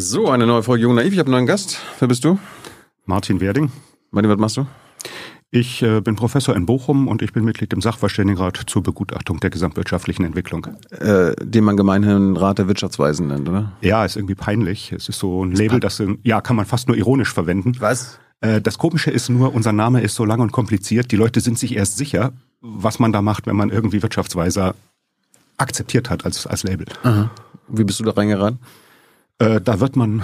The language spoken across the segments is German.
So, eine neue Folge Jung Naiv. Ich habe einen neuen Gast. Wer bist du? Martin Werding. Martin, was machst du? Ich äh, bin Professor in Bochum und ich bin Mitglied im Sachverständigenrat zur Begutachtung der gesamtwirtschaftlichen Entwicklung. Äh, den man gemeinhin Rat der Wirtschaftsweisen nennt, oder? Ja, ist irgendwie peinlich. Es ist so ein Label, das ja kann man fast nur ironisch verwenden. Was? Äh, das Komische ist nur, unser Name ist so lang und kompliziert. Die Leute sind sich erst sicher, was man da macht, wenn man irgendwie Wirtschaftsweiser akzeptiert hat als, als Label. Aha. Wie bist du da reingeraten? Äh, da wird man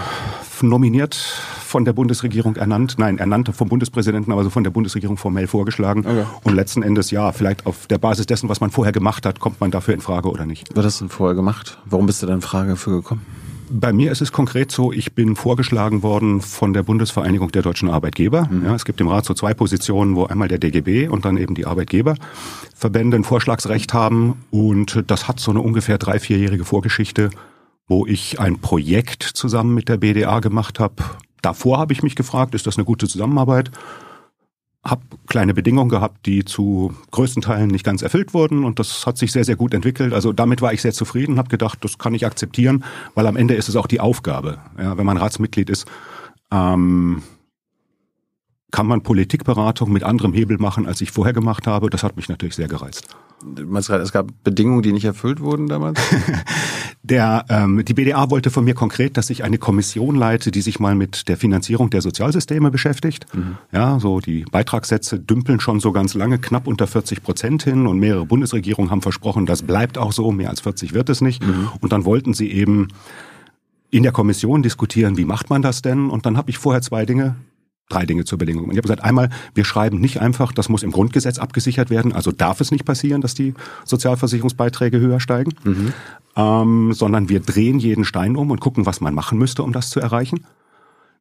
nominiert von der Bundesregierung ernannt, nein, ernannt vom Bundespräsidenten, aber so von der Bundesregierung formell vorgeschlagen. Okay. Und letzten Endes, ja, vielleicht auf der Basis dessen, was man vorher gemacht hat, kommt man dafür in Frage oder nicht. Was hast du denn vorher gemacht? Warum bist du da in Frage für gekommen? Bei mir ist es konkret so, ich bin vorgeschlagen worden von der Bundesvereinigung der deutschen Arbeitgeber. Mhm. Ja, es gibt im Rat so zwei Positionen, wo einmal der DGB und dann eben die Arbeitgeberverbände ein Vorschlagsrecht haben. Und das hat so eine ungefähr drei, vierjährige Vorgeschichte wo ich ein Projekt zusammen mit der BDA gemacht habe. Davor habe ich mich gefragt, ist das eine gute Zusammenarbeit? Hab kleine Bedingungen gehabt, die zu größten Teilen nicht ganz erfüllt wurden und das hat sich sehr, sehr gut entwickelt. Also damit war ich sehr zufrieden, habe gedacht, das kann ich akzeptieren, weil am Ende ist es auch die Aufgabe, ja, wenn man Ratsmitglied ist, ähm, kann man Politikberatung mit anderem Hebel machen, als ich vorher gemacht habe. Das hat mich natürlich sehr gereizt. Es gab Bedingungen, die nicht erfüllt wurden damals? der, ähm, die BDA wollte von mir konkret, dass ich eine Kommission leite, die sich mal mit der Finanzierung der Sozialsysteme beschäftigt. Mhm. Ja, so die Beitragssätze dümpeln schon so ganz lange knapp unter 40 Prozent hin und mehrere Bundesregierungen haben versprochen, das bleibt auch so, mehr als 40 wird es nicht. Mhm. Und dann wollten sie eben in der Kommission diskutieren, wie macht man das denn? Und dann habe ich vorher zwei Dinge drei Dinge zur Bedingung. Und ich habe gesagt, einmal, wir schreiben nicht einfach, das muss im Grundgesetz abgesichert werden, also darf es nicht passieren, dass die Sozialversicherungsbeiträge höher steigen, mhm. ähm, sondern wir drehen jeden Stein um und gucken, was man machen müsste, um das zu erreichen.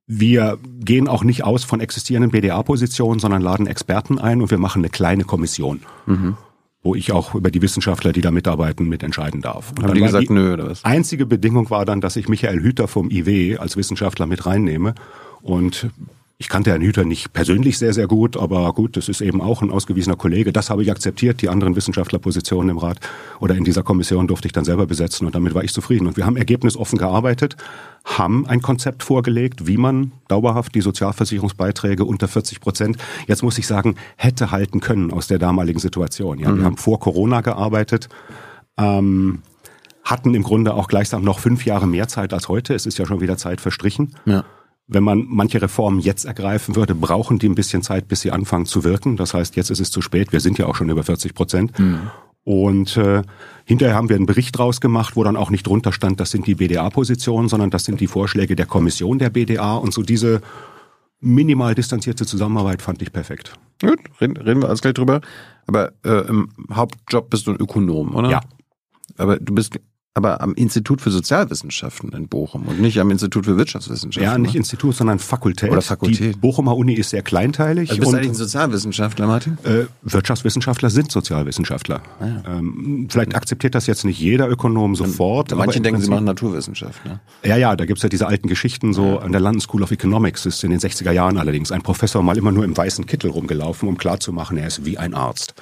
Wir gehen auch nicht aus von existierenden BDA-Positionen, sondern laden Experten ein und wir machen eine kleine Kommission. Mhm wo ich auch über die Wissenschaftler, die da mitarbeiten, mitentscheiden darf. Und Haben die gesagt, die nö, oder was? Einzige Bedingung war dann, dass ich Michael Hüter vom IW als Wissenschaftler mit reinnehme. Und ich kannte Herrn Hüter nicht persönlich sehr, sehr gut, aber gut, das ist eben auch ein ausgewiesener Kollege. Das habe ich akzeptiert. Die anderen Wissenschaftlerpositionen im Rat oder in dieser Kommission durfte ich dann selber besetzen und damit war ich zufrieden. Und wir haben ergebnisoffen gearbeitet, haben ein Konzept vorgelegt, wie man dauerhaft die Sozialversicherungsbeiträge unter 40 Prozent, jetzt muss ich sagen, hätte halten können aus der damaligen Situation. Ja, mhm. wir haben vor Corona gearbeitet. Ähm, hatten im Grunde auch gleichsam noch fünf Jahre mehr Zeit als heute. Es ist ja schon wieder Zeit verstrichen. Ja. Wenn man manche Reformen jetzt ergreifen würde, brauchen die ein bisschen Zeit, bis sie anfangen zu wirken. Das heißt, jetzt ist es zu spät. Wir sind ja auch schon über 40 Prozent. Mhm. Und äh, hinterher haben wir einen Bericht draus gemacht, wo dann auch nicht drunter stand, das sind die BDA-Positionen, sondern das sind die Vorschläge der Kommission der BDA. Und so diese minimal distanzierte Zusammenarbeit fand ich perfekt. Gut, reden, reden wir alles gleich drüber. Aber äh, im Hauptjob bist du ein Ökonom, oder? Ja. Aber du bist aber am Institut für Sozialwissenschaften in Bochum und nicht am Institut für Wirtschaftswissenschaften. Ja, nicht ne? Institut, sondern Fakultät. Oder Fakultät. Die Bochumer Uni ist sehr kleinteilig. Also bist du eigentlich ein Sozialwissenschaftler, Martin? Äh, Wirtschaftswissenschaftler sind Sozialwissenschaftler. Ah, ja. ähm, vielleicht akzeptiert das jetzt nicht jeder Ökonom sofort. Und manche denken, sie machen Naturwissenschaft. Ne? Ja, ja, da gibt's ja diese alten Geschichten. So ja. an der London School of Economics ist in den 60er Jahren allerdings ein Professor mal immer nur im weißen Kittel rumgelaufen, um klarzumachen, er ist wie ein Arzt.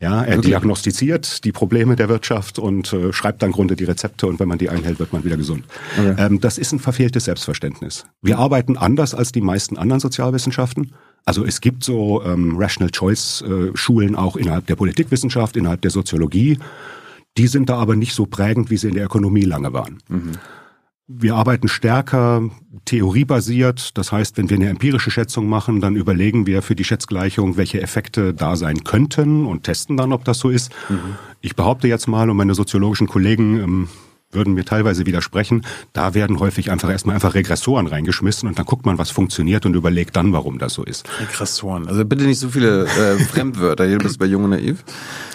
Ja, er okay. diagnostiziert die Probleme der Wirtschaft und äh, schreibt dann Grunde die Rezepte und wenn man die einhält, wird man wieder gesund. Okay. Ähm, das ist ein verfehltes Selbstverständnis. Wir arbeiten anders als die meisten anderen Sozialwissenschaften. Also es gibt so ähm, Rational Choice äh, Schulen auch innerhalb der Politikwissenschaft, innerhalb der Soziologie. Die sind da aber nicht so prägend, wie sie in der Ökonomie lange waren. Mhm. Wir arbeiten stärker theoriebasiert. Das heißt, wenn wir eine empirische Schätzung machen, dann überlegen wir für die Schätzgleichung, welche Effekte da sein könnten und testen dann, ob das so ist. Mhm. Ich behaupte jetzt mal, und meine soziologischen Kollegen ähm, würden mir teilweise widersprechen, da werden häufig einfach erstmal einfach Regressoren reingeschmissen und dann guckt man, was funktioniert und überlegt dann, warum das so ist. Regressoren. Also bitte nicht so viele äh, Fremdwörter. Hier bist du bei Jung und Naiv.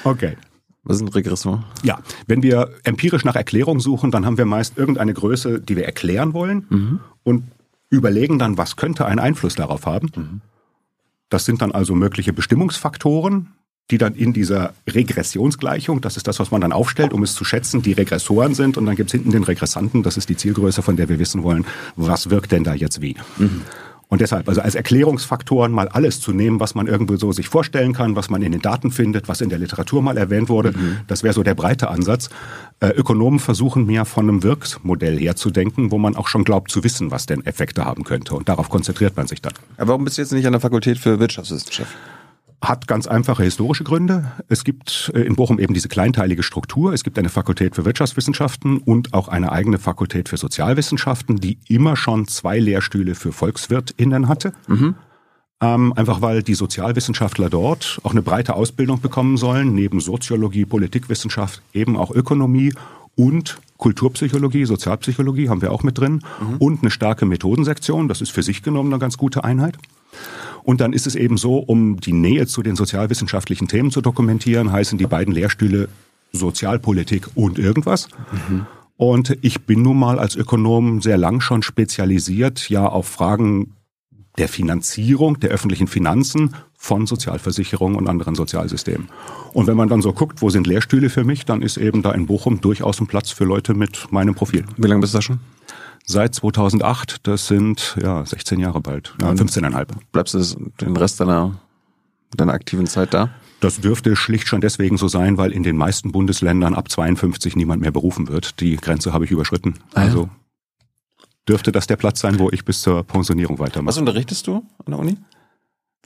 Okay. Was ist eine Regression? Ja, wenn wir empirisch nach Erklärung suchen, dann haben wir meist irgendeine Größe, die wir erklären wollen mhm. und überlegen dann, was könnte einen Einfluss darauf haben. Mhm. Das sind dann also mögliche Bestimmungsfaktoren, die dann in dieser Regressionsgleichung, das ist das, was man dann aufstellt, um es zu schätzen, die Regressoren sind und dann gibt es hinten den Regressanten, das ist die Zielgröße, von der wir wissen wollen, was wirkt denn da jetzt wie. Mhm. Und deshalb, also als Erklärungsfaktoren mal alles zu nehmen, was man irgendwo so sich vorstellen kann, was man in den Daten findet, was in der Literatur mal erwähnt wurde, mhm. das wäre so der breite Ansatz. Äh, Ökonomen versuchen mehr von einem Wirksmodell herzudenken, wo man auch schon glaubt zu wissen, was denn Effekte haben könnte. Und darauf konzentriert man sich dann. Aber warum bist du jetzt nicht an der Fakultät für Wirtschaftswissenschaft? Hat ganz einfache historische Gründe. Es gibt äh, in Bochum eben diese kleinteilige Struktur. Es gibt eine Fakultät für Wirtschaftswissenschaften und auch eine eigene Fakultät für Sozialwissenschaften, die immer schon zwei Lehrstühle für VolkswirtInnen hatte. Mhm. Ähm, einfach weil die Sozialwissenschaftler dort auch eine breite Ausbildung bekommen sollen, neben Soziologie, Politikwissenschaft, eben auch Ökonomie und Kulturpsychologie, Sozialpsychologie haben wir auch mit drin mhm. und eine starke Methodensektion. Das ist für sich genommen eine ganz gute Einheit. Und dann ist es eben so, um die Nähe zu den sozialwissenschaftlichen Themen zu dokumentieren, heißen die beiden Lehrstühle Sozialpolitik und irgendwas. Mhm. Und ich bin nun mal als Ökonom sehr lang schon spezialisiert, ja, auf Fragen der Finanzierung der öffentlichen Finanzen von Sozialversicherungen und anderen Sozialsystemen. Und wenn man dann so guckt, wo sind Lehrstühle für mich, dann ist eben da in Bochum durchaus ein Platz für Leute mit meinem Profil. Wie lange bist du da schon? Seit 2008. Das sind ja 16 Jahre bald, ja, 15,5. Bleibst du den Rest deiner, deiner aktiven Zeit da? Das dürfte schlicht schon deswegen so sein, weil in den meisten Bundesländern ab 52 niemand mehr berufen wird. Die Grenze habe ich überschritten. Ah. Also dürfte das der Platz sein, wo ich bis zur Pensionierung weitermache. Was unterrichtest du an der Uni?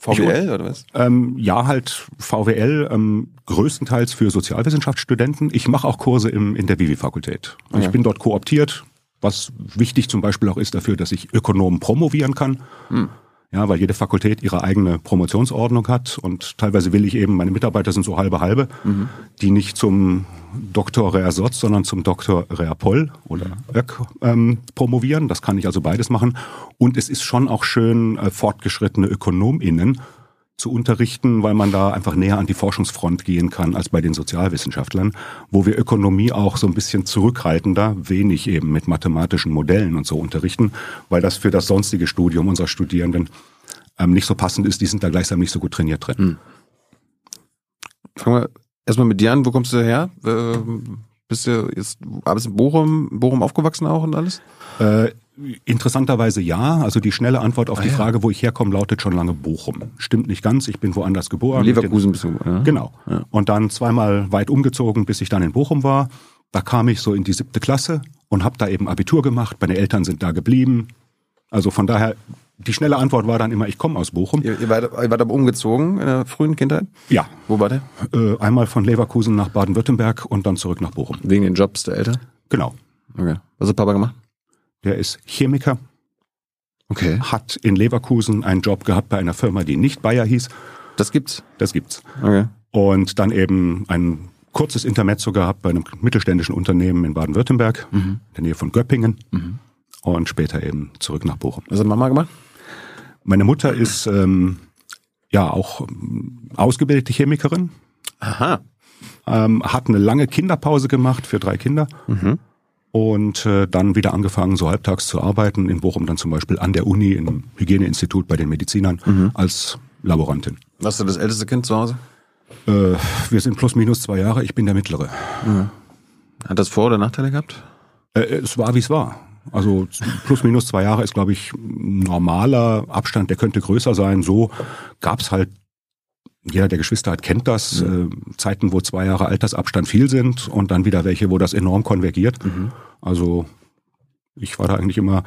VWL ich, oder was? Ähm, ja, halt VWL, ähm, größtenteils für Sozialwissenschaftsstudenten. Ich mache auch Kurse im, in der Vivi-Fakultät. Also Ich bin dort kooptiert, was wichtig zum Beispiel auch ist dafür, dass ich Ökonomen promovieren kann. Hm. Ja, weil jede Fakultät ihre eigene Promotionsordnung hat und teilweise will ich eben, meine Mitarbeiter sind so halbe halbe, mhm. die nicht zum Doktor Rea Sotz, sondern zum Doktor Rea Poll oder Ök ähm, promovieren. Das kann ich also beides machen. Und es ist schon auch schön, äh, fortgeschrittene ÖkonomInnen zu unterrichten, weil man da einfach näher an die Forschungsfront gehen kann als bei den Sozialwissenschaftlern, wo wir Ökonomie auch so ein bisschen zurückhaltender, wenig eben mit mathematischen Modellen und so unterrichten, weil das für das sonstige Studium unserer Studierenden ähm, nicht so passend ist. Die sind da gleichsam nicht so gut trainiert drin. Hm. Fangen wir erstmal mit dir an. Wo kommst du her? Äh, bist du jetzt, arbeitest in Bochum, Bochum aufgewachsen auch und alles? Äh, Interessanterweise ja. Also die schnelle Antwort auf ah, die Frage, wo ich herkomme, lautet schon lange Bochum. Stimmt nicht ganz. Ich bin woanders geboren. Leverkusen bist du. Ja. Genau. Ja. Und dann zweimal weit umgezogen, bis ich dann in Bochum war. Da kam ich so in die siebte Klasse und habe da eben Abitur gemacht. Meine Eltern sind da geblieben. Also von daher, die schnelle Antwort war dann immer, ich komme aus Bochum. Ihr, ihr, wart, ihr wart aber umgezogen in der frühen Kindheit? Ja. Wo war der? Äh, einmal von Leverkusen nach Baden-Württemberg und dann zurück nach Bochum. Wegen den Jobs der Eltern? Genau. Okay. Was hat Papa gemacht? Der ist Chemiker. Okay. Hat in Leverkusen einen Job gehabt bei einer Firma, die nicht Bayer hieß. Das gibt's? Das gibt's. Okay. Und dann eben ein kurzes Intermezzo gehabt bei einem mittelständischen Unternehmen in Baden-Württemberg, mhm. in der Nähe von Göppingen. Mhm. Und später eben zurück nach Bochum. Was hat Mama gemacht? Meine Mutter ist ähm, ja auch ähm, ausgebildete Chemikerin. Aha. Ähm, hat eine lange Kinderpause gemacht für drei Kinder. Mhm und äh, dann wieder angefangen, so halbtags zu arbeiten, in Bochum dann zum Beispiel an der Uni, im Hygieneinstitut bei den Medizinern mhm. als Laborantin. Warst du das älteste Kind zu Hause? Äh, wir sind plus minus zwei Jahre, ich bin der mittlere. Mhm. Hat das Vor- oder Nachteile gehabt? Äh, es war, wie es war. Also plus minus zwei Jahre ist, glaube ich, normaler Abstand, der könnte größer sein. So gab's halt jeder, der Geschwister hat, kennt das. Mhm. Äh, Zeiten, wo zwei Jahre Altersabstand viel sind und dann wieder welche, wo das enorm konvergiert. Mhm. Also ich war da eigentlich immer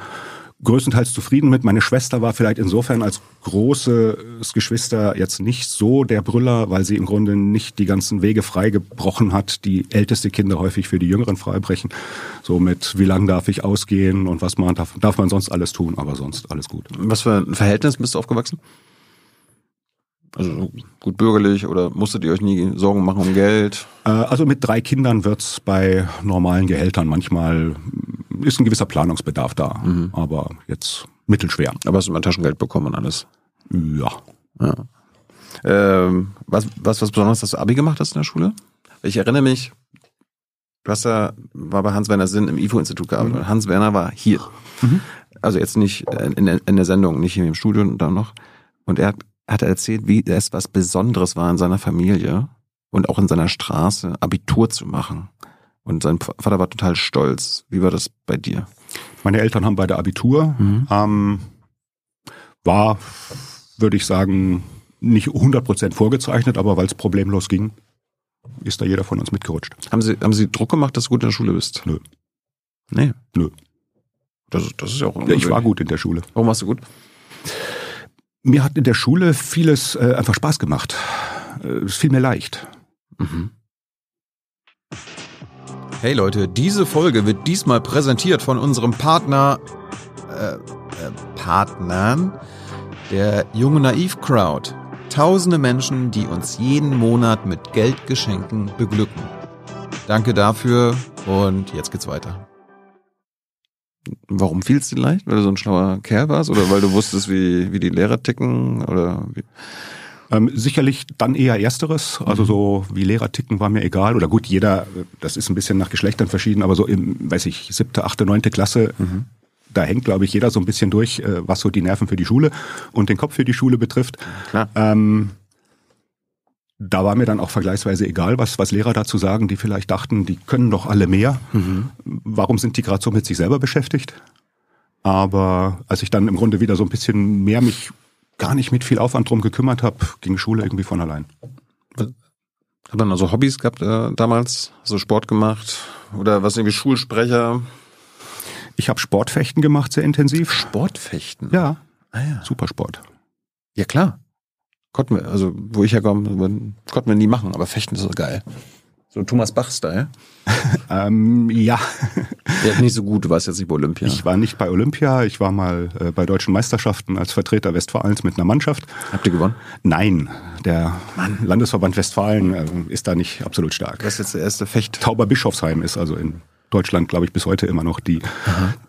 größtenteils zufrieden mit. Meine Schwester war vielleicht insofern als großes Geschwister jetzt nicht so der Brüller, weil sie im Grunde nicht die ganzen Wege freigebrochen hat, die älteste Kinder häufig für die Jüngeren freibrechen. So mit, wie lang darf ich ausgehen und was man darf, darf man sonst alles tun, aber sonst alles gut. Was für ein Verhältnis bist du aufgewachsen? Also gut bürgerlich oder musstet ihr euch nie Sorgen machen um Geld? Äh, also mit drei Kindern wird's bei normalen Gehältern manchmal, ist ein gewisser Planungsbedarf da, mhm. aber jetzt mittelschwer. Aber hast du mal Taschengeld bekommen und alles? Ja. ja. Ähm, was, was, was besonders hast du Abi gemacht hast in der Schule? Ich erinnere mich, du hast ja, war bei Hans-Werner Sinn im IFO-Institut gearbeitet. Mhm. Hans-Werner war hier. Mhm. Also jetzt nicht in, in, der Sendung, nicht hier im Studio und dann noch. Und er hat hat er erzählt, wie es was Besonderes war in seiner Familie und auch in seiner Straße, Abitur zu machen. Und sein Vater war total stolz. Wie war das bei dir? Meine Eltern haben beide Abitur. Mhm. Ähm, war, würde ich sagen, nicht 100% vorgezeichnet, aber weil es problemlos ging, ist da jeder von uns mitgerutscht. Haben Sie, haben Sie Druck gemacht, dass du gut in der Schule bist? Nö. Nee. Nö. Das, das ist ja auch Ja, ich war gut in der Schule. Warum warst du gut? Mir hat in der Schule vieles äh, einfach Spaß gemacht. Äh, es fiel mir leicht. Hey Leute, diese Folge wird diesmal präsentiert von unserem Partner, äh, äh, Partnern, der Junge Naiv Crowd. Tausende Menschen, die uns jeden Monat mit Geldgeschenken beglücken. Danke dafür und jetzt geht's weiter. Warum fiel es dir leicht? Weil du so ein schlauer Kerl warst oder weil du wusstest, wie, wie die Lehrer ticken oder wie? Ähm, sicherlich dann eher Ersteres. Also so wie Lehrer ticken war mir egal. Oder gut, jeder, das ist ein bisschen nach Geschlechtern verschieden, aber so im, weiß ich, siebte, achte, neunte Klasse, da hängt, glaube ich, jeder so ein bisschen durch, äh, was so die Nerven für die Schule und den Kopf für die Schule betrifft. Klar. Ähm, da war mir dann auch vergleichsweise egal, was, was Lehrer dazu sagen, die vielleicht dachten, die können doch alle mehr. Warum sind die gerade so mit sich selber beschäftigt? Aber als ich dann im Grunde wieder so ein bisschen mehr mich gar nicht mit viel Aufwand drum gekümmert habe, ging Schule irgendwie von allein. Hat man also Hobbys gehabt äh, damals? So Sport gemacht? Oder was irgendwie Schulsprecher? Ich habe Sportfechten gemacht, sehr intensiv. Sportfechten? Ja, Ah ja. Supersport. Ja klar. Konnten wir, also wo ich herkomme, konnten wir nie machen, aber Fechten ist so geil. So Thomas Bach-Style. Ähm, ja, Der ist nicht so gut, du warst jetzt nicht bei Olympia. ich war nicht bei Olympia, ich war mal äh, bei deutschen Meisterschaften als Vertreter Westfalens mit einer Mannschaft. Habt ihr gewonnen? Nein, der Landesverband Westfalen äh, ist da nicht absolut stark. Das ist jetzt der erste Fecht. Tauberbischofsheim ist also in Deutschland, glaube ich, bis heute immer noch die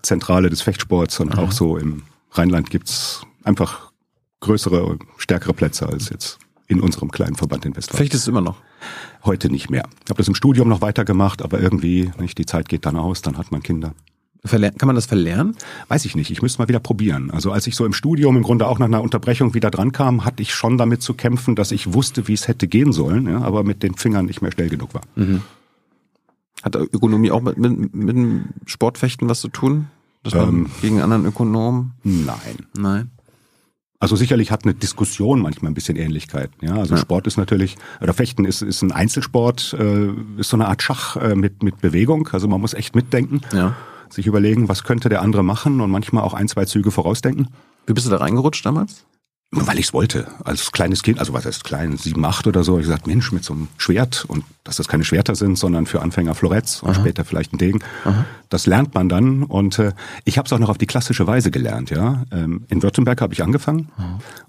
Zentrale des Fechtsports und auch so im Rheinland gibt's einfach größere stärkere Plätze als jetzt in unserem kleinen Verband in Westfalen. Ist immer noch. Heute nicht mehr. Ich habe das im Studium noch weitergemacht, aber irgendwie, nicht, die Zeit geht dann aus, dann hat man Kinder. Verler kann man das verlernen? Weiß ich nicht, ich müsste mal wieder probieren. Also als ich so im Studium im Grunde auch nach einer Unterbrechung wieder dran kam, hatte ich schon damit zu kämpfen, dass ich wusste, wie es hätte gehen sollen, ja, aber mit den Fingern nicht mehr schnell genug war. Hat Ökonomie auch mit, mit, mit dem Sportfechten was zu tun? Dass man Ähm. gegen anderen Ökonomen? Nein. Nein. Also sicherlich hat eine Diskussion manchmal ein bisschen Ähnlichkeit. Ja, also Ja. Sport ist natürlich, oder Fechten ist, ist ein Einzelsport, äh, ist so eine Art Schach äh, mit, mit Bewegung. Also man muss echt mitdenken, Ja. sich überlegen, was könnte der andere machen und manchmal auch ein, zwei Züge vorausdenken. Wie bist du da reingerutscht damals? Weil ich es wollte. Als kleines Kind, also was heißt klein, sieben, acht oder so, ich gesagt, Mensch, mit so einem Schwert und dass das keine Schwerter sind, sondern für Anfänger Floretts und später vielleicht ein Degen. Das lernt man dann und äh, ich habe es auch noch auf die klassische Weise gelernt. Ja, ähm, in Württemberg habe ich angefangen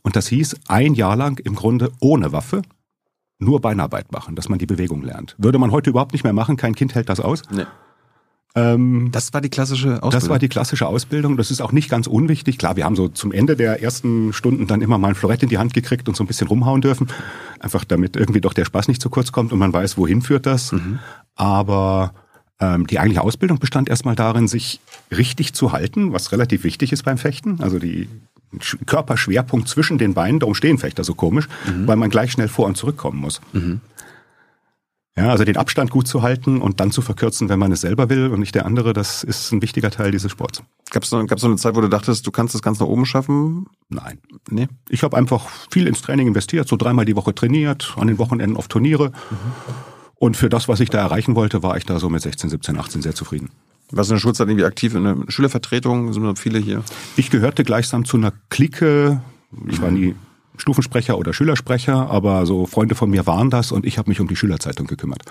und das hieß ein Jahr lang im Grunde ohne Waffe nur Beinarbeit machen, dass man die Bewegung lernt. Würde man heute überhaupt nicht mehr machen, kein Kind hält das aus. Nee. Ähm, Das war die klassische Ausbildung. das war die klassische Ausbildung. Das ist auch nicht ganz unwichtig. Klar, wir haben so zum Ende der ersten Stunden dann immer mal ein Florett in die Hand gekriegt und so ein bisschen rumhauen dürfen. Einfach damit irgendwie doch der Spaß nicht zu kurz kommt und man weiß, wohin führt das. Aber ähm, die eigentliche Ausbildung bestand erstmal darin, sich richtig zu halten, was relativ wichtig ist beim Fechten. Also die Sch- Körperschwerpunkt zwischen den Beinen, darum stehen Fechter so komisch, weil man gleich schnell vor und zurückkommen muss. Ja, also den Abstand gut zu halten und dann zu verkürzen, wenn man es selber will und nicht der andere, das ist ein wichtiger Teil dieses Sports. Gab's noch, gab's noch eine Zeit, wo du dachtest, du kannst das ganz nach oben schaffen? Nein. Nee. Ich habe einfach viel ins Training investiert, so dreimal die Woche trainiert, an den Wochenenden auf Turniere. Und für das, was ich da erreichen wollte, war ich da so mit 16, 17, 18 sehr zufrieden. Warst du in der Schulzeit irgendwie aktiv in der Schülervertretung? Sind noch viele hier? Ich gehörte gleichsam zu einer Clique. Ich war nie Stufensprecher oder Schülersprecher, aber so Freunde von mir waren das und ich habe mich um die Schülerzeitung gekümmert.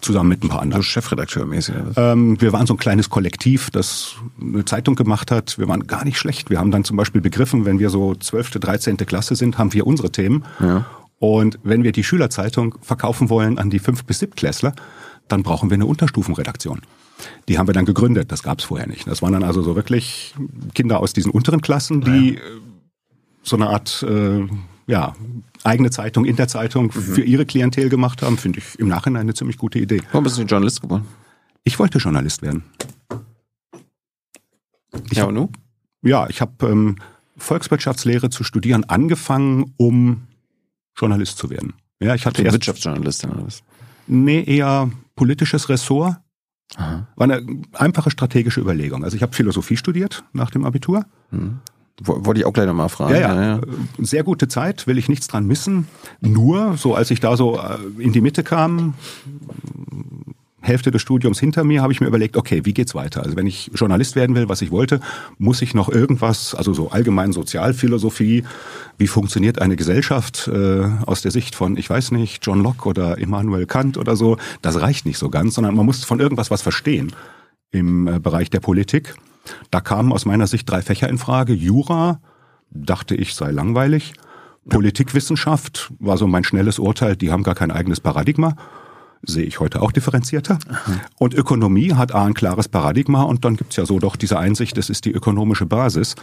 Zusammen mit ein paar So anderen. Chefredakteur mäßig. oder was? Ähm, wir waren so ein kleines Kollektiv, das eine Zeitung gemacht hat. Wir waren gar nicht schlecht. Wir haben dann zum Beispiel begriffen, wenn wir so 12., 13. Klasse sind, haben wir unsere Themen. Ja. Und wenn wir die Schülerzeitung verkaufen wollen an die 5- bis 7-Klässler, dann brauchen wir eine Unterstufenredaktion. Die haben wir dann gegründet, das gab es vorher nicht. Das waren dann also so wirklich Kinder aus diesen unteren Klassen, die äh, so eine Art äh, ja, eigene Zeitung in der Zeitung für ihre Klientel gemacht haben, finde ich im Nachhinein eine ziemlich gute Idee. Warum bist du Journalist geworden? Ich wollte Journalist werden. Ich ja, und du? Ja, ich habe ähm, Volkswirtschaftslehre zu studieren angefangen, um Journalist zu werden. Ja, ich hatte erst Wirtschaftsjournalist oder was? nee, eher politisches Ressort. Aha. War eine einfache strategische Überlegung. Also ich habe Philosophie studiert nach dem Abitur. Wollte ich auch gleich nochmal fragen. Ja, ja, ja. Sehr gute Zeit, will ich nichts dran missen. Nur, so als ich da so äh, in die Mitte kam, Hälfte des Studiums hinter mir, habe ich mir überlegt, okay, wie geht's weiter? Also wenn ich Journalist werden will, was ich wollte, muss ich noch irgendwas, also so allgemein Sozialphilosophie, wie funktioniert eine Gesellschaft äh, aus der Sicht von, ich weiß nicht, John Locke oder Immanuel Kant oder so, das reicht nicht so ganz, sondern man muss von irgendwas was verstehen im äh, Bereich der Politik. Da kamen aus meiner Sicht drei Fächer in Frage. Jura, dachte ich, sei langweilig. Politikwissenschaft war so mein schnelles Urteil, die haben gar kein eigenes Paradigma sehe ich heute auch differenzierter. Und Ökonomie hat A ein klares Paradigma und dann gibt's ja so doch diese Einsicht, das ist die ökonomische Basis,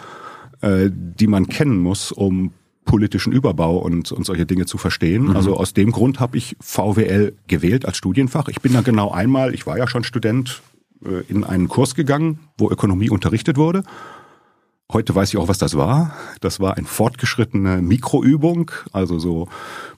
äh, die man kennen muss, um politischen Überbau und, und solche Dinge zu verstehen. Mhm. Also aus dem Grund habe ich VWL gewählt als Studienfach. Ich bin da genau einmal, ich war ja schon Student, in einen Kurs gegangen, wo Ökonomie unterrichtet wurde. Heute weiß ich auch, was das war. Das war eine fortgeschrittene Mikroübung, also so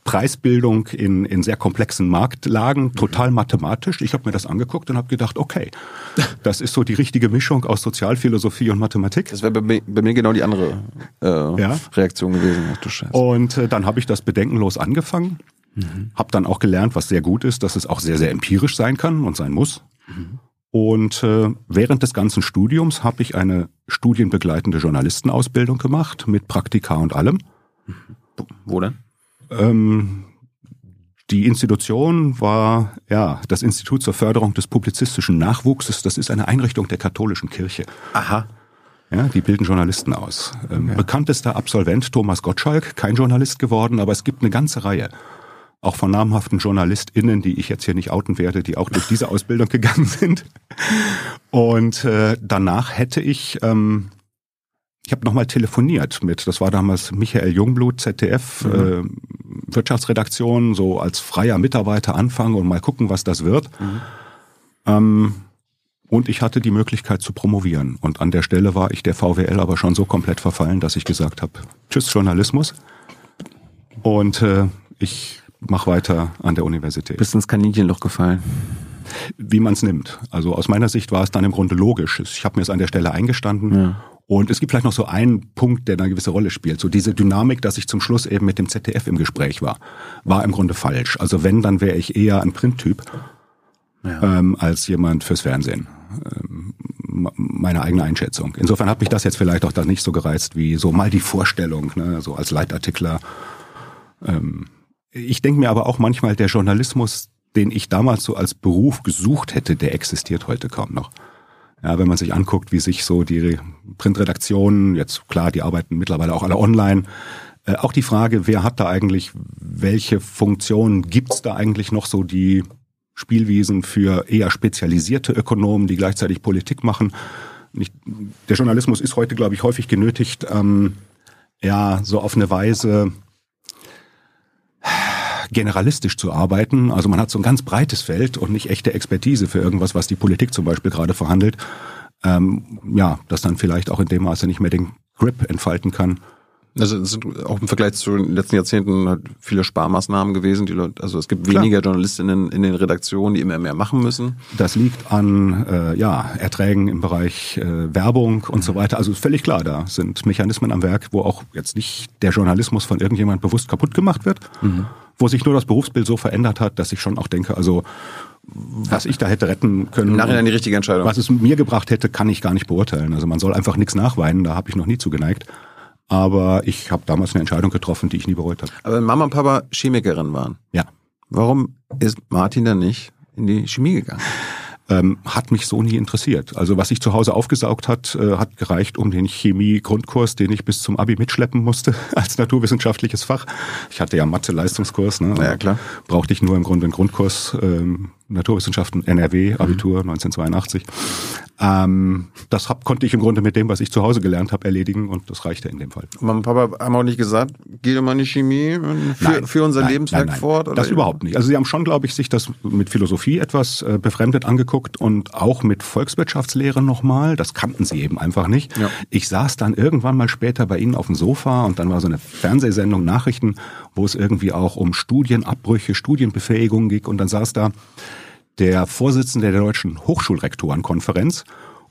Preisbildung in, in sehr komplexen Marktlagen, total mathematisch. Ich habe mir das angeguckt und habe gedacht, okay, das ist so die richtige Mischung aus Sozialphilosophie und Mathematik. Das wäre bei, bei, mir genau die andere äh, ja? Reaktion gewesen. Ach, du Scheiße. Und äh, dann habe ich das bedenkenlos angefangen, mhm. habe dann auch gelernt, was sehr gut ist, dass es auch sehr, sehr empirisch sein kann und sein muss. Mhm. Und äh, während des ganzen Studiums habe ich eine studienbegleitende Journalistenausbildung gemacht mit Praktika und allem. Wo denn? Ähm, die Institution war ja das Institut zur Förderung des publizistischen Nachwuchses. Das ist eine Einrichtung der katholischen Kirche. Aha. Ja, die bilden Journalisten aus. Ähm, ja. Bekanntester Absolvent Thomas Gottschalk, kein Journalist geworden, aber es gibt eine ganze Reihe auch von namhaften JournalistInnen, die ich jetzt hier nicht outen werde, die auch durch diese Ausbildung gegangen sind. Und äh, danach hätte ich, ähm, ich habe nochmal telefoniert mit, das war damals Michael Jungblut, ZDF, mhm. äh, Wirtschaftsredaktion, so als freier Mitarbeiter anfangen und mal gucken, was das wird. Mhm. Ähm, und ich hatte die Möglichkeit zu promovieren. Und an der Stelle war ich der VWL aber schon so komplett verfallen, dass ich gesagt habe, tschüss Journalismus. Und äh, ich mach weiter an der Universität. Bist ins Kaninchenloch gefallen? Wie man es nimmt. Also aus meiner Sicht war es dann im Grunde logisch. Ich habe mir es an der Stelle eingestanden. Ja. Und es gibt vielleicht noch so einen Punkt, der eine gewisse Rolle spielt. So diese Dynamik, dass ich zum Schluss eben mit dem ZDF im Gespräch war, war im Grunde falsch. Also wenn, dann wäre ich eher ein Printtyp ja. ähm, als jemand fürs Fernsehen. Ähm, meine eigene Einschätzung. Insofern hat mich das jetzt vielleicht auch da nicht so gereizt wie so mal die Vorstellung, ne, so als Leitartikler. Ähm, ich denke mir aber auch manchmal, der Journalismus, den ich damals so als Beruf gesucht hätte, der existiert heute kaum noch. Ja, wenn man sich anguckt, wie sich so die Printredaktionen, jetzt klar, die arbeiten mittlerweile auch alle online, äh, auch die Frage, wer hat da eigentlich, welche Funktionen gibt's da eigentlich noch so die Spielwiesen für eher spezialisierte Ökonomen, die gleichzeitig Politik machen. Nicht, der Journalismus ist heute, glaube ich, häufig genötigt, ähm, ja, so auf eine Weise generalistisch zu arbeiten. Also man hat so ein ganz breites Feld und nicht echte Expertise für irgendwas, was die Politik zum Beispiel gerade verhandelt. Ähm, ja, das dann vielleicht auch in dem Maße nicht mehr den Grip entfalten kann, also es sind auch im Vergleich zu den letzten Jahrzehnten halt viele Sparmaßnahmen gewesen. Die Leute, also es gibt Klar. weniger Journalistinnen in den Redaktionen, die immer mehr machen müssen. Das liegt an äh, ja, Erträgen im Bereich äh, Werbung und so weiter. Also völlig klar, da sind Mechanismen am Werk, wo auch jetzt nicht der Journalismus von irgendjemand bewusst kaputt gemacht wird, mhm. Wo sich nur das Berufsbild so verändert hat, dass ich schon auch denke, also was ich da hätte retten können. Im Nachhinein die richtige Entscheidung. Was es mir gebracht hätte, kann ich gar nicht beurteilen. Also man soll einfach nichts nachweinen, da habe ich noch nie zugeneigt. Aber ich habe damals eine Entscheidung getroffen, die ich nie bereut habe. Aber wenn Mama und Papa Chemikerin waren, ja. warum ist Martin dann nicht in die Chemie gegangen? Ähm, hat mich so nie interessiert. Also was ich zu Hause aufgesaugt hat, äh, hat gereicht um den Chemie-Grundkurs, den ich bis zum Abi mitschleppen musste als naturwissenschaftliches Fach. Ich hatte ja Mathe-Leistungskurs, ne? Ja, klar. Brauchte ich nur im Grunde einen Grundkurs ähm, Naturwissenschaften NRW, Abitur mhm. 1982. Ähm, das hab, konnte ich im Grunde mit dem, was ich zu Hause gelernt habe, erledigen und das reichte in dem Fall. Mama und Papa haben auch nicht gesagt, geh doch mal in die Chemie für, nein, für unser nein, Lebenswerk nein, fort? Oder? Das überhaupt nicht. Also sie haben schon, glaube ich, sich das mit Philosophie etwas äh, befremdet angeguckt und auch mit Volkswirtschaftslehre nochmal. Das kannten sie eben einfach nicht. Ja. Ich saß dann irgendwann mal später bei ihnen auf dem Sofa und dann war so eine Fernsehsendung Nachrichten, wo es irgendwie auch um Studienabbrüche, Studienbefähigung ging und dann saß da der Vorsitzende der Deutschen Hochschulrektorenkonferenz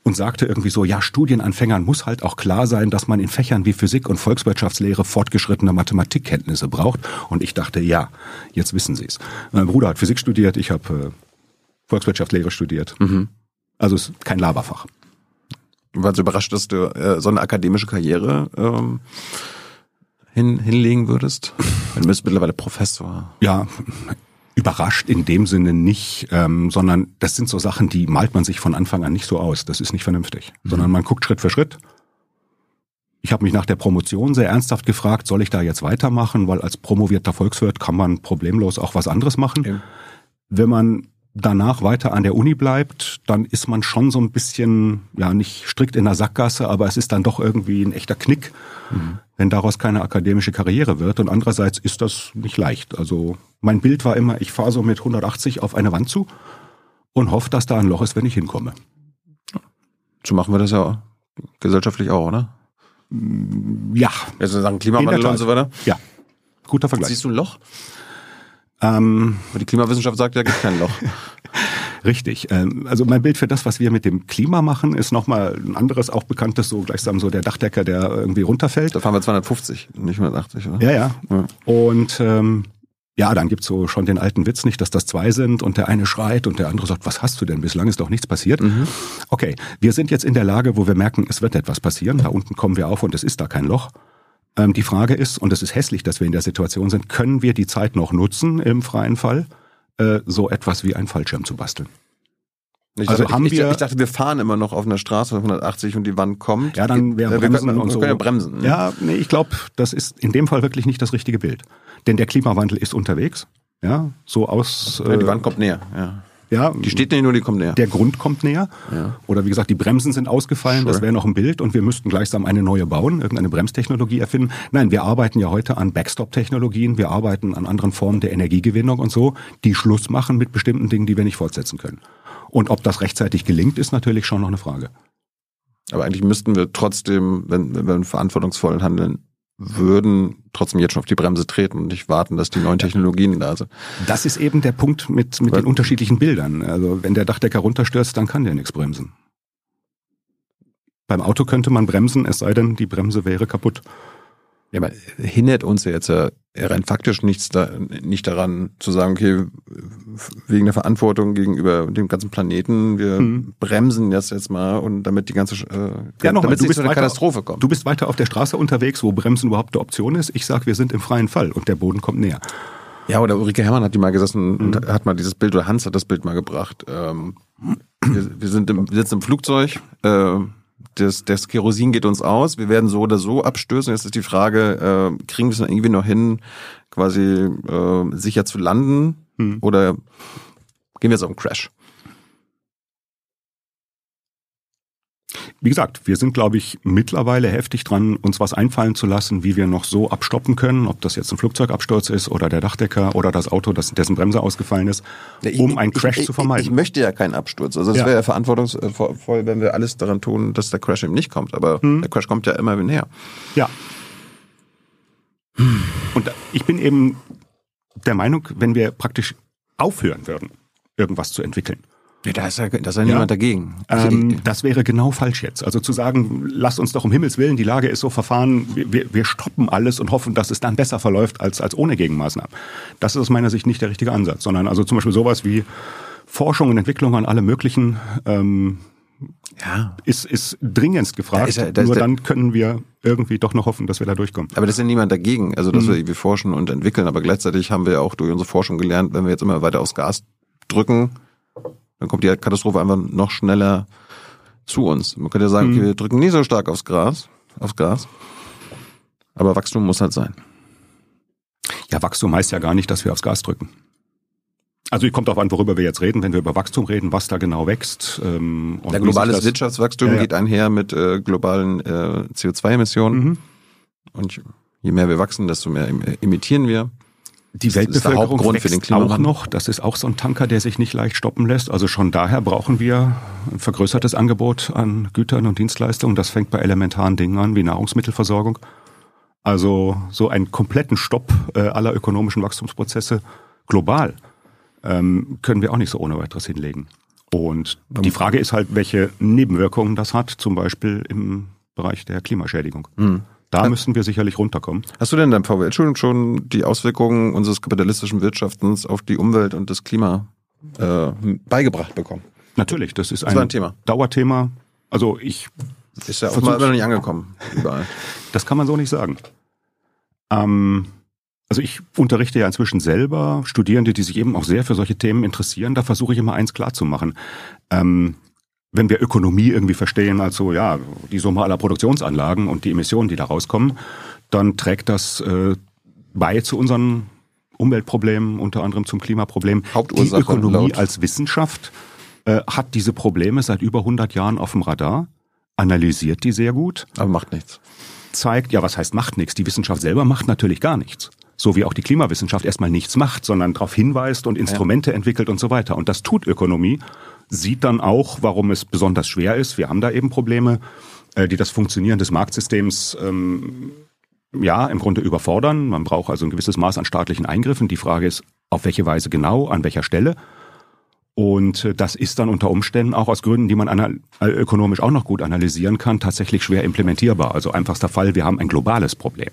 und sagte irgendwie so, ja, Studienanfängern muss halt auch klar sein, dass man in Fächern wie Physik und Volkswirtschaftslehre fortgeschrittene Mathematikkenntnisse braucht. Und ich dachte, ja, jetzt wissen Sie es. Mein Bruder hat Physik studiert, ich habe äh, Volkswirtschaftslehre studiert. Mhm. Also es ist kein Laberfach. Warst du überrascht, dass du äh, so eine akademische Karriere ähm, hin, hinlegen würdest? Du bist mittlerweile Professor. Ja, überrascht in dem Sinne nicht, ähm, sondern das sind so Sachen, die malt man sich von Anfang an nicht so aus. Das ist nicht vernünftig, mhm. sondern man guckt Schritt für Schritt. Ich habe mich nach der Promotion sehr ernsthaft gefragt, soll ich da jetzt weitermachen, weil als promovierter Volkswirt kann man problemlos auch was anderes machen. Ja. Wenn man danach weiter an der Uni bleibt, dann ist man schon so ein bisschen, ja, nicht strikt in der Sackgasse, aber es ist dann doch irgendwie ein echter Knick, mhm. Wenn daraus keine akademische Karriere wird. Und andererseits ist das nicht leicht. Also mein Bild war immer, ich fahre so mit 180 auf eine Wand zu und hoffe, dass da ein Loch ist, wenn ich hinkomme. So machen wir das ja gesellschaftlich auch, oder? Ja. Also sagen Klimawandel und so weiter? Ja. Guter Vergleich. Siehst du ein Loch? Ähm, die Klimawissenschaft sagt ja, gibt kein Loch. Richtig. Ähm, also mein Bild für das, was wir mit dem Klima machen, ist nochmal ein anderes, auch bekanntes, so gleichsam so der Dachdecker, der irgendwie runterfällt. Da fahren wir 250, nicht 180, oder? Ja, ja. ja. Und ähm, ja, dann gibt's so schon den alten Witz nicht, dass das zwei sind und der eine schreit und der andere sagt, was hast du denn? Bislang ist doch nichts passiert. Mhm. Okay, wir sind jetzt in der Lage, wo wir merken, es wird etwas passieren. Da unten kommen wir auf und es ist da kein Loch. Ähm, die Frage ist, und es ist hässlich, dass wir in der Situation sind, können wir die Zeit noch nutzen im freien Fall, äh, so etwas wie einen Fallschirm zu basteln? Ich also dachte, haben ich, wir, ich dachte, wir fahren immer noch auf einer Straße 180 und die Wand kommt. Ja, dann wäre äh, Bremsen können, und so. Wir können ja bremsen. Ne? Ja, nee, ich glaube, das ist in dem Fall wirklich nicht das richtige Bild. Denn der Klimawandel ist unterwegs. Ja, so aus. Ja, die Wand kommt näher, ja. Ja, die steht nicht nur, die kommt näher. Der Grund kommt näher. Ja. Oder wie gesagt, die Bremsen sind ausgefallen, sure. das wäre noch ein Bild und wir müssten gleichsam eine neue bauen, irgendeine Bremstechnologie erfinden. Nein, wir arbeiten ja heute an Backstop-Technologien, wir arbeiten an anderen Formen der Energiegewinnung und so, die Schluss machen mit bestimmten Dingen, die wir nicht fortsetzen können. Und ob das rechtzeitig gelingt, ist natürlich schon noch eine Frage. Aber eigentlich müssten wir trotzdem, wenn, wenn wir verantwortungsvoll handeln, würden trotzdem jetzt schon auf die Bremse treten und nicht warten, dass die neuen Technologien da sind. Das ist eben der Punkt mit, mit den unterschiedlichen Bildern. Also wenn der Dachdecker runterstürzt, dann kann der nichts bremsen. Beim Auto könnte man bremsen, es sei denn, die Bremse wäre kaputt. Ja, aber hindert uns ja jetzt ja rein faktisch nichts da, nicht daran zu sagen, okay, wegen der Verantwortung gegenüber dem ganzen Planeten, wir hm. bremsen das jetzt mal und damit die ganze äh, ja, noch damit mal, du bist zu einer Katastrophe kommt. Du bist weiter auf der Straße unterwegs, wo Bremsen überhaupt eine Option ist. Ich sag, wir sind im freien Fall und der Boden kommt näher. Ja, oder Ulrike Herrmann hat die mal gesessen mhm. und hat mal dieses Bild, oder Hans hat das Bild mal gebracht. Ähm, wir, wir, sind im, wir sitzen im Flugzeug, äh, das, das Kerosin geht uns aus, wir werden so oder so abstößen. Jetzt ist die Frage, äh, kriegen wir es irgendwie noch hin, quasi äh, sicher zu landen hm. oder gehen wir jetzt auf einen Crash? Wie gesagt, wir sind, glaube ich, mittlerweile heftig dran, uns was einfallen zu lassen, wie wir noch so abstoppen können, ob das jetzt ein Flugzeugabsturz ist oder der Dachdecker oder das Auto, das, dessen Bremse ausgefallen ist, um einen Crash ich, zu vermeiden. Ich, ich, möchte ja keinen Absturz. Also es ja. wäre ja verantwortungsvoll, wenn wir alles daran tun, dass der Crash eben nicht kommt. Aber hm. der Crash kommt ja immer näher. Ja. Und ich bin eben der Meinung, wenn wir praktisch aufhören würden, irgendwas zu entwickeln, ja, da ist ja, da ist ja niemand dagegen. Also ähm, das wäre genau falsch jetzt. Also zu sagen, lasst uns doch um Himmels Willen, die Lage ist so verfahren, wir, wir stoppen alles und hoffen, dass es dann besser verläuft als, als ohne Gegenmaßnahmen. Das ist aus meiner Sicht nicht der richtige Ansatz, sondern also zum Beispiel sowas wie Forschung und Entwicklung an alle möglichen ähm, ja. ist, ist dringendst gefragt. Da ja, da Nur dann können wir irgendwie doch noch hoffen, dass wir da durchkommen. Aber das ist ja niemand dagegen. Also, dass mhm. wir irgendwie forschen und entwickeln. Aber gleichzeitig haben wir ja auch durch unsere Forschung gelernt, wenn wir jetzt immer weiter aufs Gas drücken, dann kommt die Katastrophe einfach noch schneller zu uns. Man könnte ja sagen, okay, mhm. wir drücken nie so stark aufs Gras, aufs Gas. Aber Wachstum muss halt sein. Ja, Wachstum heißt ja gar nicht, dass wir aufs Gas drücken. Also kommt darauf an, worüber wir jetzt reden, wenn wir über Wachstum reden, was da genau wächst. Ähm, Der globales Wirtschaftswachstum ja, ja. geht einher mit äh, globalen äh, CO2-Emissionen. Mhm. Und je mehr wir wachsen, desto mehr emittieren wir. Die Weltbevölkerung wächst auch noch. Das ist auch so ein Tanker, der sich nicht leicht stoppen lässt. Also schon daher brauchen wir ein vergrößertes Angebot an Gütern und Dienstleistungen. Das fängt bei elementaren Dingen an, wie Nahrungsmittelversorgung. Also so einen kompletten Stopp äh, aller ökonomischen Wachstumsprozesse global ähm, können wir auch nicht so ohne weiteres hinlegen. Und die Frage ist halt, welche Nebenwirkungen das hat, zum Beispiel im Bereich der Klimaschädigung. Mhm. Da ja. müssen wir sicherlich runterkommen. Hast du denn in deinem VWL-Studium schon die Auswirkungen unseres kapitalistischen Wirtschaftens auf die Umwelt und das Klima äh, beigebracht bekommen? Natürlich, das ist das ein, ein Thema. Dauerthema. Also ich ist ja offenbar immer noch nicht angekommen überall. Das kann man so nicht sagen. Ähm, also ich unterrichte ja inzwischen selber Studierende, die sich eben auch sehr für solche Themen interessieren. Da versuche ich immer eins klarzumachen. Ähm, wenn wir Ökonomie irgendwie verstehen, also ja, die Summe aller Produktionsanlagen und die Emissionen, die da rauskommen, dann trägt das äh, bei zu unseren Umweltproblemen, unter anderem zum Klimaproblem. Hauptursache die Ökonomie laut. als Wissenschaft äh, hat diese Probleme seit über 100 Jahren auf dem Radar, analysiert die sehr gut. Aber macht nichts. Zeigt, ja, was heißt macht nichts? Die Wissenschaft selber macht natürlich gar nichts so wie auch die Klimawissenschaft erstmal nichts macht, sondern darauf hinweist und Instrumente ja. entwickelt und so weiter. Und das tut Ökonomie, sieht dann auch, warum es besonders schwer ist. Wir haben da eben Probleme, äh, die das Funktionieren des Marktsystems ähm, ja im Grunde überfordern. Man braucht also ein gewisses Maß an staatlichen Eingriffen. Die Frage ist, auf welche Weise genau, an welcher Stelle. Und äh, das ist dann unter Umständen auch aus Gründen, die man äh, ökonomisch auch noch gut analysieren kann, tatsächlich schwer implementierbar. Also einfachster Fall, wir haben ein globales Problem,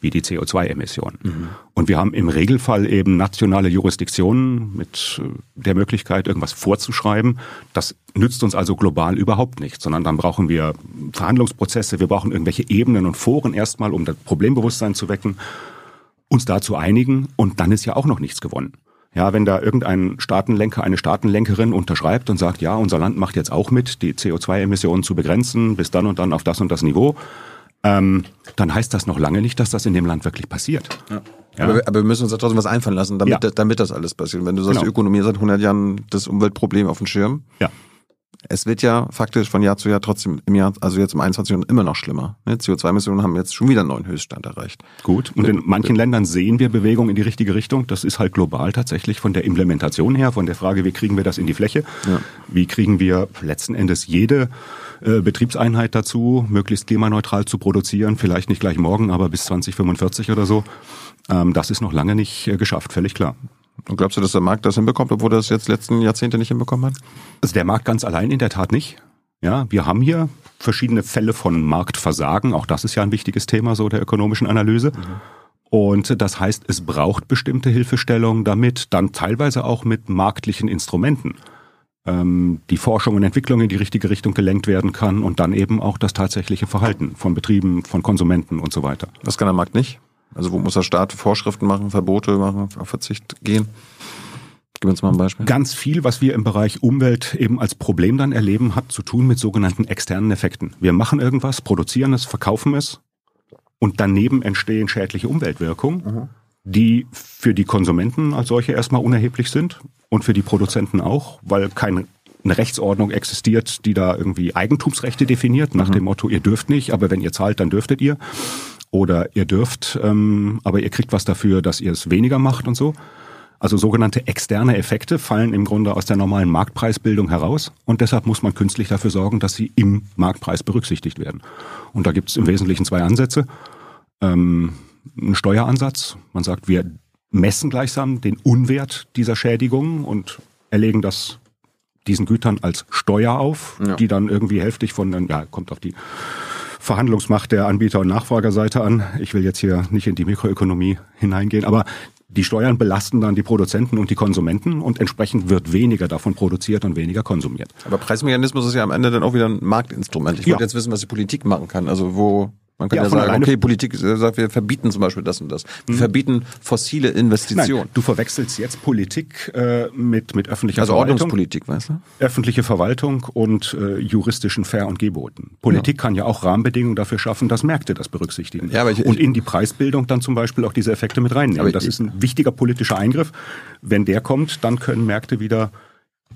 wie die CO2-Emissionen. Mhm. Und wir haben im Regelfall eben nationale Jurisdiktionen mit äh, der Möglichkeit, irgendwas vorzuschreiben. Das nützt uns also global überhaupt nicht, sondern dann brauchen wir Verhandlungsprozesse, wir brauchen irgendwelche Ebenen und Foren erstmal, um das Problembewusstsein zu wecken, uns da zu einigen und dann ist ja auch noch nichts gewonnen. Ja, wenn da irgendein Staatenlenker, eine Staatenlenkerin unterschreibt und sagt, ja, unser Land macht jetzt auch mit, die CO2-Emissionen zu begrenzen, bis dann und dann auf das und das Niveau, ähm, dann heißt das noch lange nicht, dass das in dem Land wirklich passiert. Ja. Ja. Aber, aber, wir müssen uns da trotzdem was einfallen lassen, damit, ja. damit das alles passiert. Wenn du sagst, genau. Ökonomie seit 100 Jahren das Umweltproblem auf dem Schirm, ja. Es wird ja faktisch von Jahr zu Jahr trotzdem im Jahr, also jetzt im 21. Jahrhundert immer noch schlimmer. Ne? CO2-Emissionen haben jetzt schon wieder einen neuen Höchststand erreicht. Gut. Und in manchen Ländern sehen wir Bewegung in die richtige Richtung. Das ist halt global tatsächlich von der Implementation her, von der Frage, wie kriegen wir das in die Fläche? Ja. Wie kriegen wir letzten Endes jede äh, Betriebseinheit dazu, möglichst klimaneutral zu produzieren? Vielleicht nicht gleich morgen, aber bis 2045 oder so. Ähm, das ist noch lange nicht äh, geschafft, völlig klar. Und glaubst du, dass der Markt das hinbekommt, obwohl er das jetzt letzten Jahrzehnte nicht hinbekommen hat? Also der Markt ganz allein in der Tat nicht. Ja, wir haben hier verschiedene Fälle von Marktversagen. Auch das ist ja ein wichtiges Thema so der ökonomischen Analyse. Mhm. Und das heißt, es braucht bestimmte Hilfestellungen damit, dann teilweise auch mit marktlichen Instrumenten ähm, die Forschung und Entwicklung in die richtige Richtung gelenkt werden kann und dann eben auch das tatsächliche Verhalten von Betrieben, von Konsumenten und so weiter. Was kann der Markt nicht? Also wo muss der Staat Vorschriften machen, Verbote machen, auf Verzicht gehen? Gib uns mal ein Beispiel. Ganz viel, was wir im Bereich Umwelt eben als Problem dann erleben, hat zu tun mit sogenannten externen Effekten. Wir machen irgendwas, produzieren es, verkaufen es und daneben entstehen schädliche Umweltwirkungen, mhm. die für die Konsumenten als solche erstmal unerheblich sind und für die Produzenten auch, weil keine eine Rechtsordnung existiert, die da irgendwie Eigentumsrechte definiert, nach mhm. dem Motto, ihr dürft nicht, aber wenn ihr zahlt, dann dürftet ihr oder ihr dürft, ähm, aber ihr kriegt was dafür, dass ihr es weniger macht und so. Also sogenannte externe Effekte fallen im Grunde aus der normalen Marktpreisbildung heraus und deshalb muss man künstlich dafür sorgen, dass sie im Marktpreis berücksichtigt werden. Und da gibt es im Wesentlichen zwei Ansätze. Ähm, ein Steueransatz. Man sagt, wir messen gleichsam den Unwert dieser Schädigungen und erlegen das diesen Gütern als Steuer auf, ja. die dann irgendwie hälftig von, ja, kommt auf die Verhandlungsmacht der Anbieter- und Nachfragerseite an. Ich will jetzt hier nicht in die Mikroökonomie hineingehen, aber die Steuern belasten dann die Produzenten und die Konsumenten und entsprechend wird weniger davon produziert und weniger konsumiert. Aber Preismechanismus ist ja am Ende dann auch wieder ein Marktinstrument. Ich ja. wollte jetzt wissen, was die Politik machen kann. Also wo man kann ja, ja sagen, okay, Politik sagt, wir verbieten zum Beispiel das und das. Wir mhm. verbieten fossile Investitionen. Nein, du verwechselst jetzt Politik äh, mit, mit öffentlicher also Verwaltung. Also Ordnungspolitik, weißt du? Öffentliche Verwaltung und äh, juristischen Fair- und Geboten. Politik ja. kann ja auch Rahmenbedingungen dafür schaffen, dass Märkte das berücksichtigen. Ja, aber ich, und in die Preisbildung dann zum Beispiel auch diese Effekte mit reinnehmen. Aber das ich, ist ein wichtiger politischer Eingriff. Wenn der kommt, dann können Märkte wieder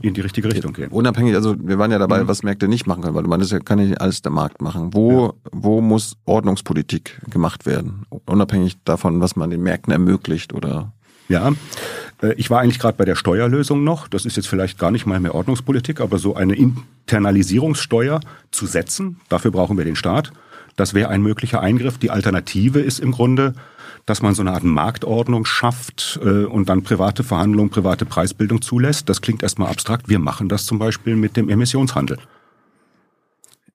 in die richtige Richtung gehen. Unabhängig, also wir waren ja dabei, mhm. was Märkte nicht machen können, weil du meinst, ja kann nicht alles der Markt machen. Wo, ja. wo muss Ordnungspolitik gemacht werden? Unabhängig davon, was man den Märkten ermöglicht oder ja, äh, ich war eigentlich gerade bei der Steuerlösung noch. Das ist jetzt vielleicht gar nicht mal mehr Ordnungspolitik, aber so eine Internalisierungssteuer zu setzen, dafür brauchen wir den Staat. Das wäre ein möglicher Eingriff. Die Alternative ist im Grunde, dass man so eine Art Marktordnung schafft äh, und dann private Verhandlungen, private Preisbildung zulässt. Das klingt erstmal abstrakt. Wir machen das zum Beispiel mit dem Emissionshandel.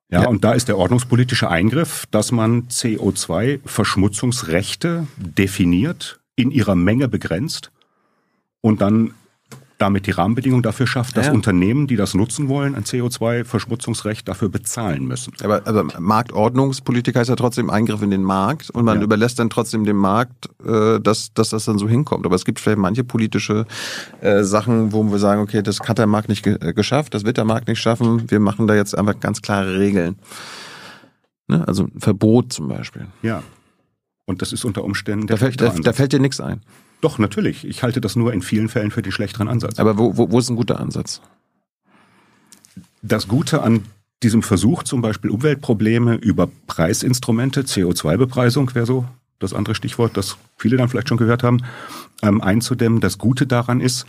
Ja, ja, und da ist der ordnungspolitische Eingriff, dass man CO2-Verschmutzungsrechte definiert, in ihrer Menge begrenzt und dann damit die Rahmenbedingungen dafür schafft, dass ja. Unternehmen, die das nutzen wollen, ein CO2-Verschmutzungsrecht dafür bezahlen müssen. Aber also Marktordnungspolitik heißt ja trotzdem Eingriff in den Markt und man ja. überlässt dann trotzdem dem Markt, äh, dass, dass das dann so hinkommt. Aber es gibt vielleicht manche politische äh, Sachen, wo wir sagen, okay, das hat der Markt nicht ge äh, geschafft, das wird der Markt nicht schaffen, wir machen da jetzt einfach ganz klare Regeln. Ne? Also ein Verbot zum Beispiel. Ja. Und das ist unter Umständen der da fällt, da, da fällt dir nichts ein. Doch, natürlich. Ich halte das nur in vielen Fällen für den schlechteren Ansatz. Aber wo, wo, wo ist ein guter Ansatz? Das Gute an diesem Versuch, zum Beispiel Umweltprobleme über Preisinstrumente, CO2-Bepreisung wäre so das andere Stichwort, das viele dann vielleicht schon gehört haben, ähm, einzudämmen. Das Gute daran ist,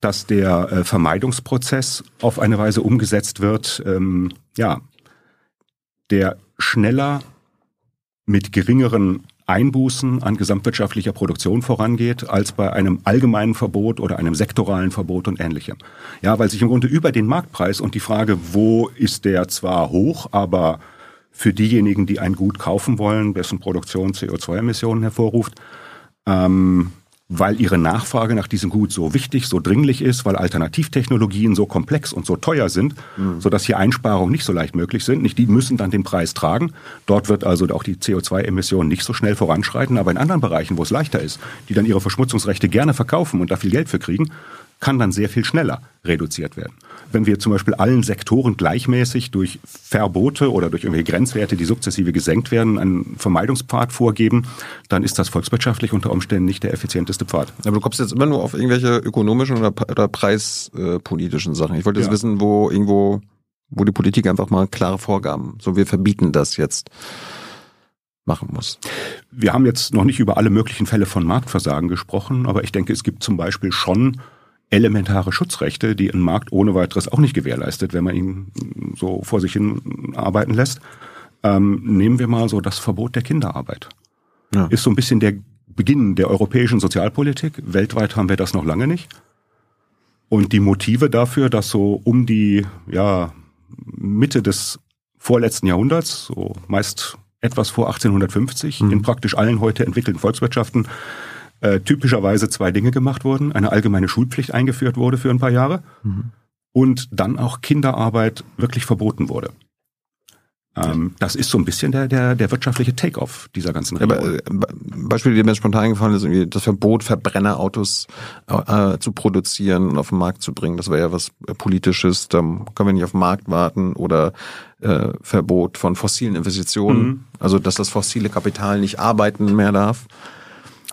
dass der äh, Vermeidungsprozess auf eine Weise umgesetzt wird, ähm, ja, der schneller mit geringeren Einbußen an gesamtwirtschaftlicher Produktion vorangeht, als bei einem allgemeinen Verbot oder einem sektoralen Verbot und ähnlichem. Ja, weil sich im Grunde über den Marktpreis und die Frage, wo ist der zwar hoch, aber für diejenigen, die ein Gut kaufen wollen, dessen Produktion CO2-Emissionen hervorruft, ähm, weil ihre Nachfrage nach diesem Gut so wichtig, so dringlich ist, weil Alternativtechnologien so komplex und so teuer sind, mhm. sodass hier Einsparungen nicht so leicht möglich sind. Nicht die müssen dann den Preis tragen. Dort wird also auch die CO2-Emission nicht so schnell voranschreiten. Aber in anderen Bereichen, wo es leichter ist, die dann ihre Verschmutzungsrechte gerne verkaufen und da viel Geld für kriegen, kann dann sehr viel schneller reduziert werden. Wenn wir zum Beispiel allen Sektoren gleichmäßig durch Verbote oder durch irgendwelche Grenzwerte, die sukzessive gesenkt werden, einen Vermeidungspfad vorgeben, dann ist das volkswirtschaftlich unter Umständen nicht der effizienteste Pfad. Aber du kommst jetzt immer nur auf irgendwelche ökonomischen oder, oder preispolitischen Sachen. Ich wollte jetzt ja. wissen, wo irgendwo, wo die Politik einfach mal klare Vorgaben, so wir verbieten das jetzt machen muss. Wir haben jetzt noch nicht über alle möglichen Fälle von Marktversagen gesprochen, aber ich denke, es gibt zum Beispiel schon elementare Schutzrechte, die ein Markt ohne weiteres auch nicht gewährleistet, wenn man ihn so vor sich hin arbeiten lässt. Ähm, nehmen wir mal so das Verbot der Kinderarbeit. Ja. Ist so ein bisschen der Beginn der europäischen Sozialpolitik. Weltweit haben wir das noch lange nicht. Und die Motive dafür, dass so um die ja, Mitte des vorletzten Jahrhunderts, so meist etwas vor 1850, mhm. in praktisch allen heute entwickelten Volkswirtschaften äh, typischerweise zwei Dinge gemacht wurden. Eine allgemeine Schulpflicht eingeführt wurde für ein paar Jahre mhm. und dann auch Kinderarbeit wirklich verboten wurde. Ähm, das ist so ein bisschen der, der, der wirtschaftliche Take-off dieser ganzen Region. Ja, äh, Beispiel, die mir spontan eingefallen ist, irgendwie das Verbot, Verbrennerautos äh, zu produzieren und auf den Markt zu bringen. Das wäre ja was äh, Politisches. Da können wir nicht auf den Markt warten oder äh, Verbot von fossilen Investitionen. Mhm. Also, dass das fossile Kapital nicht arbeiten mehr darf.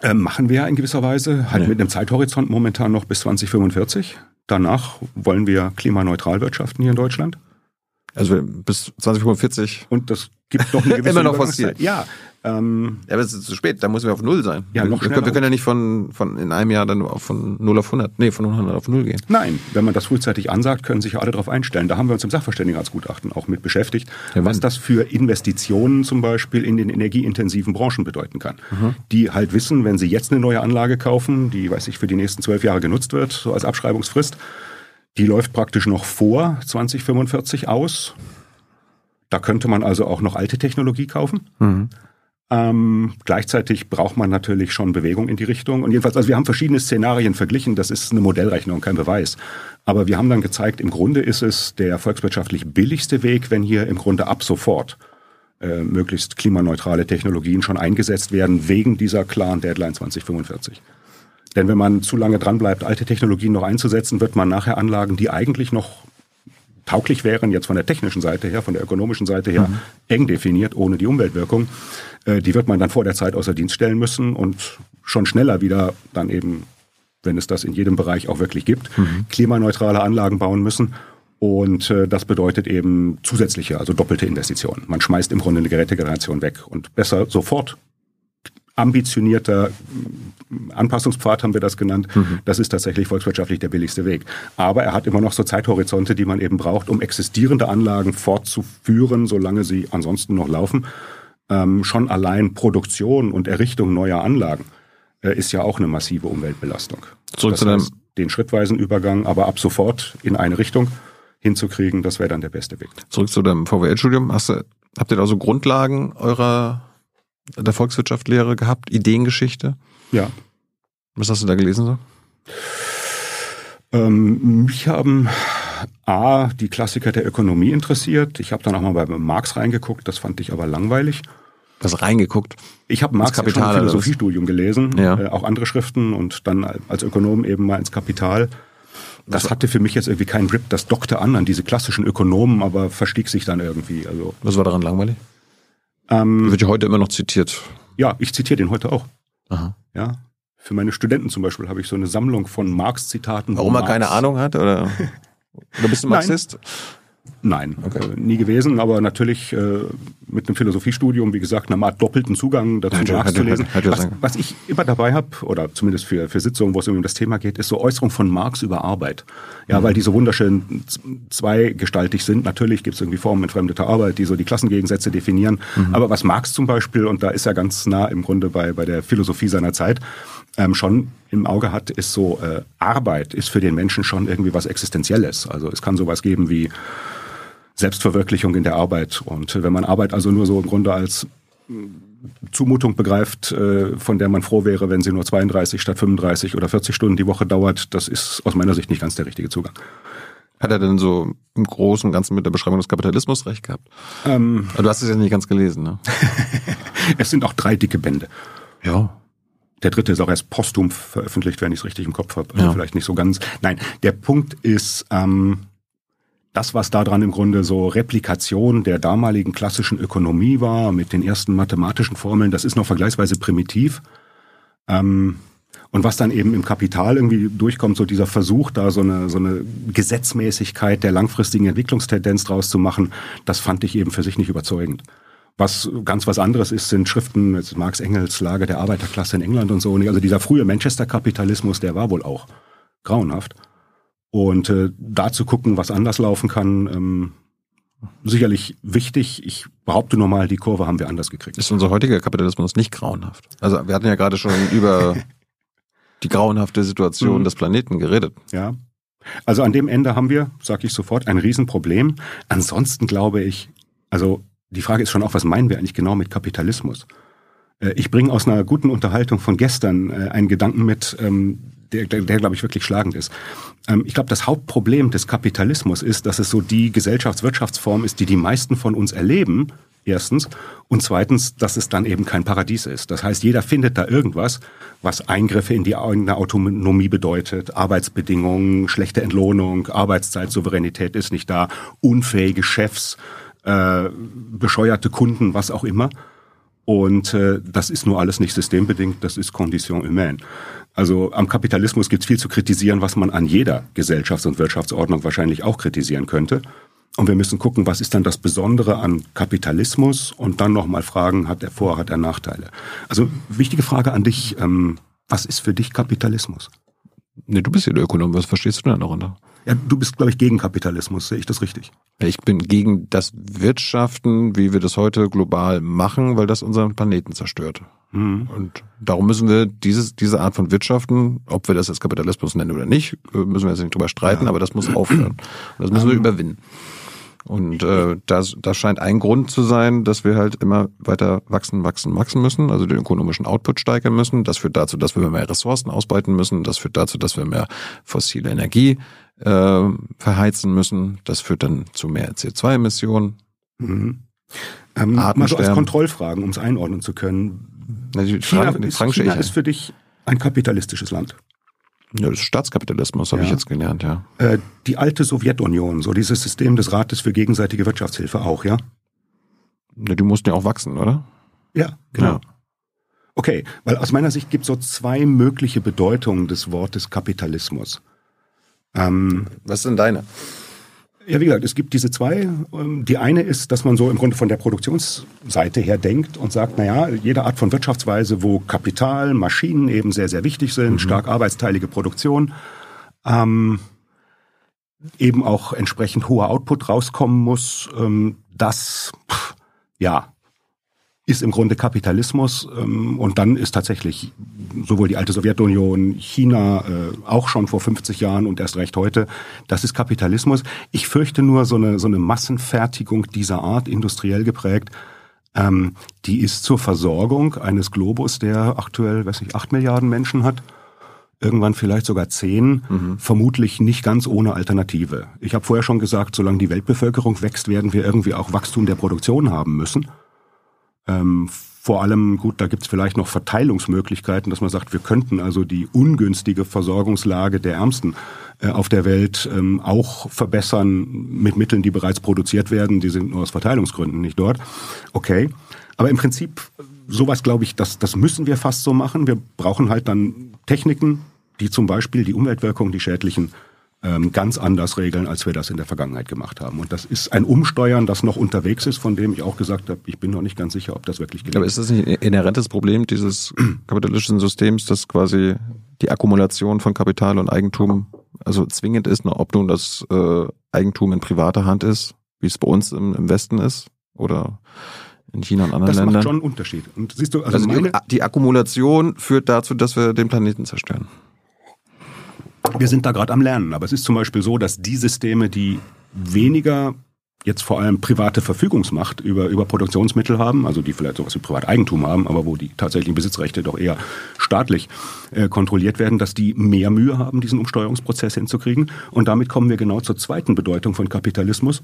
Äh, machen wir in gewisser Weise, halt ja. mit einem Zeithorizont momentan noch bis 2045. Danach wollen wir klimaneutral wirtschaften hier in Deutschland. Also bis 2045. Und das gibt doch eine gewisse Immer noch fossill. Ja, ähm, ja, aber es ist zu spät, da müssen wir auf Null sein. Ja, noch schneller. Wir können ja nicht von, von in einem Jahr dann von 0 auf 100, nee, von 100 auf 0 gehen. Nein, wenn man das frühzeitig ansagt, können sich ja alle darauf einstellen. Da haben wir uns im Sachverständigenratsgutachten auch mit beschäftigt, ja, was das für Investitionen zum Beispiel in den energieintensiven Branchen bedeuten kann. Mhm. Die halt wissen, wenn sie jetzt eine neue Anlage kaufen, die, weiß ich, für die nächsten zwölf Jahre genutzt wird, so als Abschreibungsfrist, die läuft praktisch noch vor 2045 aus. Da könnte man also auch noch alte Technologie kaufen. Mhm. Ähm, gleichzeitig braucht man natürlich schon Bewegung in die Richtung. Und jedenfalls, also wir haben verschiedene Szenarien verglichen. Das ist eine Modellrechnung, kein Beweis. Aber wir haben dann gezeigt, im Grunde ist es der volkswirtschaftlich billigste Weg, wenn hier im Grunde ab sofort äh, möglichst klimaneutrale Technologien schon eingesetzt werden, wegen dieser klaren Deadline 2045. Denn wenn man zu lange dranbleibt, alte Technologien noch einzusetzen, wird man nachher Anlagen, die eigentlich noch tauglich wären, jetzt von der technischen Seite her, von der ökonomischen Seite her, mhm. eng definiert, ohne die Umweltwirkung, äh, die wird man dann vor der Zeit außer Dienst stellen müssen und schon schneller wieder dann eben, wenn es das in jedem Bereich auch wirklich gibt, mhm. klimaneutrale Anlagen bauen müssen. Und äh, das bedeutet eben zusätzliche, also doppelte Investitionen. Man schmeißt im Grunde eine Gerätegeneration weg und besser sofort ambitionierter Anpassungspfad haben wir das genannt. Mhm. Das ist tatsächlich volkswirtschaftlich der billigste Weg. Aber er hat immer noch so Zeithorizonte, die man eben braucht, um existierende Anlagen fortzuführen, solange sie ansonsten noch laufen. ähm, schon allein Produktion und Errichtung neuer Anlagen äh, ist ja auch eine massive Umweltbelastung. Zurück das zu heißt, den schrittweisen Übergang, aber ab sofort in eine Richtung hinzukriegen, das wäre dann der beste Weg. Zurück zu deinem VWL-Studium. Habt ihr da so Grundlagen eurer der Volkswirtschaftslehre gehabt? Ideengeschichte? Ja. Was hast du da gelesen so? Ähm, mich haben A, die Klassiker der Ökonomie interessiert. Ich habe dann auch mal bei Marx reingeguckt, das fand ich aber langweilig. Was reingeguckt? Ich habe Marx Kapital, ja schon im Philosophiestudium gelesen, Ja. äh, auch andere Schriften und dann als Ökonom eben mal ins Kapital. Das hatte für mich jetzt irgendwie keinen Grip. Das dockte an an diese klassischen Ökonomen, aber verstieg sich dann irgendwie. Also Was war daran langweilig? Ähm, Wird ja heute immer noch zitiert. ja, ich zitiere den heute auch. Aha. Ja, für meine Studenten zum Beispiel habe ich so eine Sammlung von Marx-Zitaten. wo Warum er Marx- keine Ahnung hat? Oder, oder bist du. Marxist? Nein, Okay. äh, nie gewesen, aber natürlich äh, mit einem Philosophiestudium, wie gesagt, einer Art doppelten Zugang dazu, Hätte- Marx hätte- zu lesen. hätte- hätte was, was ich immer dabei habe, oder zumindest für, für Sitzungen, wo es um das Thema geht, ist so Äußerung von Marx über Arbeit. Ja, weil die so wunderschön zweigestaltig sind. Natürlich gibt es irgendwie formenentfremdete Arbeit, die so die Klassengegensätze definieren. Aber was Marx zum Beispiel, und da ist er ganz nah im Grunde bei, bei der Philosophie seiner Zeit, ähm, schon im Auge hat, ist so, äh, Arbeit ist für den Menschen schon irgendwie was Existenzielles. Also es kann sowas geben wie Selbstverwirklichung in der Arbeit. Und wenn man Arbeit also nur so im Grunde als mh, Zumutung begreift, äh, von der man froh wäre, wenn sie nur 32 statt 35 oder 40 Stunden die Woche dauert, das ist aus meiner Sicht nicht ganz der richtige Zugang. Hat er denn so im Großen und Ganzen mit der Beschreibung des Kapitalismus recht gehabt? Ähm, Du hast es ja nicht ganz gelesen, ne? es sind auch drei dicke Bände. Ja. Der dritte ist auch erst posthum veröffentlicht, wenn ich es richtig im Kopf habe. Ja. Vielleicht nicht so ganz. Nein, der Punkt ist, ähm, das, was daran im Grunde so Replikation der damaligen klassischen Ökonomie war, mit den ersten mathematischen Formeln, das ist noch vergleichsweise primitiv. Ähm, und was dann eben im Kapital irgendwie durchkommt, so dieser Versuch, da so eine, so eine Gesetzmäßigkeit der langfristigen Entwicklungstendenz draus zu machen, das fand ich eben für sich nicht überzeugend. Was ganz was anderes ist, sind Schriften, Marx Engels Lage der Arbeiterklasse in England und so. Also dieser frühe Manchester-Kapitalismus, der war wohl auch grauenhaft. Und äh, da zu gucken, was anders laufen kann, ähm, sicherlich wichtig. Ich behaupte nur mal, die Kurve haben wir anders gekriegt. Ist unser heutiger Kapitalismus nicht grauenhaft? Also wir hatten ja gerade schon über die grauenhafte Situation Mhm. des Planeten geredet. Ja. Also an dem Ende haben wir, sage ich sofort, ein Riesenproblem. Ansonsten glaube ich, also die Frage ist schon auch, was meinen wir eigentlich genau mit Kapitalismus? Äh, Ich bringe aus einer guten Unterhaltung von gestern äh, einen Gedanken mit, ähm, der, der, der glaube ich, wirklich schlagend ist. Ähm, Ich glaube, das Hauptproblem des Kapitalismus ist, dass es so die Gesellschaftswirtschaftsform ist, die die meisten von uns erleben, erstens. Und zweitens, dass es dann eben kein Paradies ist. Das heißt, jeder findet da irgendwas, was Eingriffe in die eigene Autonomie bedeutet, Arbeitsbedingungen, schlechte Entlohnung, Arbeitszeitsouveränität ist nicht da, unfähige Chefs, äh, bescheuerte Kunden, was auch immer. Und äh, das ist nur alles nicht systembedingt, das ist Condition humaine. Also am Kapitalismus gibt es viel zu kritisieren, was man an jeder Gesellschafts- und Wirtschaftsordnung wahrscheinlich auch kritisieren könnte. Und wir müssen gucken, was ist dann das Besondere an Kapitalismus und dann nochmal fragen, hat er Vor-, hat er Nachteile? Also wichtige Frage an dich, ähm, was ist für dich Kapitalismus? Nee, du bist ja der Ökonom, was verstehst du denn darunter? Ja, du bist, glaube ich, gegen Kapitalismus, sehe ich das richtig? Ja, Ich bin gegen das Wirtschaften, wie wir das heute global machen, weil das unseren Planeten zerstört. Mhm. Und darum müssen wir dieses, diese Art von Wirtschaften, ob wir das jetzt Kapitalismus nennen oder nicht, äh, müssen wir jetzt nicht drüber streiten, aber das muss aufhören. Und das müssen wir überwinden. Und äh, das, das scheint ein Grund zu sein, dass wir halt immer weiter wachsen, wachsen, wachsen müssen, also den ökonomischen Output steigern müssen. Das führt dazu, dass wir mehr Ressourcen ausbeuten müssen. Das führt dazu, dass wir mehr fossile Energie äh, verheizen müssen. Das führt dann zu mehr CO2-Emissionen. Mhm. Ähm, mal so als. Kontrollfragen, um es einordnen zu können. Na, die China, die ist, China ist für dich ein kapitalistisches Land. Ja, das ist Staatskapitalismus, habe Ja. ich jetzt gelernt, ja. Äh, die alte Sowjetunion, so dieses System des Rates für gegenseitige Wirtschaftshilfe auch, ja? ja. Die mussten ja auch wachsen, oder? Ja, genau. Ja. Okay, weil aus meiner Sicht gibt es so zwei mögliche Bedeutungen des Wortes Kapitalismus. Ähm, Was ist denn deine? Ja, wie gesagt, es gibt diese zwei. Ähm, Die eine ist, dass man so im Grunde von der Produktionsseite her denkt und sagt, naja, jede Art von Wirtschaftsweise, wo Kapital, Maschinen eben sehr, sehr wichtig sind, stark arbeitsteilige Produktion, ähm, eben auch entsprechend hoher Output rauskommen muss, ähm, das, pff, ja, ist im Grunde Kapitalismus ähm, und dann ist tatsächlich sowohl die alte Sowjetunion, China äh, auch schon vor 50 Jahren und erst recht heute, das ist Kapitalismus. Ich fürchte nur so eine, so eine Massenfertigung dieser Art, industriell geprägt, ähm, die ist zur Versorgung eines Globus, der aktuell, weiß nicht, acht Milliarden Menschen hat, irgendwann vielleicht sogar zehn, mhm. vermutlich nicht ganz ohne Alternative. Ich habe vorher schon gesagt, solange die Weltbevölkerung wächst, werden wir irgendwie auch Wachstum der Produktion haben müssen. Ähm, vor allem, gut, da gibt's vielleicht noch Verteilungsmöglichkeiten, dass man sagt, wir könnten also die ungünstige Versorgungslage der Ärmsten äh, auf der Welt ähm, auch verbessern mit Mitteln, die bereits produziert werden. Die sind nur aus Verteilungsgründen nicht dort. Okay. Aber im Prinzip, sowas glaube ich, das, das müssen wir fast so machen. Wir brauchen halt dann Techniken, die zum Beispiel die Umweltwirkung, die schädlichen ganz anders regeln, als wir das in der Vergangenheit gemacht haben. Und das ist ein Umsteuern, das noch unterwegs ist, von dem ich auch gesagt habe, ich bin noch nicht ganz sicher, ob das wirklich gelingt. Aber ist das nicht ein inhärentes Problem dieses kapitalistischen Systems, dass quasi die Akkumulation von Kapital und Eigentum also zwingend ist, ob nun das äh, Eigentum in privater Hand ist, wie es bei uns im, im Westen ist oder in China und anderen das Ländern. Das macht schon einen Unterschied. Und siehst du, also, also die, die Akkumulation führt dazu, dass wir den Planeten zerstören. Wir sind da gerade am Lernen, aber es ist zum Beispiel so, dass die Systeme, die weniger jetzt vor allem private Verfügungsmacht über, über Produktionsmittel haben, also die vielleicht sowas wie Privateigentum haben, aber wo die tatsächlichen Besitzrechte doch eher staatlich äh, kontrolliert werden, dass die mehr Mühe haben, diesen Umsteuerungsprozess hinzukriegen. Und damit kommen wir genau zur zweiten Bedeutung von Kapitalismus.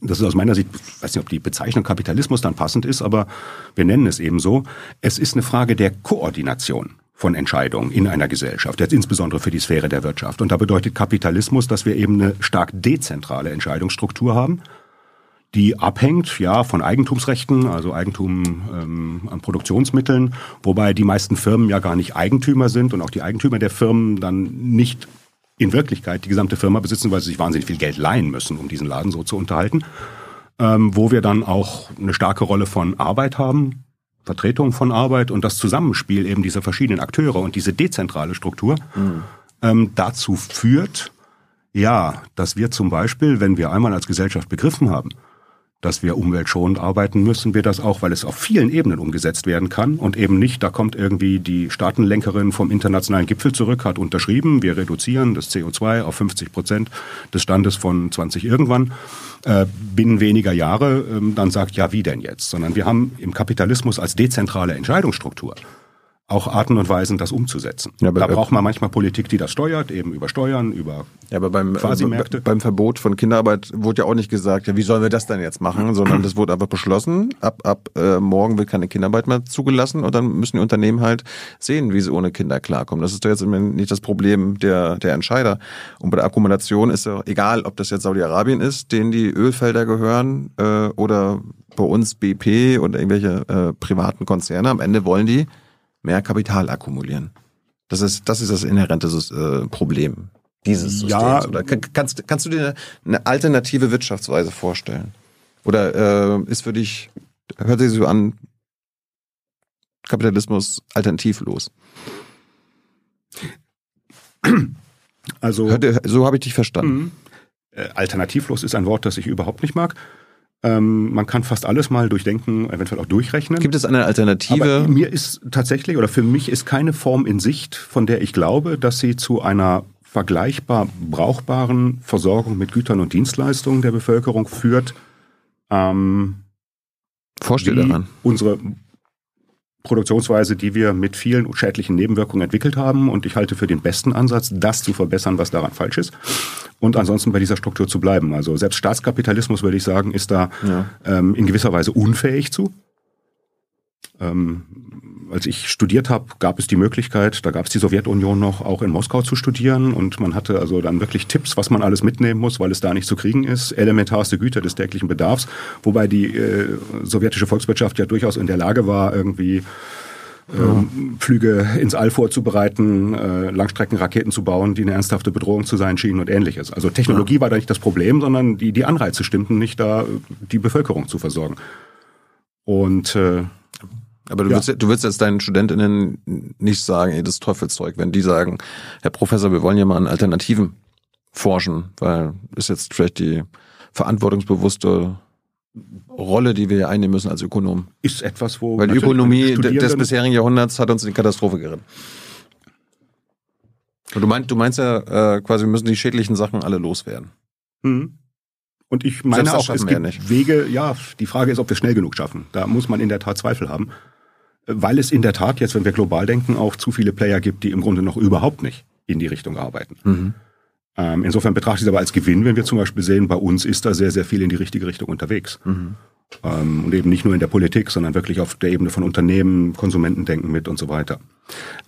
Das ist aus meiner Sicht, ich weiß nicht, ob die Bezeichnung Kapitalismus dann passend ist, aber wir nennen es eben so. Es ist eine Frage der Koordination von Entscheidungen in einer Gesellschaft, jetzt insbesondere für die Sphäre der Wirtschaft. Und da bedeutet Kapitalismus, dass wir eben eine stark dezentrale Entscheidungsstruktur haben, die abhängt ja von Eigentumsrechten, also Eigentum ähm, an Produktionsmitteln, wobei die meisten Firmen ja gar nicht Eigentümer sind und auch die Eigentümer der Firmen dann nicht in Wirklichkeit die gesamte Firma besitzen, weil sie sich wahnsinnig viel Geld leihen müssen, um diesen Laden so zu unterhalten. Ähm, wo wir dann auch eine starke Rolle von Arbeit haben, Vertretung von Arbeit und das Zusammenspiel eben dieser verschiedenen Akteure und diese dezentrale Struktur mhm. ähm, dazu führt, ja, dass wir zum Beispiel, wenn wir einmal als Gesellschaft begriffen haben, dass wir umweltschonend arbeiten, müssen wir das auch, weil es auf vielen Ebenen umgesetzt werden kann und eben nicht, da kommt irgendwie die Staatenlenkerin vom internationalen Gipfel zurück, hat unterschrieben, wir reduzieren das CO2 auf 50 Prozent des Standes von 20 irgendwann äh, binnen weniger Jahre, äh, dann sagt, ja, wie denn jetzt? Sondern wir haben im Kapitalismus als dezentrale Entscheidungsstruktur auch Arten und Weisen, das umzusetzen. Ja, da braucht man manchmal Politik, die das steuert, eben über Steuern, über ja, aber beim, Quasi-Märkte. beim Verbot von Kinderarbeit wurde ja auch nicht gesagt, ja, wie sollen wir das denn jetzt machen, sondern das wurde einfach beschlossen, ab, ab äh, morgen wird keine Kinderarbeit mehr zugelassen und dann müssen die Unternehmen halt sehen, wie sie ohne Kinder klarkommen. Das ist doch jetzt nicht das Problem der, der Entscheider. Und bei der Akkumulation ist ja egal, ob das jetzt Saudi-Arabien ist, denen die Ölfelder gehören äh, oder bei uns BP oder irgendwelche äh, privaten Konzerne. Am Ende wollen die mehr Kapital akkumulieren. Das ist, das ist das inhärente äh, Problem dieses Systems. Ja. Oder kannst, kannst du dir eine alternative Wirtschaftsweise vorstellen? Oder äh, ist für dich, hört sich so an, Kapitalismus alternativlos? Also Hört, so habe ich dich verstanden. Mhm. Äh, alternativlos ist ein Wort, das ich überhaupt nicht mag. Ähm, man kann fast alles mal durchdenken, eventuell auch durchrechnen. Gibt es eine Alternative? Aber mir ist tatsächlich oder für mich ist keine Form in Sicht, von der ich glaube, dass sie zu einer vergleichbar brauchbaren Versorgung mit Gütern und Dienstleistungen der Bevölkerung führt. Ähm, Vorstell daran. Unsere Produktionsweise, die wir mit vielen schädlichen Nebenwirkungen entwickelt haben. Und ich halte für den besten Ansatz, das zu verbessern, was daran falsch ist. Und ansonsten bei dieser Struktur zu bleiben. Also selbst Staatskapitalismus, würde ich sagen, ist da ja. ähm, in gewisser Weise unfähig zu. Ähm, als ich studiert habe, gab es die Möglichkeit, da gab es die Sowjetunion noch, auch in Moskau zu studieren. Und man hatte also dann wirklich Tipps, was man alles mitnehmen muss, weil es da nicht zu kriegen ist. Elementarste Güter des täglichen Bedarfs. Wobei die äh, sowjetische Volkswirtschaft ja durchaus in der Lage war, irgendwie ähm, Flüge ins All vorzubereiten, äh, Langstreckenraketen zu bauen, die eine ernsthafte Bedrohung zu sein schienen und ähnliches. Also Technologie ja. war da nicht das Problem, sondern die, die Anreize stimmten nicht da, die Bevölkerung zu versorgen. Und äh, aber du, ja. willst, du willst jetzt deinen StudentInnen nicht sagen, ey, das ist Teufelszeug, wenn die sagen, Herr Professor, wir wollen ja mal an Alternativen forschen, weil ist jetzt vielleicht die verantwortungsbewusste Rolle, die wir einnehmen müssen als Ökonomen. Ist etwas, wo. Weil die Ökonomie des bisherigen Jahrhunderts hat uns in die Katastrophe geritten. Und du meinst, du meinst ja äh, quasi, wir müssen die schädlichen Sachen alle loswerden. Hm. Und ich meine auch, es gibt ja Wege, ja, die Frage ist, ob wir schnell genug schaffen. Da muss man in der Tat Zweifel haben. Weil es in der Tat jetzt, wenn wir global denken, auch zu viele Player gibt, die im Grunde noch überhaupt nicht in die Richtung arbeiten. Mhm. Ähm, insofern betrachte ich es aber als Gewinn, wenn wir zum Beispiel sehen, bei uns ist da sehr, sehr viel in die richtige Richtung unterwegs. Mhm. Ähm, und eben nicht nur in der Politik, sondern wirklich auf der Ebene von Unternehmen, Konsumentendenken mit und so weiter.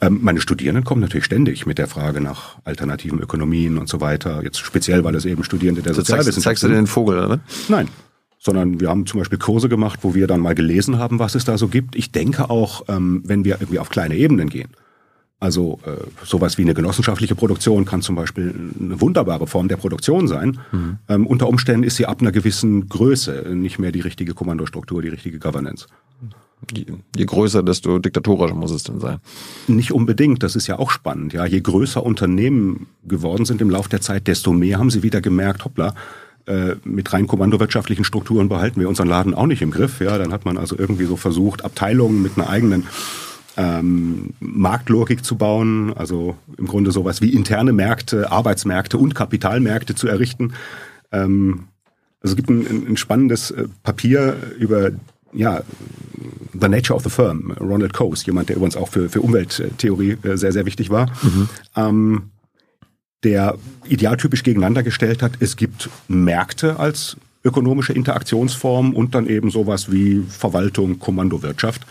Ähm, meine Studierenden kommen natürlich ständig mit der Frage nach alternativen Ökonomien und so weiter. Jetzt speziell, weil es eben Studierende der Sozialwissenschaften sind. Zeigst du den Vogel, oder? Nein, sondern wir haben zum Beispiel Kurse gemacht, wo wir dann mal gelesen haben, was es da so gibt. Ich denke auch, ähm, wenn wir irgendwie auf kleine Ebenen gehen, also äh, sowas wie eine genossenschaftliche Produktion kann zum Beispiel eine wunderbare Form der Produktion sein. Mhm. Ähm, unter Umständen ist sie ab einer gewissen Größe nicht mehr die richtige Kommandostruktur, die richtige Governance. Je, je größer, desto diktatorischer muss es denn sein. Nicht unbedingt, das ist ja auch spannend. Ja, je größer Unternehmen geworden sind im Laufe der Zeit, desto mehr haben sie wieder gemerkt, hoppla, äh, mit rein kommandowirtschaftlichen Strukturen behalten wir unseren Laden auch nicht im Griff. Ja, dann hat man also irgendwie so versucht, Abteilungen mit einer eigenen ähm, Marktlogik zu bauen, also im Grunde sowas wie interne Märkte, Arbeitsmärkte und Kapitalmärkte zu errichten. Ähm, also es gibt ein, ein spannendes äh, Papier über ja, The Nature of the Firm, Ronald Coase, jemand, der übrigens auch für, für Umwelttheorie äh, sehr, sehr wichtig war, mhm. ähm, der idealtypisch gegeneinander gestellt hat, es gibt Märkte als ökonomische Interaktionsform und dann eben sowas wie Verwaltung, Kommandowirtschaft.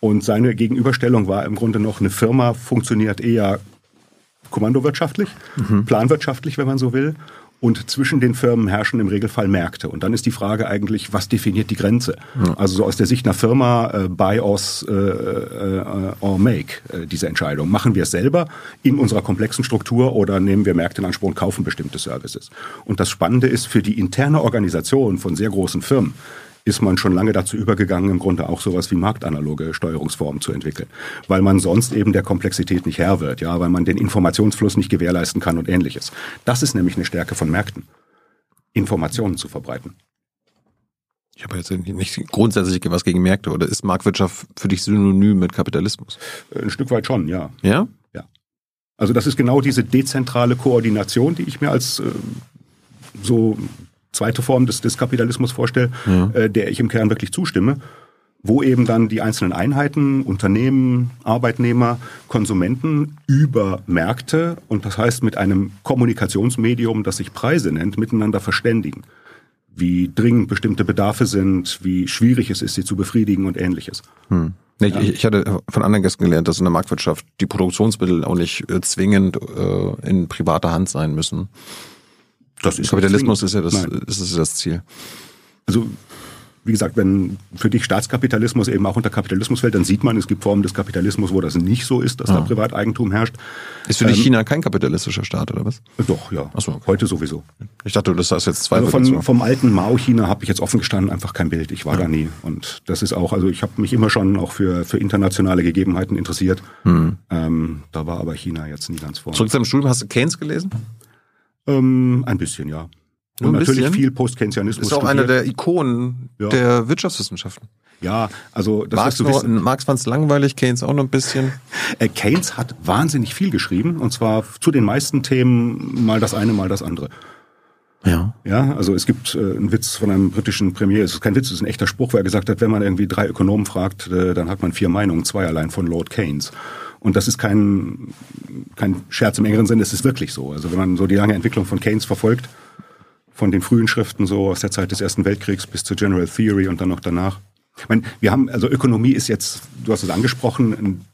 Und seine Gegenüberstellung war im Grunde noch, eine Firma funktioniert eher kommandowirtschaftlich, mhm. planwirtschaftlich, wenn man so will. Und zwischen den Firmen herrschen im Regelfall Märkte. Und dann ist die Frage eigentlich, was definiert die Grenze? Ja. Also so aus der Sicht einer Firma, äh, buy us äh, äh, or make äh, diese Entscheidung. Machen wir es selber in unserer komplexen Struktur oder nehmen wir Märkte in Anspruch und kaufen bestimmte Services? Und das Spannende ist, für die interne Organisation von sehr großen Firmen ist man schon lange dazu übergegangen, im Grunde auch sowas wie marktanaloge Steuerungsformen zu entwickeln, weil man sonst eben der Komplexität nicht Herr wird, ja, weil man den Informationsfluss nicht gewährleisten kann und ähnliches. Das ist nämlich eine Stärke von Märkten, Informationen zu verbreiten. Ich habe jetzt nicht grundsätzlich was gegen Märkte oder ist Marktwirtschaft für dich synonym mit Kapitalismus? Ein Stück weit schon, ja. Ja? Ja. Also das ist genau diese dezentrale Koordination, die ich mir als äh, so zweite Form des, des Kapitalismus vorstelle, ja. äh, der ich im Kern wirklich zustimme, wo eben dann die einzelnen Einheiten, Unternehmen, Arbeitnehmer, Konsumenten über Märkte und das heißt mit einem Kommunikationsmedium, das sich Preise nennt, miteinander verständigen. Wie dringend bestimmte Bedarfe sind, wie schwierig es ist, sie zu befriedigen und ähnliches. Hm. Ich, ich, hatte von anderen Gästen gelernt, dass in der Marktwirtschaft die Produktionsmittel auch nicht äh, zwingend äh, in privater Hand sein müssen. Das ist Kapitalismus ist ja das, ist, das Ziel. Also wie gesagt, wenn für dich Staatskapitalismus eben auch unter Kapitalismus fällt, dann sieht man, es gibt Formen des Kapitalismus, wo das nicht so ist, dass ja. da Privateigentum herrscht. Ist für dich ähm, China kein kapitalistischer Staat, oder was? Doch, ja. Ach so, okay. Heute sowieso. Ich dachte, das ist jetzt zwei also von, Vom alten Mao-China habe ich jetzt offen gestanden einfach kein Bild. Ich war ja. da nie. Und das ist auch, also ich habe mich immer schon auch für, für internationale Gegebenheiten interessiert. Mhm. Ähm, da war aber China jetzt nie ganz vor. Zurück zu deinem Studium, hast du Keynes gelesen? Ähm, ein bisschen, ja. Und ein natürlich bisschen. viel Post-Keynesianismus. Ist auch studiert. eine der Ikonen ja. der Wirtschaftswissenschaften. Ja, also das Marx, noch, Marx fand es langweilig, Keynes auch noch ein bisschen. Äh, Keynes hat wahnsinnig viel geschrieben und zwar zu den meisten Themen mal das eine, mal das andere. Ja. Ja, also es gibt äh, einen Witz von einem britischen Premier, es ist kein Witz, es ist ein echter Spruch, wo er gesagt hat, wenn man irgendwie drei Ökonomen fragt, äh, dann hat man vier Meinungen, zwei allein von Lord Keynes. Und das ist kein, kein Scherz im engeren Sinne, es ist wirklich so. Also wenn man so die lange Entwicklung von Keynes verfolgt, von den frühen Schriften so aus der Zeit des Ersten Weltkriegs bis zur General Theory und dann noch danach. Ich meine, wir haben, also Ökonomie ist jetzt, du hast es angesprochen, ein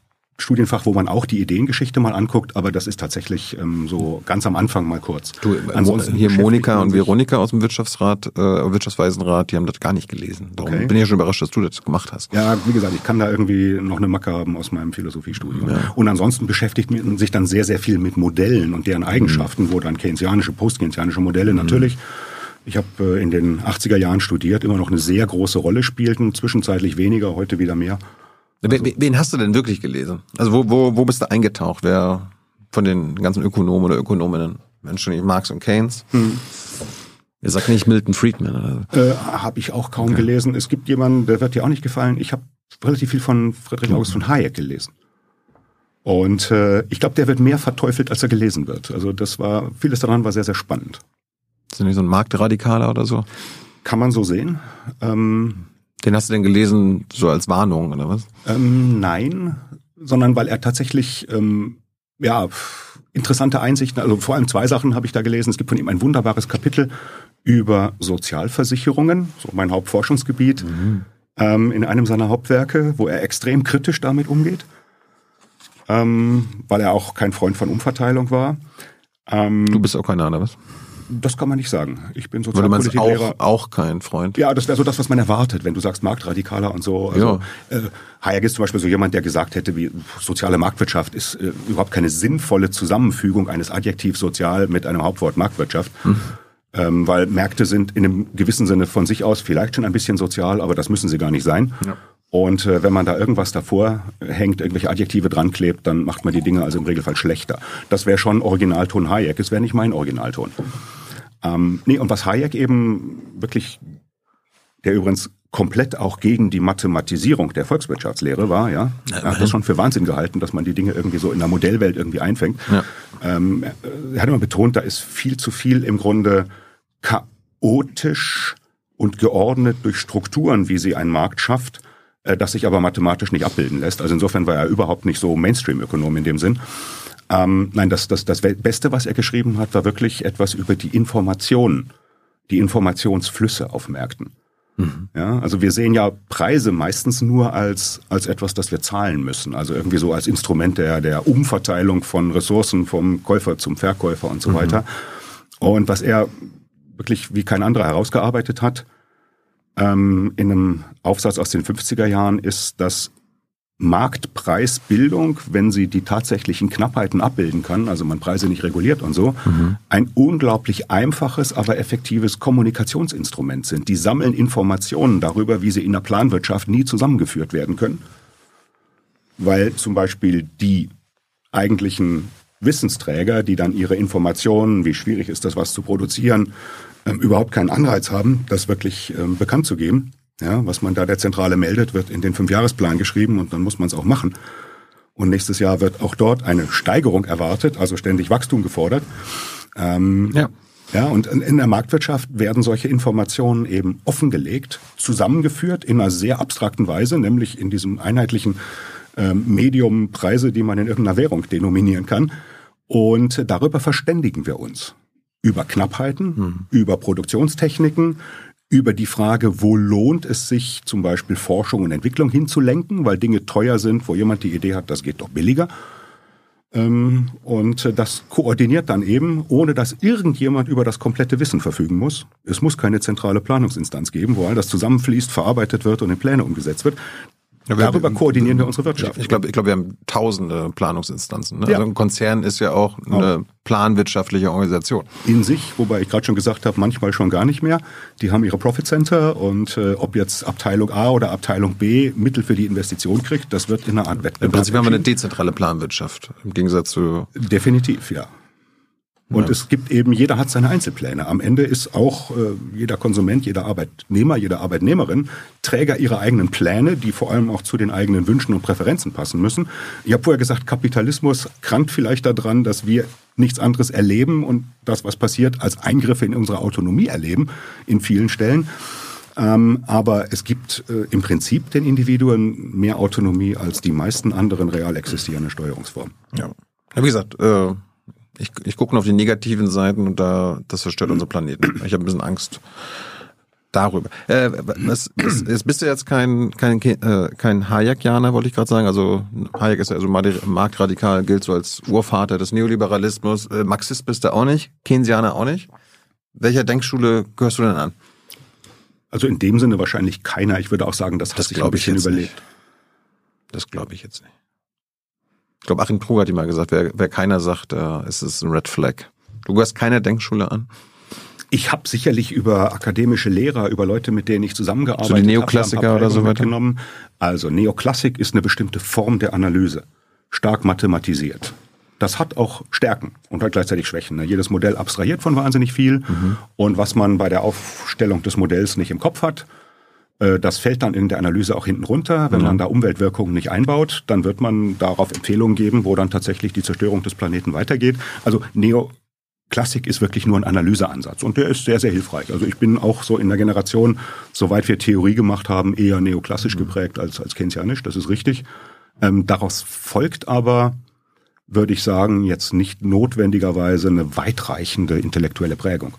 Studienfach, wo man auch die Ideengeschichte mal anguckt, aber das ist tatsächlich ähm, so ganz am Anfang mal kurz. Du, Ansonsten hier Monika und Veronika aus dem Wirtschaftsrat, äh, Wirtschaftsweisenrat, die haben das gar nicht gelesen. Darum okay. bin ich ja schon überrascht, dass du das gemacht hast. Ja, wie gesagt, ich kann da irgendwie noch eine Macke haben aus meinem Philosophiestudium. Ja. Und ansonsten beschäftigt man sich dann sehr, sehr viel mit Modellen und deren Eigenschaften, mhm. wo dann keynesianische, postkeynesianische Modelle mhm. natürlich ich habe äh, in den 80er Jahren studiert, immer noch eine sehr große Rolle spielten, zwischenzeitlich weniger, heute wieder mehr. Also, wen hast du denn wirklich gelesen? Also wo, wo, wo bist du eingetaucht? Wer von den ganzen Ökonomen oder Ökonominnen? Menschen wie Marx und Keynes? Hm. Ihr sagt nicht Milton Friedman. Oder? Äh, habe ich auch kaum okay. gelesen. Es gibt jemanden, der wird dir auch nicht gefallen. Ich habe relativ viel von Friedrich August von Hayek gelesen. Und äh, ich glaube, der wird mehr verteufelt, als er gelesen wird. Also das war, vieles daran war sehr, sehr spannend. Ist er nicht so ein Marktradikaler oder so? Kann man so sehen. Ähm, Den hast du denn gelesen so als Warnung oder was? Ähm, nein, sondern weil er tatsächlich ähm, ja interessante Einsichten, also vor allem zwei Sachen habe ich da gelesen. Es gibt von ihm ein wunderbares Kapitel über Sozialversicherungen, so mein Hauptforschungsgebiet, mhm. ähm, in einem seiner Hauptwerke, wo er extrem kritisch damit umgeht, ähm, weil er auch kein Freund von Umverteilung war. Ähm, du bist auch keiner, oder was? Das kann man nicht sagen. Ich bin Sozialpolitiklehrer. Auch, auch kein Freund. Ja, das wäre so das, was man erwartet, wenn du sagst Marktradikaler und so. Also, ja. äh, Hayek ist zum Beispiel so jemand, der gesagt hätte, wie soziale Marktwirtschaft ist äh, überhaupt keine sinnvolle Zusammenfügung eines Adjektivs sozial mit einem Hauptwort Marktwirtschaft. Hm. Ähm, weil Märkte sind in einem gewissen Sinne von sich aus vielleicht schon ein bisschen sozial, aber das müssen sie gar nicht sein. Ja. Und äh, wenn man da irgendwas davor hängt, irgendwelche Adjektive dran klebt, dann macht man die Dinge also im Regelfall schlechter. Das wäre schon Originalton Hayek, es wäre nicht mein Originalton. Ähm, nee, und was Hayek eben wirklich, der übrigens komplett auch gegen die Mathematisierung der Volkswirtschaftslehre war, ja. Er hat das schon für Wahnsinn gehalten, dass man die Dinge irgendwie so in der Modellwelt irgendwie einfängt. Ja. Ähm, er hat immer betont, da ist viel zu viel im Grunde chaotisch und geordnet durch Strukturen, wie sie ein Markt schafft, äh, das sich aber mathematisch nicht abbilden lässt. Also insofern war er überhaupt nicht so Mainstream-Ökonom in dem Sinn. Ähm, nein, das, das, das Beste, was er geschrieben hat, war wirklich etwas über die Informationen, die Informationsflüsse auf Märkten. Mhm. Ja, also wir sehen ja Preise meistens nur als, als etwas, das wir zahlen müssen. Also irgendwie so als Instrument der, der Umverteilung von Ressourcen vom Käufer zum Verkäufer und so mhm. weiter. Und was er wirklich wie kein anderer herausgearbeitet hat, ähm, in einem Aufsatz aus den 50er Jahren, ist, dass Marktpreisbildung, wenn sie die tatsächlichen Knappheiten abbilden kann, also man Preise nicht reguliert und so, mhm. ein unglaublich einfaches, aber effektives Kommunikationsinstrument sind. Die sammeln Informationen darüber, wie sie in der Planwirtschaft nie zusammengeführt werden können, weil zum Beispiel die eigentlichen Wissensträger, die dann ihre Informationen, wie schwierig ist das, was zu produzieren, ähm, überhaupt keinen Anreiz haben, das wirklich ähm, bekannt zu geben. Ja, was man da der Zentrale meldet, wird in den Fünfjahresplan geschrieben und dann muss man es auch machen. Und nächstes Jahr wird auch dort eine Steigerung erwartet, also ständig Wachstum gefordert. Ähm, ja. Ja, und in der Marktwirtschaft werden solche Informationen eben offengelegt, zusammengeführt in einer sehr abstrakten Weise, nämlich in diesem einheitlichen ähm, Medium Preise, die man in irgendeiner Währung denominieren kann. Und darüber verständigen wir uns. Über Knappheiten, hm. über Produktionstechniken, über die Frage, wo lohnt es sich zum Beispiel Forschung und Entwicklung hinzulenken, weil Dinge teuer sind, wo jemand die Idee hat, das geht doch billiger. Ähm, und das koordiniert dann eben, ohne dass irgendjemand über das komplette Wissen verfügen muss. Es muss keine zentrale Planungsinstanz geben, wo all das zusammenfließt, verarbeitet wird und in Pläne umgesetzt wird. Ja, wir Darüber koordinieren wir unsere Wirtschaft. Ich, ich glaube, ich glaube, wir haben tausende Planungsinstanzen. Ne? Ja. Also ein Konzern ist ja auch eine planwirtschaftliche Organisation. In sich, wobei ich gerade schon gesagt habe, manchmal schon gar nicht mehr. Die haben ihre Profit Center und äh, ob jetzt Abteilung A oder Abteilung B Mittel für die Investition kriegt, das wird in einer Art Wettbewerb. Im Prinzip haben wir eine dezentrale Planwirtschaft im Gegensatz zu. Definitiv, ja. Und ja. es gibt eben, jeder hat seine Einzelpläne. Am Ende ist auch äh, jeder Konsument, jeder Arbeitnehmer, jede Arbeitnehmerin Träger ihrer eigenen Pläne, die vor allem auch zu den eigenen Wünschen und Präferenzen passen müssen. Ich habe vorher gesagt, Kapitalismus krankt vielleicht daran, dass wir nichts anderes erleben und das, was passiert, als Eingriffe in unsere Autonomie erleben, in vielen Stellen. Ähm, aber es gibt äh, im Prinzip den Individuen mehr Autonomie als die meisten anderen real existierenden Steuerungsformen. Ja. Wie gesagt, äh ich, ich gucke nur auf die negativen Seiten und da das zerstört unseren Planeten. Ich habe ein bisschen Angst darüber. Äh, was, was, jetzt bist du jetzt kein kein äh, kein Hayekianer, wollte ich gerade sagen. Also Hayek ist ja also marktradikal, gilt so als Urvater des Neoliberalismus. Äh, Marxist bist du auch nicht, Keynesianer auch nicht. Welcher Denkschule gehörst du denn an? Also in dem Sinne wahrscheinlich keiner. Ich würde auch sagen, das, das hat sich ein bisschen überlegt. Nicht. Das glaube ich jetzt nicht. Ich glaube, Achim Krug hat immer gesagt, wer, wer keiner sagt, äh, ist es ein Red Flag. Du gehörst keiner Denkschule an? Ich habe sicherlich über akademische Lehrer, über Leute, mit denen ich zusammengearbeitet habe. So die Neoklassiker oder so weiter? Also Neoklassik ist eine bestimmte Form der Analyse, stark mathematisiert. das hat auch Stärken und hat gleichzeitig Schwächen. Ne? Jedes Modell abstrahiert von wahnsinnig viel mhm. und was man bei der Aufstellung des Modells nicht im Kopf hat, das fällt dann in der Analyse auch hinten runter. Wenn mhm. man da Umweltwirkungen nicht einbaut, dann wird man darauf Empfehlungen geben, wo dann tatsächlich die Zerstörung des Planeten weitergeht. Also Neo Klassik ist wirklich nur ein Analyseansatz und der ist sehr, sehr hilfreich. Also ich bin auch so in der Generation, soweit wir Theorie gemacht haben, eher neoklassisch mhm. geprägt als, als keynesianisch, das ist richtig. Ähm, daraus folgt aber, würde ich sagen, jetzt nicht notwendigerweise eine weitreichende intellektuelle Prägung.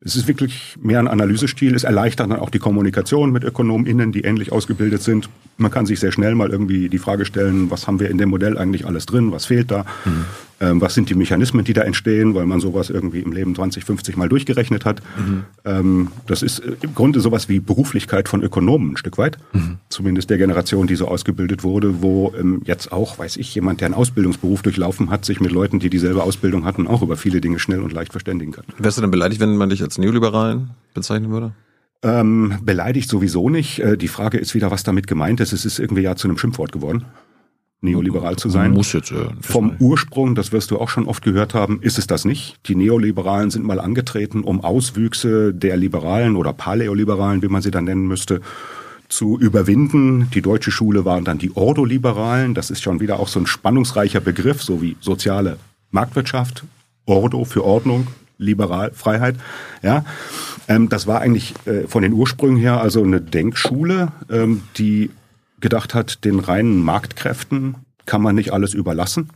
Es ist wirklich mehr ein Analysestil. Es erleichtert dann auch die Kommunikation mit ÖkonomInnen, die ähnlich ausgebildet sind. Man kann sich sehr schnell mal irgendwie die Frage stellen, was haben wir in dem Modell eigentlich alles drin? Was fehlt da? Mhm. Ähm, was sind die Mechanismen, die da entstehen, weil man sowas irgendwie im Leben 20, 50 Mal durchgerechnet hat. Mhm. Ähm, das ist äh, im Grunde sowas wie Beruflichkeit von Ökonomen ein Stück weit. Mhm. Zumindest der Generation, die so ausgebildet wurde, wo ähm, jetzt auch, weiß ich, jemand, der einen Ausbildungsberuf durchlaufen hat, sich mit Leuten, die dieselbe Ausbildung hatten, auch über viele Dinge schnell und leicht verständigen kann. Wärst du denn beleidigt, wenn man dich als Neoliberalen bezeichnen würde? Ähm, beleidigt sowieso nicht. Äh, die Frage ist wieder, was damit gemeint ist. Es ist irgendwie ja zu einem Schimpfwort geworden neoliberal zu sein. Muss jetzt, äh, Vom Ursprung, das wirst du auch schon oft gehört haben, ist es das nicht. Die Neoliberalen sind mal angetreten, um Auswüchse der Liberalen oder Paläoliberalen, wie man sie dann nennen müsste, zu überwinden. Die deutsche Schule waren dann die Ordo-Liberalen. Das ist schon wieder auch so ein spannungsreicher Begriff, so wie soziale Marktwirtschaft, Ordo für Ordnung, liberal, Freiheit. Ja, ähm, das war eigentlich äh, von den Ursprüngen her also eine Denkschule, ähm, die gedacht hat, den reinen Marktkräften kann man nicht alles überlassen.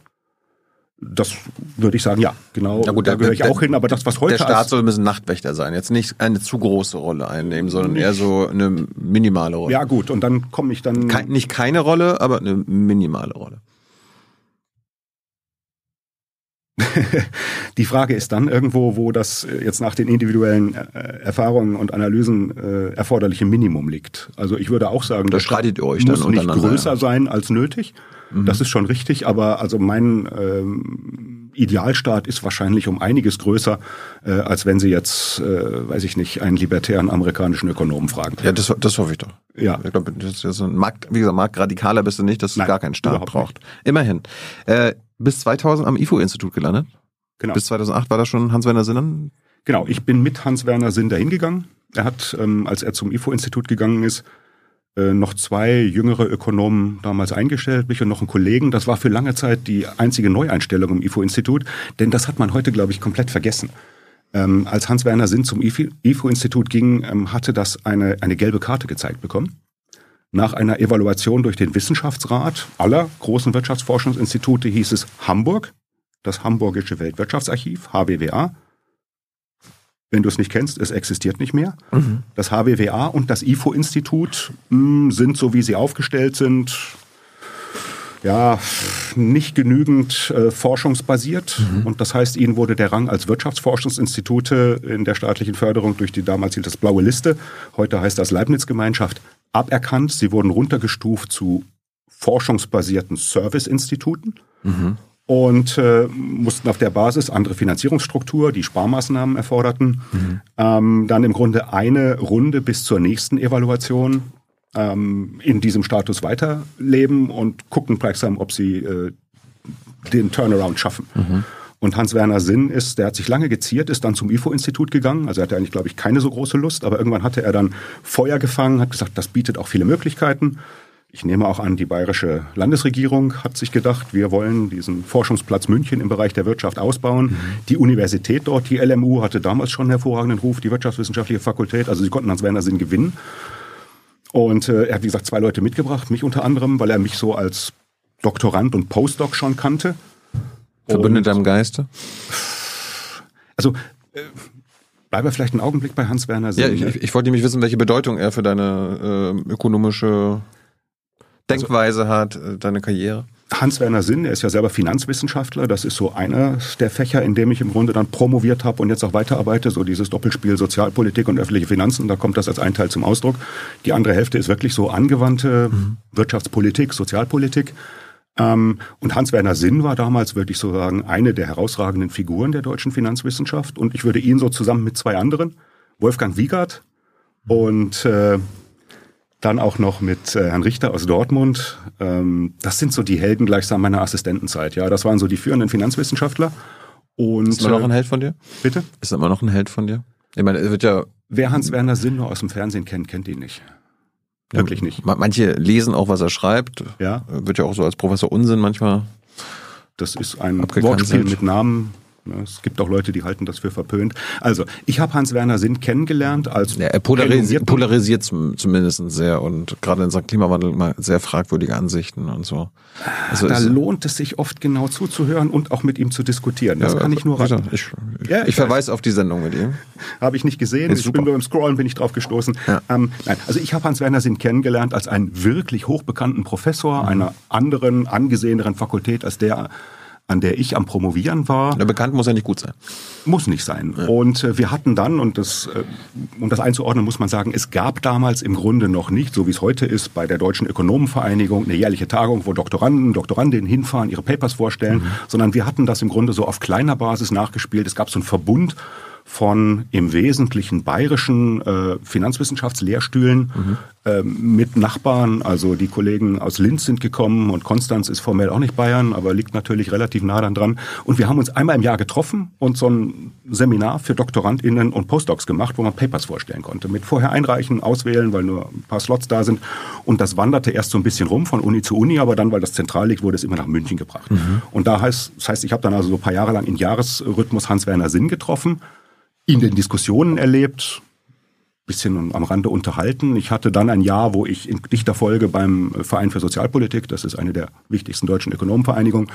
Das würde ich sagen, ja, genau. Na gut, da gehöre ich auch hin, aber das, was heute. Der Staat soll ein bisschen Nachtwächter sein. Jetzt nicht eine zu große Rolle einnehmen, sondern eher so eine minimale Rolle. Ja, gut, und dann komme ich dann. Kein, nicht keine Rolle, aber eine minimale Rolle. Die Frage ist dann irgendwo, wo das jetzt nach den individuellen äh, Erfahrungen und Analysen äh, erforderliche Minimum liegt. Also ich würde auch sagen, da streitet ihr euch muss nicht größer sein als nötig. Mhm. Das ist schon richtig, aber also mein ähm, Idealstaat ist wahrscheinlich um einiges größer, äh, als wenn Sie jetzt, äh, weiß ich nicht, einen libertären amerikanischen Ökonomen fragen. Ja, das, das hoffe ich doch. Ja. Ich glaube, das ist ein Markt, wie gesagt, marktradikaler bist du nicht, dass es gar keinen Staat braucht. Nicht. Immerhin. Äh, bis 2000 am IFO-Institut gelandet. Genau. Bis 2008 war da schon Hans-Werner Sinnen? Genau, ich bin mit Hans-Werner Sinn dahin gegangen. Er hat, ähm, als er zum IFO-Institut gegangen ist, noch zwei jüngere Ökonomen damals eingestellt, mich und noch einen Kollegen. Das war für lange Zeit die einzige Neueinstellung im IFO-Institut, denn das hat man heute, glaube ich, komplett vergessen. Ähm, als Hans-Werner Sinn zum IFO-Institut ging, ähm, hatte das eine, eine gelbe Karte gezeigt bekommen nach einer Evaluation durch den Wissenschaftsrat aller großen Wirtschaftsforschungsinstitute hieß es Hamburg, das Hamburgische Weltwirtschaftsarchiv, HWWA. Wenn du es nicht kennst, es existiert nicht mehr. Mhm. Das HWWA und das IFO-Institut hm, sind, so wie sie aufgestellt sind, ja, nicht genügend äh, forschungsbasiert. Mhm. Und das heißt, ihnen wurde der Rang als Wirtschaftsforschungsinstitute in der staatlichen Förderung durch die damals hielt das blaue Liste, heute heißt das Leibniz-Gemeinschaft, aberkannt. Sie wurden runtergestuft zu forschungsbasierten Serviceinstituten. Mhm. Und äh, mussten auf der Basis andere Finanzierungsstruktur, die Sparmaßnahmen erforderten, mhm. ähm, dann im Grunde eine Runde bis zur nächsten Evaluation ähm, in diesem Status weiterleben und gucken gleichsam, ob sie äh, den Turnaround schaffen. Mhm. Und Hans-Werner Sinn ist, der hat sich lange geziert, ist dann zum IFO-Institut gegangen. Also er hatte eigentlich, glaube ich, keine so große Lust, aber irgendwann hatte er dann Feuer gefangen, hat gesagt, das bietet auch viele Möglichkeiten. Ich nehme auch an, die bayerische Landesregierung hat sich gedacht, wir wollen diesen Forschungsplatz München im Bereich der Wirtschaft ausbauen. Mhm. Die Universität dort, die LMU, hatte damals schon einen hervorragenden Ruf, die Wirtschaftswissenschaftliche Fakultät. Also sie konnten Hans-Werner Sinn gewinnen. Und äh, er hat, wie gesagt, zwei Leute mitgebracht, mich unter anderem, weil er mich so als Doktorand und Postdoc schon kannte. Verbündeter im Geiste? Also, äh, bleiben wir vielleicht einen Augenblick bei Hans-Werner Ja, ich, ich, wollte nämlich wissen, welche Bedeutung er für deine äh, ökonomische Denkweise also, hat, äh, deine Karriere. Hans-Werner Sinn, er ist ja selber Finanzwissenschaftler. Das ist so einer der Fächer, in dem ich im Grunde dann promoviert habe und jetzt auch weiterarbeite. So dieses Doppelspiel Sozialpolitik und öffentliche Finanzen. Da kommt das als ein Teil zum Ausdruck. Die andere Hälfte ist wirklich so angewandte mhm. Wirtschaftspolitik, Sozialpolitik. Ähm, und Hans-Werner Sinn war damals wirklich sozusagen eine der herausragenden Figuren der deutschen Finanzwissenschaft. Und ich würde ihn so zusammen mit zwei anderen, Wolfgang Wiegert und äh, Dann auch noch mit äh, Herrn Richter aus Dortmund. Ähm, das sind so die Helden gleichsam meiner Assistentenzeit. Ja, das waren so die führenden Finanzwissenschaftler. Und, ist immer noch ein Held von dir? Bitte? Ist immer noch ein Held von dir? Ich meine, es wird ja. Wer Hans-Werner Sinn nur aus dem Fernsehen kennt, kennt ihn nicht. Wirklich nicht. Manche lesen auch, was er schreibt. Ja. Wird ja auch so als Professor Unsinn manchmal. Das ist ein Wortspiel mit Namen. Es gibt auch Leute, die halten das für verpönt. Also, ich habe Hans-Werner Sinn kennengelernt als. Ja, er polarisiert, polarisiert zumindest sehr und gerade in Sachen Klimawandel mal sehr fragwürdige Ansichten und so. Also da lohnt es sich oft genau zuzuhören und auch mit ihm zu diskutieren. Das ja, kann ich nur raten. Ich, ich, ja, ich, ich verweise auf die Sendung mit ihm. Habe ich nicht gesehen. Ich bin nur im Scrollen, bin ich drauf gestoßen. Ähm, nein, also ich habe Hans-Werner Sinn kennengelernt als einen wirklich hochbekannten Professor mhm. einer anderen, angeseheneren Fakultät als der an der ich am Promovieren war. Der bekannt muss ja nicht gut sein. Muss nicht sein. Ja. Und äh, wir hatten dann, und das, äh, um das einzuordnen, muss man sagen, es gab damals im Grunde noch nicht, so wie es heute ist, bei der Deutschen Ökonomenvereinigung eine jährliche Tagung, wo Doktoranden, Doktorandinnen hinfahren, ihre Papers vorstellen, mhm. sondern wir hatten das im Grunde so auf kleiner Basis nachgespielt. Es gab so einen Verbund von im Wesentlichen bayerischen äh, Finanzwissenschaftslehrstühlen mhm. äh, mit Nachbarn. Also die Kollegen aus Linz sind gekommen und Konstanz ist formell auch nicht Bayern, aber liegt natürlich relativ nah dann dran. Und wir haben uns einmal im Jahr getroffen und so ein Seminar für DoktorandInnen und Postdocs gemacht, wo man Papers vorstellen konnte. Mit vorher einreichen, auswählen, weil nur ein paar Slots da sind. Und das wanderte erst so ein bisschen rum von Uni zu Uni, aber dann, weil das zentral liegt, wurde es immer nach München gebracht. Mhm. Und da heißt, das heißt, ich habe dann also so ein paar Jahre lang in Jahresrhythmus Hans-Werner Sinn getroffen in den Diskussionen erlebt, bisschen am Rande unterhalten. Ich hatte dann ein Jahr, wo ich in dichter Folge beim Verein für Sozialpolitik, das ist eine der wichtigsten deutschen Ökonomenvereinigungen,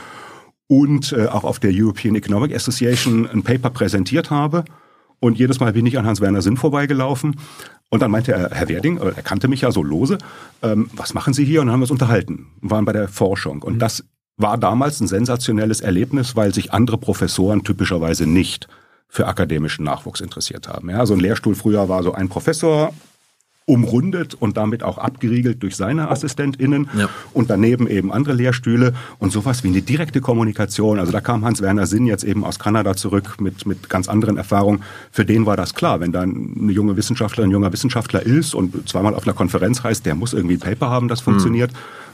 und äh, auch auf der European Economic Association ein Paper präsentiert habe. Und jedes Mal bin ich an Hans-Werner Sinn vorbeigelaufen. Und dann meinte er, Herr Werding, er kannte mich ja so lose, ähm, was machen Sie hier? Und dann haben wir uns unterhalten waren bei der Forschung. Und mhm. das war damals ein sensationelles Erlebnis, weil sich andere Professoren typischerweise nicht für akademischen Nachwuchs interessiert haben. Ja, so ein Lehrstuhl früher war so ein Professor umrundet und damit auch abgeriegelt durch seine AssistentInnen ja. und daneben eben andere Lehrstühle und sowas wie eine direkte Kommunikation. Also da kam Hans-Werner Sinn jetzt eben aus Kanada zurück mit, mit ganz anderen Erfahrungen. Für den war das klar, wenn da eine junge Wissenschaftlerin, ein junger Wissenschaftler ist und zweimal auf einer Konferenz heißt, der muss irgendwie ein Paper haben, das funktioniert. Mhm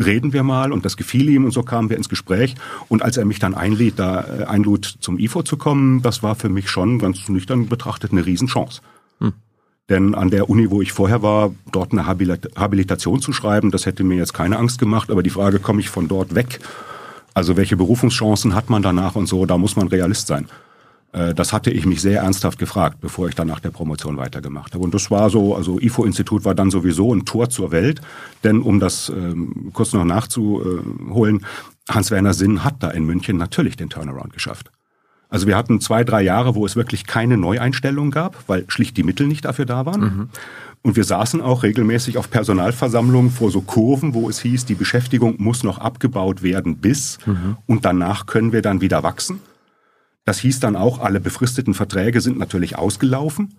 reden wir mal und das gefiel ihm und so kamen wir ins Gespräch und als er mich dann einlud, da äh, einlud zum IFO zu kommen, das war für mich schon ganz nüchtern betrachtet eine Riesenchance. Hm. Denn an der Uni, wo ich vorher war, dort eine Habilitation zu schreiben, das hätte mir jetzt keine Angst gemacht, aber die Frage, komme ich von dort weg? Also welche Berufungschancen hat man danach und so, da muss man Realist sein. Äh, das hatte ich mich sehr ernsthaft gefragt, bevor ich dann nach der Promotion weitergemacht habe. Und das war so, also IFO-Institut war dann sowieso ein Tor zur Welt, denn um das ähm, kurz noch nachzuholen, Hans-Werner Sinn hat da in München natürlich den Turnaround geschafft. Also wir hatten zwei, drei Jahre, wo es wirklich keine Neueinstellung gab, weil schlicht die Mittel nicht dafür da waren. Mhm. Und wir saßen auch regelmäßig auf Personalversammlungen vor so Kurven, wo es hieß, die Beschäftigung muss noch abgebaut werden bis mhm. und danach können wir dann wieder wachsen. Das hieß dann auch, alle befristeten Verträge sind natürlich ausgelaufen.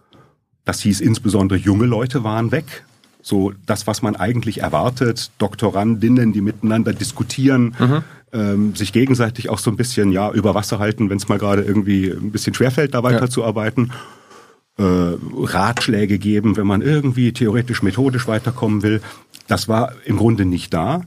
Das hieß insbesondere, junge Leute waren weg. So das, was man eigentlich erwartet, Doktorandinnen, die miteinander diskutieren, mhm. ähm, sich gegenseitig auch so ein bisschen ja über Wasser halten, wenn es mal gerade irgendwie ein bisschen schwerfällt, da weiterzuarbeiten. Äh, Ratschläge geben, wenn man irgendwie theoretisch methodisch weiterkommen will. Das war im Grunde nicht da.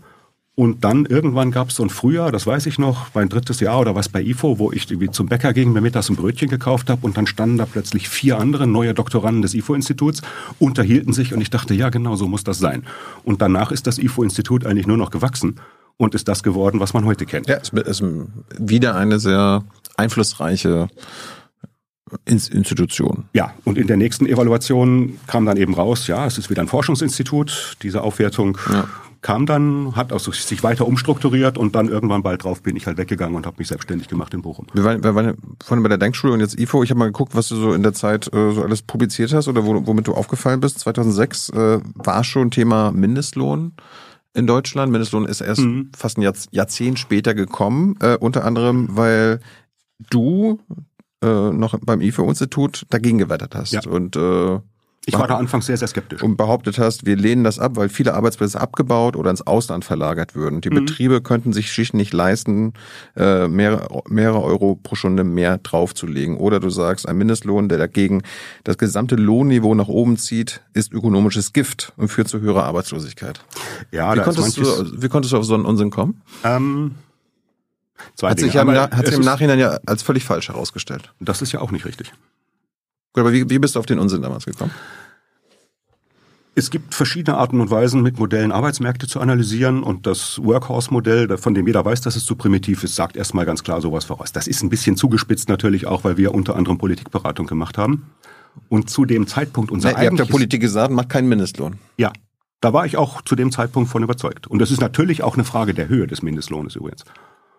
Und dann irgendwann gab es so ein Frühjahr, das weiß ich noch, mein drittes Jahr oder was bei IFO, wo ich irgendwie zum Bäcker ging, mir mittags ein Brötchen gekauft habe und dann standen da plötzlich vier andere neue Doktoranden des IFO-Instituts, unterhielten sich und ich dachte, ja genau, so muss das sein. Und danach ist das IFO-Institut eigentlich nur noch gewachsen und ist das geworden, was man heute kennt. Ja, es ist wieder eine sehr einflussreiche Institution. Ja, und in der nächsten Evaluation kam dann eben raus, ja, es ist wieder ein Forschungsinstitut. Diese Aufwertung ja kam dann, hat also sich weiter umstrukturiert und dann irgendwann bald drauf bin ich halt weggegangen und habe mich selbstständig gemacht in Bochum. Wir waren, wir waren vorhin bei der Denkschule und jetzt IFO. Ich habe mal geguckt, was du so in der Zeit äh, so alles publiziert hast oder wo, womit du aufgefallen bist. 2006 äh, war schon Thema Mindestlohn in Deutschland. Mindestlohn ist erst mhm. fast ein Jahrzehnt später gekommen, äh, unter anderem, weil du äh, noch beim IFO-Institut dagegen gewettert hast. Ja. Und äh, Ich war da anfangs sehr, sehr skeptisch. Und behauptet hast, wir lehnen das ab, weil viele Arbeitsplätze abgebaut oder ins Ausland verlagert würden. Die mhm. Betriebe könnten sich schlicht nicht leisten, äh, mehrere, mehrere Euro pro Stunde mehr draufzulegen. Oder du sagst, ein Mindestlohn, der dagegen das gesamte Lohnniveau nach oben zieht, ist ökonomisches Gift und führt zu höherer Arbeitslosigkeit. Ja, wie, konntest du, wie konntest du auf so einen Unsinn kommen? Ähm, Zwei hat Dinge. sich, ja, hat sich im Nachhinein ja als völlig falsch herausgestellt. Das ist ja auch nicht richtig. Gut, aber wie, wie bist du auf den Unsinn damals gekommen? Es gibt verschiedene Arten und Weisen, mit Modellen Arbeitsmärkte zu analysieren und das Workhorse-Modell, von dem jeder weiß, dass es zu primitiv ist, sagt erstmal ganz klar sowas voraus. Das ist ein bisschen zugespitzt natürlich auch, weil wir unter anderem Politikberatung gemacht haben. Und zu dem Zeitpunkt unser ja, Ihr habt ja Politik gesagt, macht keinen Mindestlohn. Ja, da war ich auch zu dem Zeitpunkt von überzeugt. Und das ist natürlich auch eine Frage der Höhe des Mindestlohnes übrigens.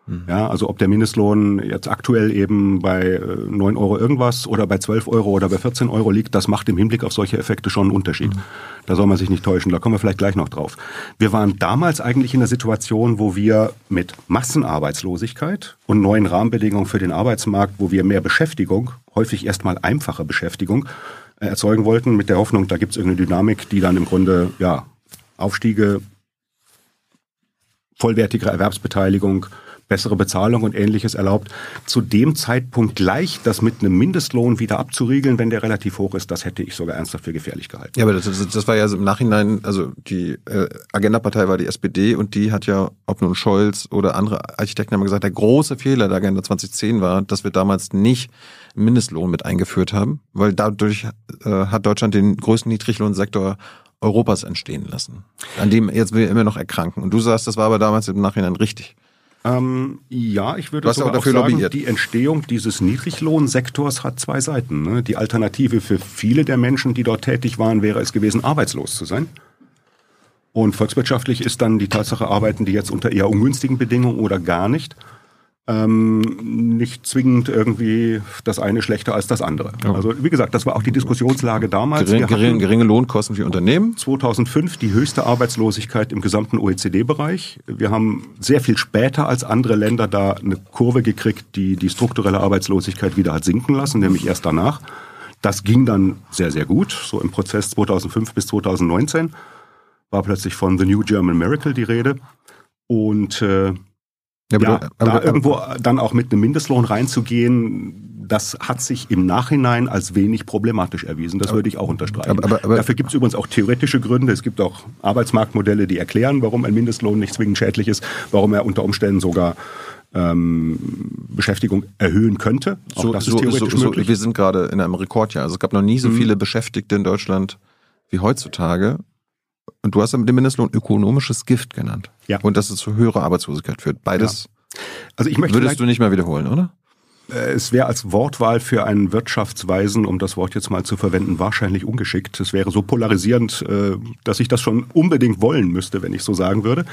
Mhm. Ja, also ob der Mindestlohn jetzt aktuell eben bei 9 äh, Euro irgendwas oder bei 12 Euro oder bei 14 Euro liegt, das macht im Hinblick auf solche Effekte schon einen Unterschied. Mhm. Da soll man sich nicht täuschen, da kommen wir vielleicht gleich noch drauf. Wir waren damals eigentlich in der Situation, wo wir mit Massenarbeitslosigkeit und neuen Rahmenbedingungen für den Arbeitsmarkt, wo wir mehr Beschäftigung, häufig erstmal einfache Beschäftigung, äh, erzeugen wollten, mit der Hoffnung, da gibt es irgendeine Dynamik, die dann im Grunde ja Aufstiege, vollwertigere Erwerbsbeteiligung, bessere Bezahlung und ähnliches erlaubt. Zu dem Zeitpunkt gleich das mit einem Mindestlohn wieder abzuriegeln, wenn der relativ hoch ist, das hätte ich sogar ernsthaft für gefährlich gehalten. Ja, aber das, das war ja im Nachhinein, also die äh, Agenda-Partei war die SPD und die hat ja, ob nun Scholz oder andere Architekten haben gesagt, der große Fehler der Agenda 2010 war, dass wir damals nicht Mindestlohn mit eingeführt haben, weil dadurch äh, hat Deutschland den größten Niedriglohnsektor Europas entstehen lassen, an dem jetzt wir immer noch erkranken. Und du sagst, das war aber damals im Nachhinein richtig. Ähm, ja, ich würde sogar dafür auch sagen, lobbyiert. die Entstehung dieses Niedriglohnsektors hat zwei Seiten. Ne? Die Alternative für viele der Menschen, die dort tätig waren, wäre es gewesen, arbeitslos zu sein. Und volkswirtschaftlich ist dann die Tatsache, arbeiten die jetzt unter eher ungünstigen Bedingungen oder gar nicht ähm, nicht zwingend irgendwie das eine schlechter als das andere. Ja. Also wie gesagt, das war auch die Diskussionslage damals. Gering, gering, geringe Lohnkosten für Unternehmen. 2005 die höchste Arbeitslosigkeit im gesamten OECD-Bereich. Wir haben sehr viel später als andere Länder da eine Kurve gekriegt, die die strukturelle Arbeitslosigkeit wieder hat sinken lassen, nämlich erst danach. Das ging dann sehr, sehr gut. So im Prozess 2005 bis 2019 war plötzlich von The New German Miracle die Rede. Und äh, ja, aber, ja, aber, da aber, irgendwo dann auch mit einem Mindestlohn reinzugehen, das hat sich im Nachhinein als wenig problematisch erwiesen. Das würde ich auch unterstreichen. Dafür gibt es übrigens auch theoretische Gründe. Es gibt auch Arbeitsmarktmodelle, die erklären, warum ein Mindestlohn nicht zwingend schädlich ist, warum er unter Umständen sogar ähm, Beschäftigung erhöhen könnte. Auch so, das ist theoretisch so, so, möglich. Wir sind gerade in einem Rekordjahr. Also es gab noch nie so mhm. viele Beschäftigte in Deutschland wie heutzutage. Und du hast den Mindestlohn ökonomisches Gift genannt. Ja. Und dass es zu höherer Arbeitslosigkeit führt. Beides ja. also ich möchte würdest du nicht mal wiederholen, oder? Äh, es wäre als Wortwahl für einen Wirtschaftsweisen, um das Wort jetzt mal zu verwenden, wahrscheinlich ungeschickt. Es wäre so polarisierend, äh, dass ich das schon unbedingt wollen müsste, wenn ich so sagen würde.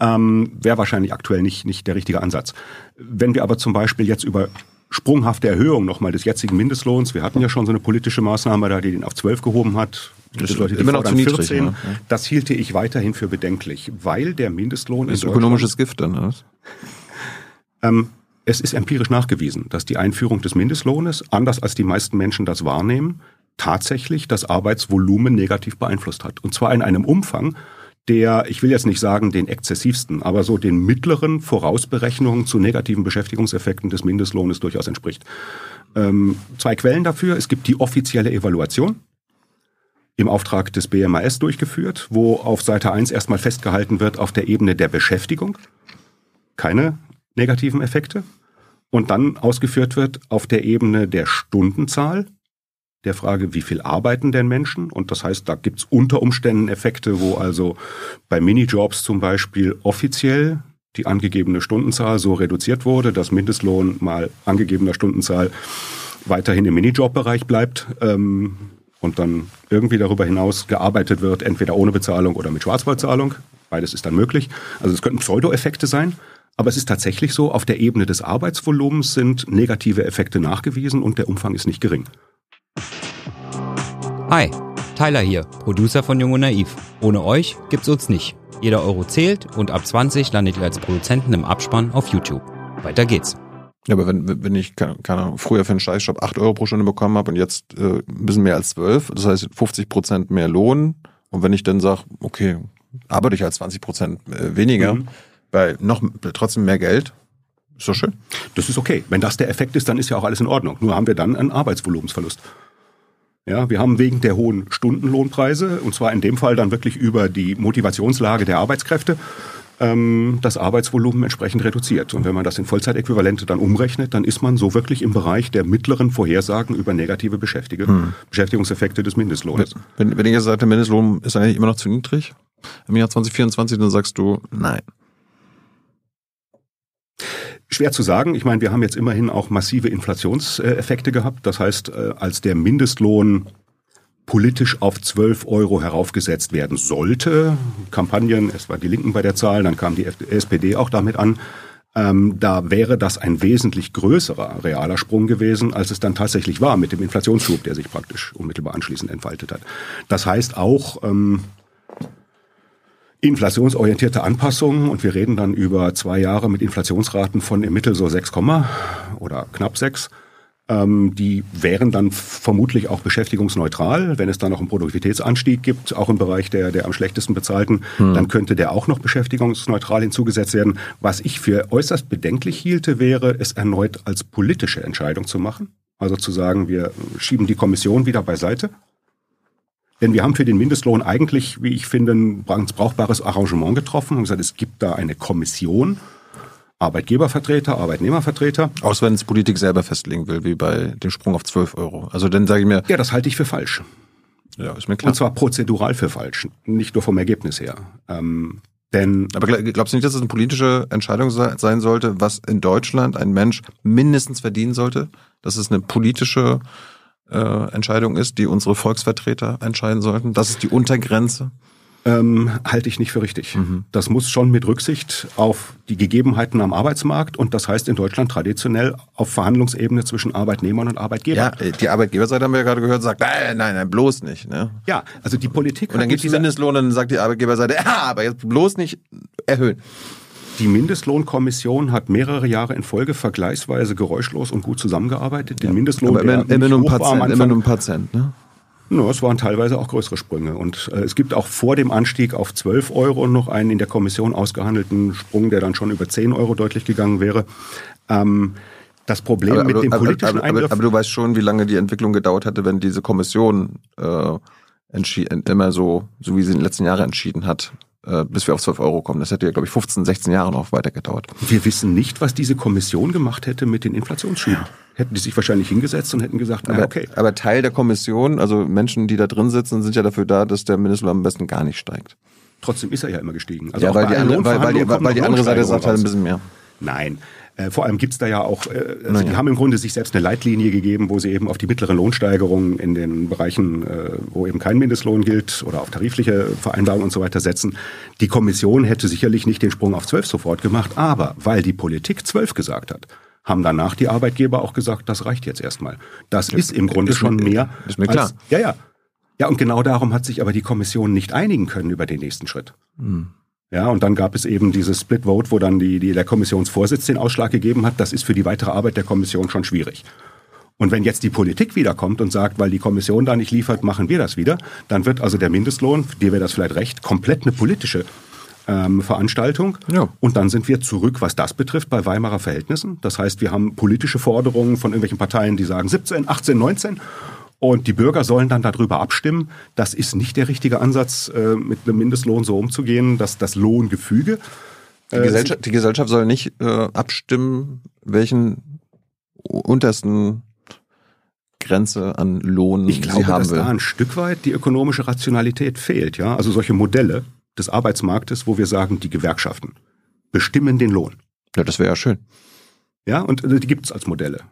Ähm, wäre wahrscheinlich aktuell nicht, nicht der richtige Ansatz. Wenn wir aber zum Beispiel jetzt über sprunghafte Erhöhung nochmal des jetzigen Mindestlohns, wir hatten ja schon so eine politische Maßnahme da, die den auf 12 gehoben hat, das Leute, immer noch zu niedrig. 14, ja. Das hielte ich weiterhin für bedenklich, weil der Mindestlohn ist ökonomisches Gift dann, oder? Ähm, es ist empirisch nachgewiesen, dass die Einführung des Mindestlohnes, anders als die meisten Menschen das wahrnehmen, tatsächlich das Arbeitsvolumen negativ beeinflusst hat. Und zwar in einem Umfang, der, ich will jetzt nicht sagen den exzessivsten, aber so den mittleren Vorausberechnungen zu negativen Beschäftigungseffekten des Mindestlohnes durchaus entspricht. Ähm, zwei Quellen dafür. Es gibt die offizielle Evaluation im Auftrag des BMAS durchgeführt, wo auf Seite 1 erstmal festgehalten wird auf der Ebene der Beschäftigung keine negativen Effekte und dann ausgeführt wird auf der Ebene der Stundenzahl, der Frage, wie viel arbeiten denn Menschen? Und das heißt, da gibt's unter Umständen Effekte, wo also bei Minijobs zum Beispiel offiziell die angegebene Stundenzahl so reduziert wurde, dass Mindestlohn mal angegebener Stundenzahl weiterhin im Minijob-Bereich bleibt. Ähm, und dann irgendwie darüber hinaus gearbeitet wird, entweder ohne Bezahlung oder mit Schwarzbezahlung. Beides ist dann möglich. Also es könnten Pseudo-Effekte sein, aber es ist tatsächlich so, auf der Ebene des Arbeitsvolumens sind negative Effekte nachgewiesen und der Umfang ist nicht gering. Hi, Tyler hier, Producer von Jung und Naiv. Ohne euch gibt's uns nicht. Jeder Euro zählt und ab 20 landet ihr als Produzenten im Abspann auf YouTube. Weiter geht's. Ja, aber wenn, wenn ich, keine, keine Ahnung, früher für einen Scheißjob 8 Euro pro Stunde bekommen habe und jetzt äh, ein bisschen mehr als 12, das heißt 50 Prozent mehr Lohn. Und wenn ich dann sage, okay, arbeite ich halt 20 Prozent äh, weniger, mhm. bei noch trotzdem mehr Geld, ist doch schön. Das ist okay. Wenn das der Effekt ist, dann ist ja auch alles in Ordnung. Nur haben wir dann einen Arbeitsvolumensverlust. Ja, wir haben wegen der hohen Stundenlohnpreise, und zwar in dem Fall dann wirklich über die Motivationslage der Arbeitskräfte, ähm, das Arbeitsvolumen entsprechend reduziert. Und wenn man das in Vollzeitäquivalente dann umrechnet, dann ist man so wirklich im Bereich der mittleren Vorhersagen über negative Beschäftige, hm. Beschäftigungseffekte des Mindestlohnes. Wenn, wenn ich jetzt sage, der Mindestlohn ist eigentlich immer noch zu niedrig im Jahr 2024, dann sagst du nein. Schwer zu sagen. Ich meine, wir haben jetzt immerhin auch massive Inflationseffekte gehabt. Das heißt, äh, als der Mindestlohn politisch auf 12 Euro heraufgesetzt werden sollte. Kampagnen, es war die Linken bei der Zahl, dann kam die SPD auch damit an. Ähm, da wäre das ein wesentlich größerer realer Sprung gewesen, als es dann tatsächlich war mit dem Inflationsschub, der sich praktisch unmittelbar anschließend entfaltet hat. Das heißt auch ähm, inflationsorientierte Anpassungen und wir reden dann über zwei Jahre mit Inflationsraten von im Mittel so 6, oder knapp 6 ähm, die wären dann vermutlich auch beschäftigungsneutral. Wenn es dann noch einen Produktivitätsanstieg gibt, auch im Bereich der, der am schlechtesten bezahlten, hm. dann könnte der auch noch beschäftigungsneutral hinzugesetzt werden. Was ich für äußerst bedenklich hielte, wäre, es erneut als politische Entscheidung zu machen. Also zu sagen, wir schieben die Kommission wieder beiseite. Denn wir haben für den Mindestlohn eigentlich, wie ich finde, ein ganz brauchbares Arrangement getroffen und gesagt, es gibt da eine Kommission, Arbeitgebervertreter, Arbeitnehmervertreter. Außer wenn es Politik selber festlegen will, wie bei dem Sprung auf 12 Euro. Also dann sage ich mir. Ja, das halte ich für falsch. Ja, ist mir klar. Und zwar prozedural für falsch, nicht nur vom Ergebnis her. Ähm, denn Aber glaubst du nicht, dass es eine politische Entscheidung sein sollte, was in Deutschland ein Mensch mindestens verdienen sollte? Dass es eine politische äh, Entscheidung ist, die unsere Volksvertreter entscheiden sollten? Das ist die Untergrenze? ähm, halte ich nicht für richtig. Mhm. Das muss schon mit Rücksicht auf die Gegebenheiten am Arbeitsmarkt und das heißt in Deutschland traditionell auf Verhandlungsebene zwischen Arbeitnehmern und Arbeitgebern. Ja, die Arbeitgeberseite haben wir ja gerade gehört, sagt, nein, nein, nein, bloß nicht. Ne? Ja, also die Politik. Und dann gibt es Mindestlohn und dann sagt die Arbeitgeberseite, ja, aber jetzt bloß nicht erhöhen. Die Mindestlohnkommission hat mehrere Jahre in Folge vergleichsweise geräuschlos und gut zusammengearbeitet. Den Mindestlohn aber immer, immer, nur ein Patient, immer nur ein Patient, ne? No, es waren teilweise auch größere Sprünge. Und äh, es gibt auch vor dem Anstieg auf 12 Euro noch einen in der Kommission ausgehandelten Sprung, der dann schon über 10 Euro deutlich gegangen wäre. Ähm, das Problem aber, mit dem politischen aber, aber, Eingriff... Aber, du weißt schon, wie lange die Entwicklung gedauert hätte, wenn diese Kommission äh, immer so, so wie sie in den letzten Jahren entschieden hat, äh, bis wir auf 12 Euro kommen. Das hätte ja, glaube ich, 15, 16 Jahre noch weiter gedauert. Wir wissen nicht, was diese Kommission gemacht hätte mit den Inflationsschüben. Ja. Hätten die sich wahrscheinlich hingesetzt und hätten gesagt, aber, okay. Aber Teil der Kommission, also Menschen, die da drin sitzen, sind ja dafür da, dass der Mindestlohn am besten gar nicht steigt. Trotzdem ist er ja immer gestiegen. Also ja, weil die, andere, weil, weil, die, weil die andere Seite sagt halt ein bisschen mehr. Nein, äh, vor allem gibt's da ja auch, äh, also ja. die haben im Grunde sich selbst eine Leitlinie gegeben, wo sie eben auf die mittlere Lohnsteigerung in den Bereichen, äh, wo eben kein Mindestlohn gilt oder auf tarifliche Vereinbarungen und so weiter setzen. Die Kommission hätte sicherlich nicht den Sprung auf zwölf sofort gemacht, aber weil die Politik zwölf gesagt hat, haben danach die Arbeitgeber auch gesagt, das reicht jetzt erstmal. Das ist im Grunde ist schon mehr. Ist mir klar. Als, ja, ja. Ja, und genau darum hat sich aber die Kommission nicht einigen können über den nächsten Schritt. Hm. Ja, und dann gab es eben dieses Split Vote, wo dann die, die, der Kommissionsvorsitz den Ausschlag gegeben hat. Das ist für die weitere Arbeit der Kommission schon schwierig. Und wenn jetzt die Politik wiederkommt und sagt, weil die Kommission da nicht liefert, machen wir das wieder, dann wird also der Mindestlohn, dir wäre das vielleicht recht, komplett eine politische ähm, Veranstaltung. Ja. Und dann sind wir zurück, was das betrifft, bei Weimarer Verhältnissen. Das heißt, wir haben politische Forderungen von irgendwelchen Parteien, die sagen 17, 18, 19. Und die Bürger sollen dann darüber abstimmen. Das ist nicht der richtige Ansatz, äh, mit einem Mindestlohn so umzugehen, dass das Lohngefüge. Die äh, Gesellschaft, die Gesellschaft soll nicht äh, abstimmen, welchen untersten Grenze an Lohn ich glaube, sie haben dass will. da ein Stück weit die ökonomische Rationalität fehlt. Ja, also solche Modelle des Arbeitsmarktes, wo wir sagen, die Gewerkschaften bestimmen den Lohn. Ja, das wäre ja schön. Ja, und äh, die gibt es als Modelle.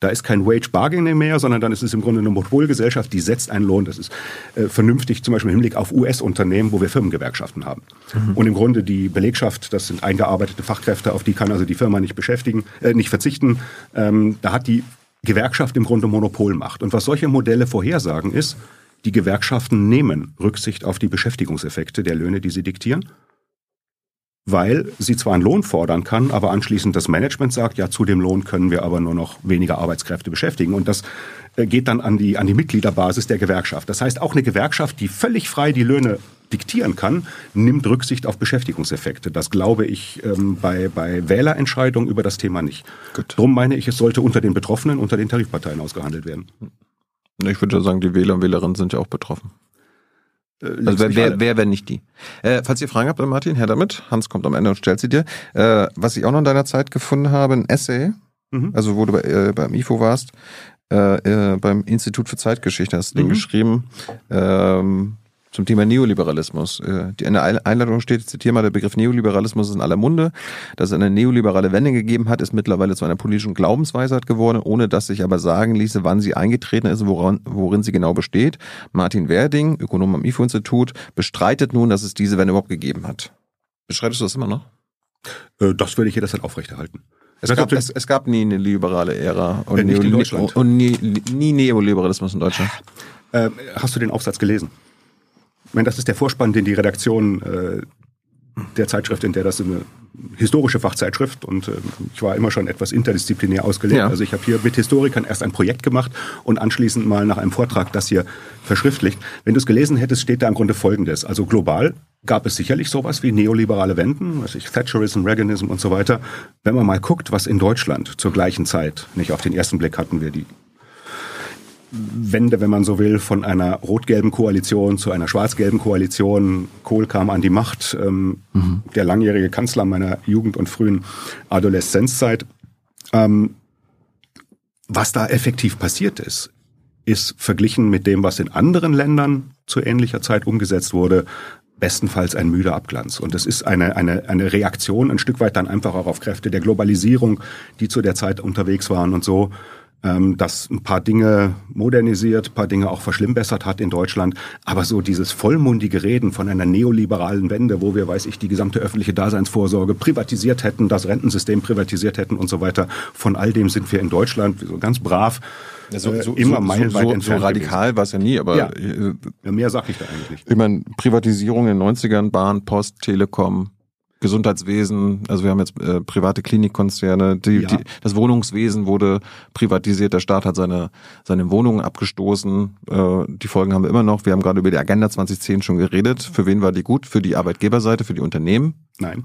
Da ist kein Wage Bargaining mehr, sondern dann ist es im Grunde eine Monopolgesellschaft, die setzt einen Lohn. Das ist äh, vernünftig, zum Beispiel im Hinblick auf US-Unternehmen, wo wir Firmengewerkschaften haben. Mhm. Und im Grunde die Belegschaft, das sind eingearbeitete Fachkräfte, auf die kann also die Firma nicht beschäftigen, äh, nicht verzichten. Ähm, da hat die Gewerkschaft im Grunde Monopolmacht. Und was solche Modelle vorhersagen ist, die Gewerkschaften nehmen Rücksicht auf die Beschäftigungseffekte der Löhne, die sie diktieren weil sie zwar einen Lohn fordern kann, aber anschließend das Management sagt, ja, zu dem Lohn können wir aber nur noch weniger Arbeitskräfte beschäftigen. Und das äh, geht dann an die, an die Mitgliederbasis der Gewerkschaft. Das heißt, auch eine Gewerkschaft, die völlig frei die Löhne diktieren kann, nimmt Rücksicht auf Beschäftigungseffekte. Das glaube ich ähm, bei, bei Wählerentscheidungen über das Thema nicht. Gut. Drum meine ich, es sollte unter den Betroffenen, unter den Tarifparteien ausgehandelt werden. Ich würde sagen, die Wähler und Wählerinnen sind ja auch betroffen. Äh, also wer, wer, wer, wenn nicht die? Äh, falls ihr Fragen habt, Martin, her damit. Hans kommt am Ende und stellt sie dir. Äh, was ich auch noch in deiner Zeit gefunden habe, ein Essay, mhm. also wo du bei, äh, beim IFO warst, äh, äh, beim Institut für Zeitgeschichte hast du mhm. den geschrieben. Ähm, zum Thema Neoliberalismus. Äh, in der Einladung steht, ich zitiere mal, der Begriff Neoliberalismus ist in aller Munde. Dass es eine neoliberale Wende gegeben hat, ist mittlerweile zu einer politischen Glaubensweisheit geworden, ohne dass sich aber sagen ließe, wann sie eingetreten ist und woran, worin sie genau besteht. Martin Werding, Ökonom am IFO-Institut, bestreitet nun, dass es diese Wende überhaupt gegeben hat. Bestreitest du das immer noch? Äh, das würde ich jederzeit aufrechterhalten. Es gab, es, es gab, nie eine liberale Ära und, äh, Neoli und nie, nie, Neoliberalismus in Deutschland. Äh, hast du den Aufsatz gelesen? Ich meine, das ist der Vorspann, den die Redaktion äh, der Zeitschrift, in der das eine historische Fachzeitschrift und äh, ich war immer schon etwas interdisziplinär ausgelegt. Ja. Also ich habe hier mit Historikern erst ein Projekt gemacht und anschließend mal nach einem Vortrag das hier verschriftlicht. Wenn du es gelesen hättest, steht da im Grunde Folgendes. Also global gab es sicherlich sowas wie neoliberale Wenden, also Thatcherism, Reaganism und so weiter. Wenn man mal guckt, was in Deutschland zur gleichen Zeit, nicht auf den ersten Blick hatten wir die Wende, wenn man so will, von einer rot-gelben Koalition zu einer schwarz-gelben Koalition. Kohl kam an die Macht, ähm, mhm. der langjährige Kanzler meiner Jugend- und frühen Adoleszenzzeit. Ähm, was da effektiv passiert ist, ist verglichen mit dem, was in anderen Ländern zu ähnlicher Zeit umgesetzt wurde, bestenfalls ein müder Abglanz. Und das ist eine, eine, eine Reaktion ein Stück weit dann einfach auch auf Kräfte der Globalisierung, die zu der Zeit unterwegs waren und so ähm, das ein paar Dinge modernisiert, ein paar Dinge auch verschlimmbessert hat in Deutschland. Aber so dieses vollmundige Reden von einer neoliberalen Wende, wo wir, weiß ich, die gesamte öffentliche Daseinsvorsorge privatisiert hätten, das Rentensystem privatisiert hätten und so weiter, von all dem sind wir in Deutschland so ganz brav ja, so, so, immer meilenweit so, entfernt. So radikal war es ja nie, aber ja. Äh, ja mehr sag ich da eigentlich. Ich meine, Privatisierung in den 90ern, Bahn, Post, Telekom, Gesundheitswesen, also wir haben jetzt äh, private Klinikkonzerne, die, ja. die, das Wohnungswesen wurde privatisiert, der Staat hat seine, seine Wohnungen abgestoßen, äh, die Folgen haben wir immer noch. Wir haben gerade über die Agenda 2010 schon geredet. Für wen war die gut? Für die Arbeitgeberseite, für die Unternehmen? Nein.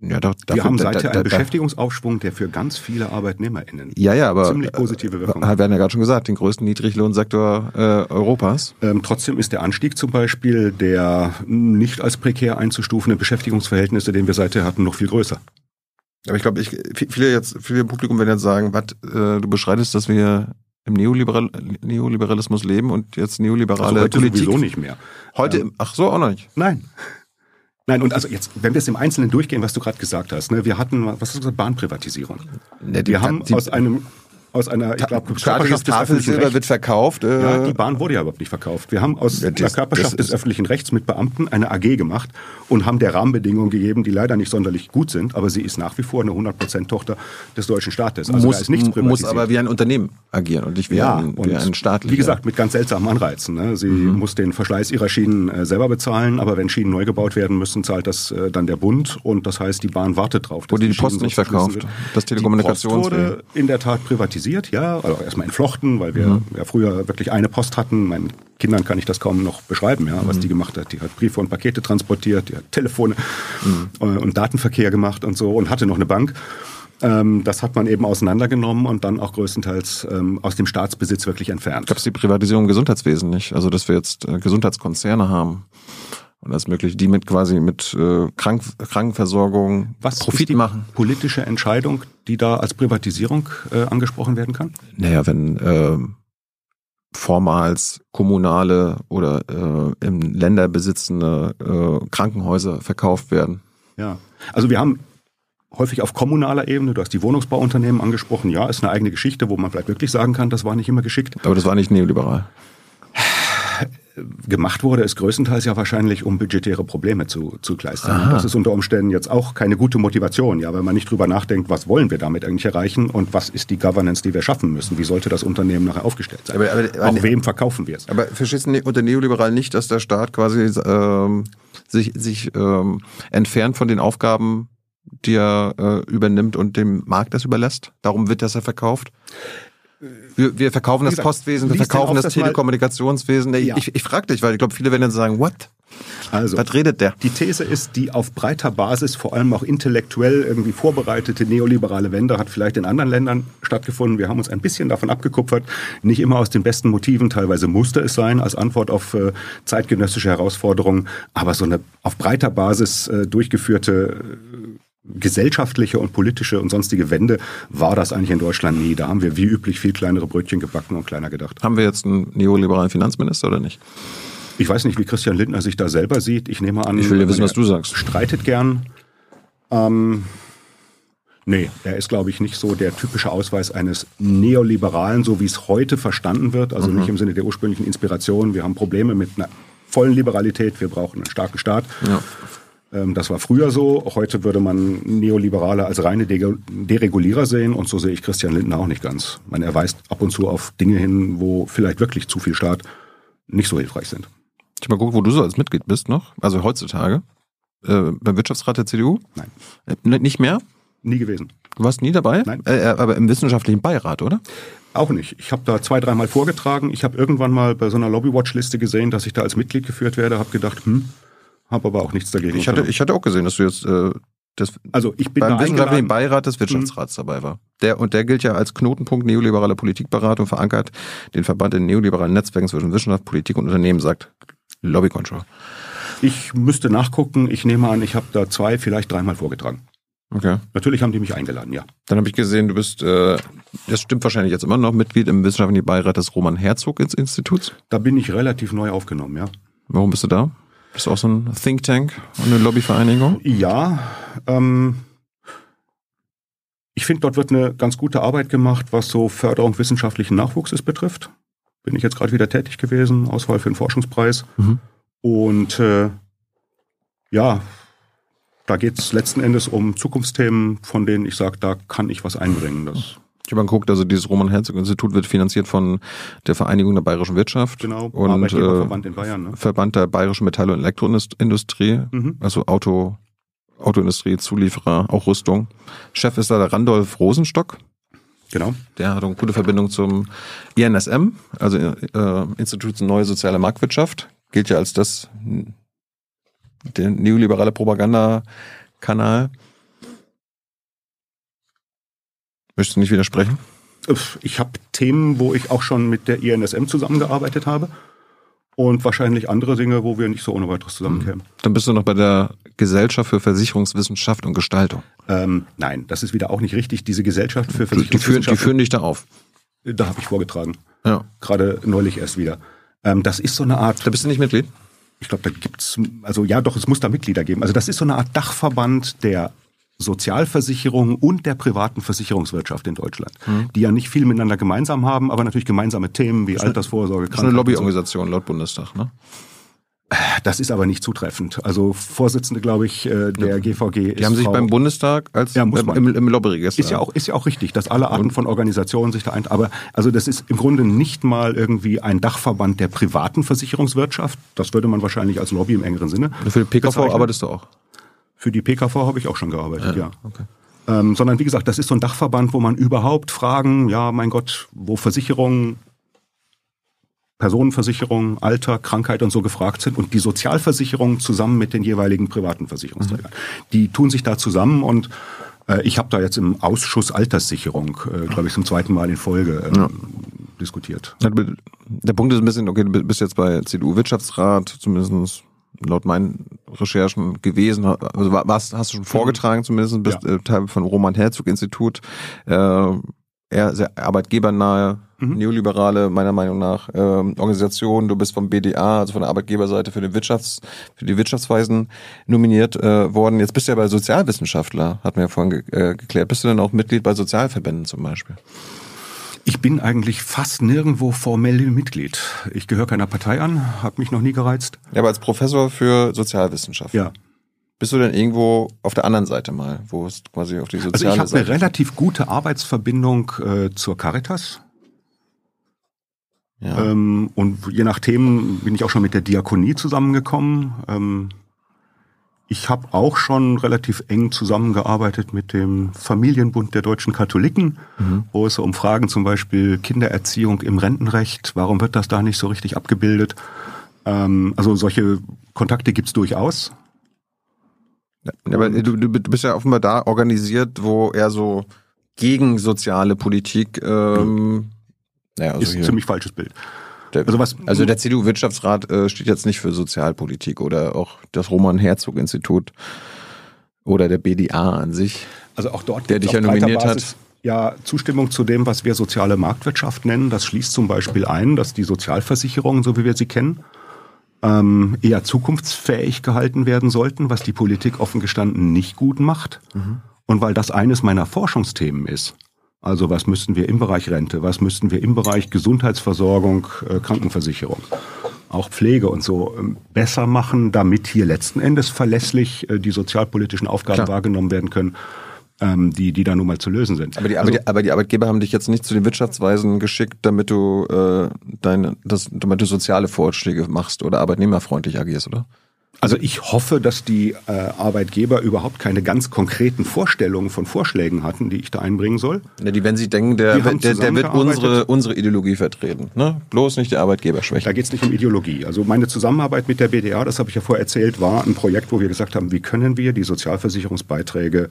Ja, doch, dafür, wir haben seither da, da, einen Beschäftigungsaufschwung, der für ganz viele ArbeitnehmerInnen ja, ja, aber, ziemlich positive Wirkung hat. Wir haben ja gerade schon gesagt, den größten Niedriglohnsektor äh, Europas. Ähm, trotzdem ist der Anstieg zum Beispiel der nicht als prekär einzustufenden Beschäftigungsverhältnisse, den wir seither hatten, noch viel größer. Aber ich glaube, ich, viele jetzt, viele im Publikum werden jetzt sagen, was, äh, du beschreitest, dass wir im Neoliberal Neoliberalismus leben und jetzt neoliberale also heute Politik. sowieso nicht mehr. Heute, ähm, ach so, auch noch nicht. Nein. Nein, und also jetzt, wenn wir es im Einzelnen durchgehen, was du gerade gesagt hast, ne, wir hatten, was hast du gesagt, Bahnprivatisierung. Ne, wir haben aus einem aus einer, ich glaube, staatliches Tafelsilber wird verkauft. Äh ja, die Bahn wurde ja überhaupt nicht verkauft. Wir haben aus ja, das, der Körperschaft des öffentlichen Rechts mit Beamten eine AG gemacht und haben der Rahmenbedingungen gegeben, die leider nicht sonderlich gut sind, aber sie ist nach wie vor eine 100% Tochter des deutschen Staates. Also muss, ist nichts Muss aber wie ein Unternehmen agieren und nicht wie, ja, ein, wie ein staatlicher. Wie gesagt, mit ganz seltsamen Anreizen. Ne? Sie mhm. muss den Verschleiß ihrer Schienen äh, selber bezahlen, aber wenn Schienen neu gebaut werden müssen, zahlt das äh, dann der Bund und das heißt, die Bahn wartet drauf. Wurde die, die Post nicht verkauft? Das Telekommunikations Die Post wurde in der Tat privatisiert, ja, also erstmal entflochten, weil wir mhm. ja früher wirklich eine Post hatten. Meinen Kindern kann ich das kaum noch beschreiben, ja, was mhm. die gemacht hat. Die hat Briefe und Pakete transportiert, die hat Telefone mhm. Äh, und Datenverkehr gemacht und so und hatte noch eine Bank. Ähm, das hat man eben auseinandergenommen und dann auch größtenteils ähm, aus dem Staatsbesitz wirklich entfernt. Gab es die Privatisierung im Gesundheitswesen nicht? Also dass wir jetzt äh, Gesundheitskonzerne haben und das möglich, die mit quasi mit äh, Krank Krankenversorgung Was Profit machen. Politische Entscheidung, die da als Privatisierung äh, angesprochen werden kann? Naja, wenn äh, vormals kommunale oder äh, im Länder besitzende äh, Krankenhäuser verkauft werden. Ja, also wir haben häufig auf kommunaler Ebene, du hast die Wohnungsbauunternehmen angesprochen, ja, ist eine eigene Geschichte, wo man vielleicht wirklich sagen kann, das war nicht immer geschickt. Aber das war nicht neoliberal gemacht wurde, ist größtenteils ja wahrscheinlich, um budgetäre Probleme zu, zu kleistern. Das ist unter Umständen jetzt auch keine gute Motivation, ja, weil man nicht drüber nachdenkt, was wollen wir damit eigentlich erreichen und was ist die Governance, die wir schaffen müssen? Wie sollte das Unternehmen nachher aufgestellt sein? Aber- aber- auch wem verkaufen wir es? Aber verstehst du unter Neoliberal nicht, dass der Staat quasi ähm, sich, sich ähm, entfernt von den Aufgaben, die er äh, übernimmt und dem Markt das überlässt? Darum wird das ja verkauft. Wir, wir verkaufen das gesagt, Postwesen, wir verkaufen das Aufsatz mal- Telekommunikationswesen. Ich, Ja. ich, ich frage dich, weil ich glaube, viele werden dann sagen, what? Also, Was redet der? Die These ist, die auf breiter Basis, vor allem auch intellektuell irgendwie vorbereitete neoliberale Wende hat vielleicht in anderen Ländern stattgefunden. Wir haben uns ein bisschen davon abgekupfert, nicht immer aus den besten Motiven, teilweise musste es sein als Antwort auf äh, zeitgenössische Herausforderungen, aber so eine auf breiter Basis äh, durchgeführte gesellschaftliche und politische und sonstige Wende war das eigentlich in Deutschland nie. Da haben wir wie üblich viel kleinere Brötchen gebacken und kleiner gedacht. Haben wir jetzt einen neoliberalen Finanzminister oder nicht? Ich weiß nicht, wie Christian Lindner sich da selber sieht. Ich nehme an, Ich will ja wissen, er was du sagst. Streitet gern. Ähm, nee, er ist, glaube ich, nicht so der typische Ausweis eines Neoliberalen, so wie es heute verstanden wird. Also Mhm. nicht im Sinne der ursprünglichen Inspiration. Wir haben Probleme mit einer vollen Liberalität. Wir brauchen einen starken Staat. Ja. Ähm, Das war früher so. Heute würde man Neoliberale als reine De- Deregulierer sehen. Und so sehe ich Christian Lindner auch nicht ganz. Ich meine, er weist ab und zu auf Dinge hin, wo vielleicht wirklich zu viel Staat nicht so hilfreich sind. Ich mal gucken, wo du so als Mitglied bist noch. Also heutzutage. Äh, beim Wirtschaftsrat der CDU? Nein, Äh, nicht mehr? nie gewesen. Du warst nie dabei? Nein. Äh, äh, aber im wissenschaftlichen Beirat, oder? Auch nicht. Ich habe da zwei, dreimal vorgetragen. Ich habe irgendwann mal bei so einer Lobby-Watch-Liste gesehen, dass ich da als Mitglied geführt werde. Habe gedacht, hm, habe aber auch nichts dagegen. Ich hatte, ich hatte auch gesehen, dass du jetzt äh, das also ich bin beim wissenschaftlichen. Beirat des Wirtschaftsrats dabei war. Der, und der gilt ja als Knotenpunkt neoliberale Politikberatung, verankert den Verband in neoliberalen Netzwerken zwischen Wissenschaft, Politik und Unternehmen, sagt Lobby Control. Ich müsste nachgucken. Ich nehme an, ich habe da zwei, vielleicht dreimal vorgetragen. Okay. Natürlich haben die mich eingeladen, ja. Dann habe ich gesehen, du bist, äh, das stimmt wahrscheinlich jetzt immer noch, Mitglied im wissenschaftlichen Beirat des Roman-Herzog-Instituts. Da bin ich relativ neu aufgenommen, ja. Warum bist du da? Bist du auch so ein Think Tank und eine Lobbyvereinigung? Ja, ähm, ich finde, dort wird eine ganz gute Arbeit gemacht, was so Förderung wissenschaftlichen Nachwuchses betrifft. Bin ich jetzt gerade wieder tätig gewesen, Auswahl für den Forschungspreis. Mhm. Und äh, ja, da geht es letzten Endes um Zukunftsthemen, von denen ich sage, da kann ich was einbringen. Das Ich habe mal geguckt, also dieses Roman-Herzog-Institut wird finanziert von der Vereinigung der bayerischen Wirtschaft genau und äh, Arbeitgeberverband in Bayern. Ne? Verband der bayerischen Metall- und Elektroindustrie, Mhm. also Auto, Autoindustrie, Zulieferer, auch Rüstung. Chef ist da der Randolph Rosenstock. Genau. Der hat eine gute Verbindung zum INSM, also äh, Institut für Neue Soziale Marktwirtschaft. Gilt ja als das der neoliberale Propagandakanal. Möchtest du nicht widersprechen? Ich habe Themen, wo ich auch schon mit der INSM zusammengearbeitet habe. Und wahrscheinlich andere Dinge, wo wir nicht so ohne weiteres zusammenkämen. Dann bist du noch bei der Gesellschaft für Versicherungswissenschaft und Gestaltung. Ähm, nein, das ist wieder auch nicht richtig. Diese Gesellschaft für Die, die, führen, die Versicherungswissenschaft, führen dich da auf. da habe ich vorgetragen. Ja. Gerade neulich erst wieder. Ähm, das ist so eine Art, Da bist du nicht Mitglied? ich glaube, da gibt's, also ja doch, es muss da Mitglieder geben. Also das ist so eine Art Dachverband der Sozialversicherung und der privaten Versicherungswirtschaft in Deutschland, Mhm. die ja nicht viel miteinander gemeinsam haben, aber natürlich gemeinsame Themen wie Altersvorsorge, Das ist eine Krankheit. Lobbyorganisation laut Bundestag, ne? Das ist aber nicht zutreffend. Also Vorsitzende, glaube ich, äh, der GVG Die haben sich Frau- beim Bundestag als Ja, muss im, man. im, im Lobbyregister. Ist ja auch, ist ja auch richtig, dass alle Arten von Organisationen sich da ein, aber also das ist im Grunde nicht mal irgendwie ein Dachverband der privaten Versicherungswirtschaft. Das würde man wahrscheinlich als Lobby im engeren Sinne. Für die PKV bezeichnen. arbeitest du auch. Für die PKV habe ich auch schon gearbeitet, ja. Okay. Ähm, sondern wie gesagt, das ist so ein Dachverband, wo man überhaupt Fragen, ja, mein Gott, wo Versicherungen, Personenversicherung, Alter, Krankheit und so gefragt sind und die Sozialversicherung zusammen mit den jeweiligen privaten Versicherungsträgern. Die tun sich da zusammen und äh, ich habe da jetzt im Ausschuss Alterssicherung, äh, glaube ich, zum zweiten Mal in Folge äh, diskutiert. Der Punkt ist ein bisschen, okay, du bist jetzt bei CDU-Wirtschaftsrat, zumindest laut meinen Recherchen gewesen, also warst, hast du schon vorgetragen zumindest, bist Ja. äh, Teil von Roman-Herzog-Institut, äh, eher sehr arbeitgebernahe, neoliberale, meiner Meinung nach, ähm, Organisation. Du bist vom BDA, also von der Arbeitgeberseite für, den Wirtschafts-, für die Wirtschaftsweisen nominiert äh, worden. Jetzt bist du ja bei Sozialwissenschaftler, hatten wir ja vorhin ge äh, geklärt. Bist du denn auch Mitglied bei Sozialverbänden zum Beispiel? Ich bin eigentlich fast nirgendwo formell Mitglied. Ich gehöre keiner Partei an, habe mich noch nie gereizt. Ja, aber als Professor für Sozialwissenschaft. Ja. Bist du denn irgendwo auf der anderen Seite mal, wo es quasi auf die Also soziale ich habe eine Seite? relativ gute Arbeitsverbindung äh, zur Caritas. ja. Ähm, und je nach Themen bin ich auch schon mit der Diakonie zusammengekommen. Ähm, ich habe auch schon relativ eng zusammengearbeitet mit dem Familienbund der deutschen Katholiken, wo es um Fragen zum Beispiel Kindererziehung im Rentenrecht, warum wird das da nicht so richtig abgebildet? Ähm, also solche Kontakte gibt's durchaus. Ja, aber du, du bist ja offenbar da organisiert, wo eher so gegen soziale Politik, ähm, naja, also Ist ein ziemlich falsches Bild. Der, also was- also der CDU-Wirtschaftsrat äh, steht jetzt nicht für Sozialpolitik oder auch das Roman-Herzog-Institut oder der BDA an sich. Also auch dort Der dich ja nominiert hat. Ja, Zustimmung zu dem, was wir soziale Marktwirtschaft nennen. Das schließt zum Beispiel ein, dass die Sozialversicherungen, so wie wir sie kennen, ähm, eher zukunftsfähig gehalten werden sollten, was die Politik offen gestanden nicht gut macht. Und weil das eines meiner Forschungsthemen ist, also was müssten wir im Bereich Rente, was müssten wir im Bereich Gesundheitsversorgung, äh, Krankenversicherung, auch Pflege und so ähm, besser machen, damit hier letzten Endes verlässlich äh, die sozialpolitischen Aufgaben Klar. wahrgenommen werden können, ähm, die, die da nun mal zu lösen sind. Aber die, Also- aber, die, aber die Arbeitgeber haben dich jetzt nicht zu den Wirtschaftsweisen geschickt, damit du äh, deine, das, damit du soziale Vorschläge machst oder arbeitnehmerfreundlich agierst, oder? Also ich hoffe, dass die äh, Arbeitgeber überhaupt keine ganz konkreten Vorstellungen von Vorschlägen hatten, die ich da einbringen soll. Ja, die, wenn sie denken, der, haben der, der wird unsere, unsere Ideologie vertreten. Ne? Bloß nicht die Arbeitgeber Da schwächen. geht es nicht um Ideologie. Also meine Zusammenarbeit mit der BDA, das habe ich ja vorher erzählt, war ein Projekt, wo wir gesagt haben, wie können wir die Sozialversicherungsbeiträge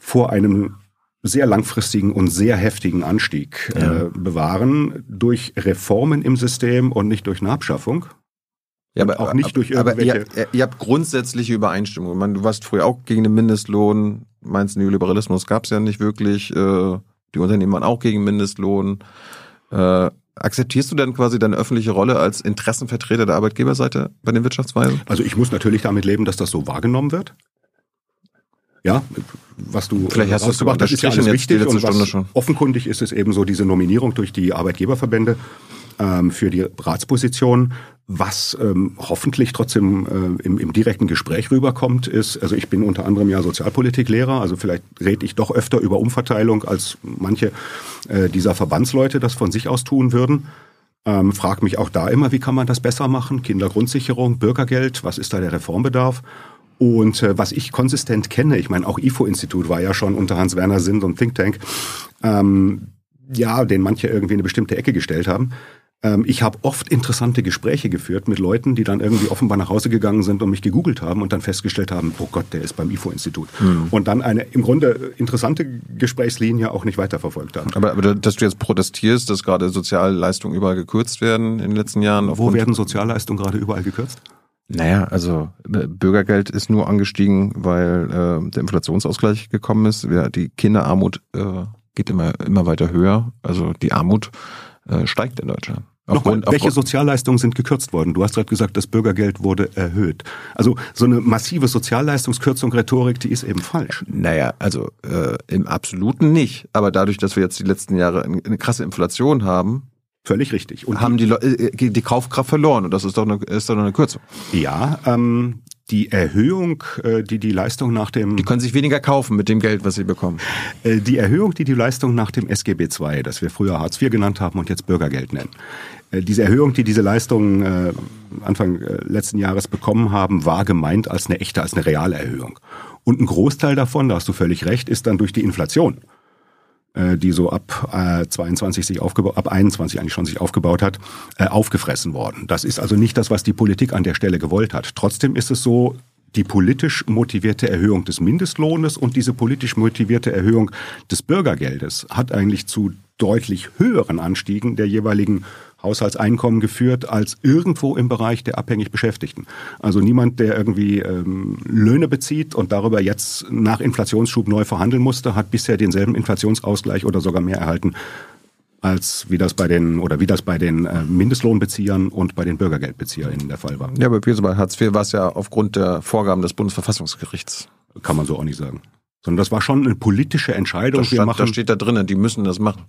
vor einem sehr langfristigen und sehr heftigen Anstieg äh, bewahren durch Reformen im System und nicht durch eine Abschaffung. Ja, und auch nicht durch aber ihr, irgendwelche- ihr habt grundsätzliche Übereinstimmung. Ich meine, du warst früher auch gegen den Mindestlohn. Meinst Neoliberalismus gab es ja nicht wirklich. Äh, die Unternehmen waren auch gegen Mindestlohn. Äh, akzeptierst du denn quasi deine öffentliche Rolle als Interessenvertreter der Arbeitgeberseite bei den Wirtschaftsweisen? Also ich muss natürlich damit leben, dass das so wahrgenommen wird. Ja, was du Vielleicht hast du es rausgebracht hast, ist ja alles letzte Und was Stunde schon. offenkundig ist es eben so diese Nominierung durch die Arbeitgeberverbände ähm, für die Ratsposition. Was ähm, hoffentlich trotzdem äh, im, im direkten Gespräch rüberkommt, ist, also ich bin unter anderem ja Sozialpolitiklehrer, also vielleicht rede ich doch öfter über Umverteilung, als manche äh, dieser Verbandsleute das von sich aus tun würden. Ähm, frag mich auch da immer, wie kann man das besser machen? Kindergrundsicherung, Bürgergeld, was ist da der Reformbedarf? Und äh, was ich konsistent kenne, ich meine, auch IFO-Institut war ja schon unter Hans-Werner Sinn ein Think Tank, ähm, ja, den manche irgendwie in eine bestimmte Ecke gestellt haben. Ähm, ich habe oft interessante Gespräche geführt mit Leuten, die dann irgendwie offenbar nach Hause gegangen sind und mich gegoogelt haben und dann festgestellt haben, oh Gott, der ist beim IFO-Institut. Und dann eine im Grunde interessante Gesprächslinie auch nicht weiterverfolgt haben. Aber, aber dass du jetzt protestierst, dass gerade Sozialleistungen überall gekürzt werden in den letzten Jahren. Wo werden Sozialleistungen gerade überall gekürzt? Naja, also äh, Bürgergeld ist nur angestiegen, weil äh, der Inflationsausgleich gekommen ist. Ja, die Kinderarmut äh, geht immer, immer weiter höher. Also die Armut äh, steigt in Deutschland. Nochmal, welche Sozialleistungen sind gekürzt worden? Du hast gerade gesagt, das Bürgergeld wurde erhöht. Also so eine massive Sozialleistungskürzung, Rhetorik, die ist eben falsch. Naja, also äh, im Absoluten nicht. Aber dadurch, dass wir jetzt die letzten Jahre eine, krasse Inflation haben, Völlig richtig. Und haben die, Leu- äh, die Kaufkraft verloren. Und das ist doch eine, ist doch eine Kürzung. ja, ähm, die Erhöhung, äh, die die Leistung nach dem Die können sich weniger kaufen mit dem Geld, was sie bekommen. Äh, Die Erhöhung, die die Leistung nach dem SGB II, das wir früher Hartz IV genannt haben und jetzt Bürgergeld nennen, äh, diese Erhöhung, die diese Leistungen äh, Anfang äh, letzten Jahres bekommen haben, war gemeint als eine echte, als eine reale Erhöhung. Und ein Großteil davon, da hast du völlig recht, ist dann durch die Inflation, äh, die so ab äh, 22 sich aufgebaut, ab 21 eigentlich schon sich aufgebaut hat, äh, aufgefressen worden. Das ist also nicht das, was die Politik an der Stelle gewollt hat. Trotzdem ist es so, die politisch motivierte Erhöhung des Mindestlohnes und diese politisch motivierte Erhöhung des Bürgergeldes hat eigentlich zu deutlich höheren Anstiegen der jeweiligen Haushaltseinkommen geführt als irgendwo im Bereich der abhängig Beschäftigten. Also niemand, der irgendwie ähm, Löhne bezieht und darüber jetzt nach Inflationsschub neu verhandeln musste, hat bisher denselben Inflationsausgleich oder sogar mehr erhalten als wie das bei den oder wie das bei den äh, Mindestlohnbeziehern und bei den Bürgergeldbezieherinnen der Fall war. Ja, gesagt, bei Hartz IV war es ja aufgrund der Vorgaben des Bundesverfassungsgerichts. Kann man so auch nicht sagen. Sondern das war schon eine politische Entscheidung. Das, Wir stand, machen das steht da drinnen, die müssen das machen.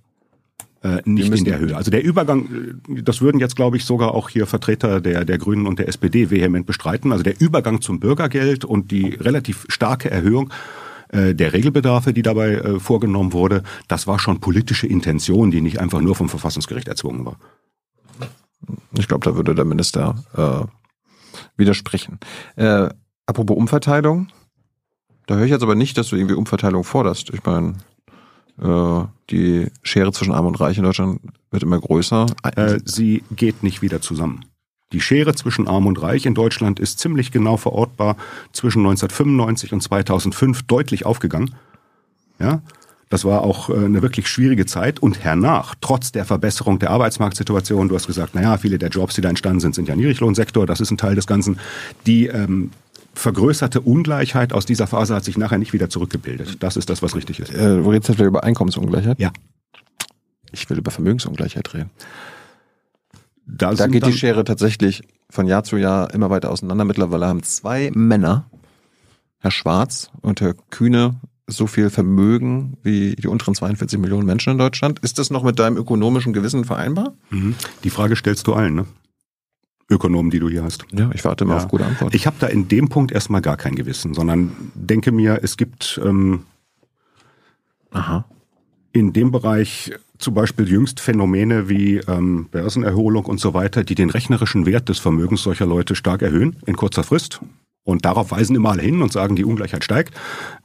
Äh, nicht in der Höhe. Also der Übergang, äh, das würden jetzt, glaube ich, sogar auch hier Vertreter der, der Grünen und der SPD vehement bestreiten. Also der Übergang zum Bürgergeld und die relativ starke Erhöhung äh, der Regelbedarfe, die dabei äh, vorgenommen wurde, das war schon politische Intention, die nicht einfach nur vom Verfassungsgericht erzwungen war. Ich glaube, da würde der Minister widersprechen. Apropos Umverteilung, da höre ich jetzt aber nicht, dass du irgendwie Umverteilung forderst. Ich meine, die Schere zwischen Arm und Reich in Deutschland wird immer größer. Äh, sie geht nicht wieder zusammen. Die Schere zwischen Arm und Reich in Deutschland ist ziemlich genau verortbar zwischen 1995 und 2005 deutlich aufgegangen. Ja, das war auch äh, eine wirklich schwierige Zeit und hernach, trotz der Verbesserung der Arbeitsmarktsituation, du hast gesagt, naja, viele der Jobs, die da entstanden sind, sind ja Niedriglohnsektor, das ist ein Teil des Ganzen. Die ähm, vergrößerte Ungleichheit aus dieser Phase hat sich nachher nicht wieder zurückgebildet. Das ist das, was richtig ist. Äh, redest du über Einkommensungleichheit? Ja. Ich will über Vermögensungleichheit reden. Da, da geht die Schere tatsächlich von Jahr zu Jahr immer weiter auseinander. Mittlerweile haben zwei Männer, Herr Schwarz und Herr Kühne, so viel Vermögen wie die unteren 42 Millionen Menschen in Deutschland. Ist das noch mit deinem ökonomischen Gewissen vereinbar? Mhm. Die Frage stellst du allen, ne? Ökonomen, die du hier hast. Ja, ich warte mal ja. auf gute Antworten. Ich habe da in dem Punkt erstmal gar kein Gewissen, sondern denke mir, es gibt ähm, Aha. in dem Bereich zum Beispiel jüngst Phänomene wie ähm, Börsenerholung und so weiter, die den rechnerischen Wert des Vermögens solcher Leute stark erhöhen in kurzer Frist. Und darauf weisen immer alle hin und sagen, die Ungleichheit steigt.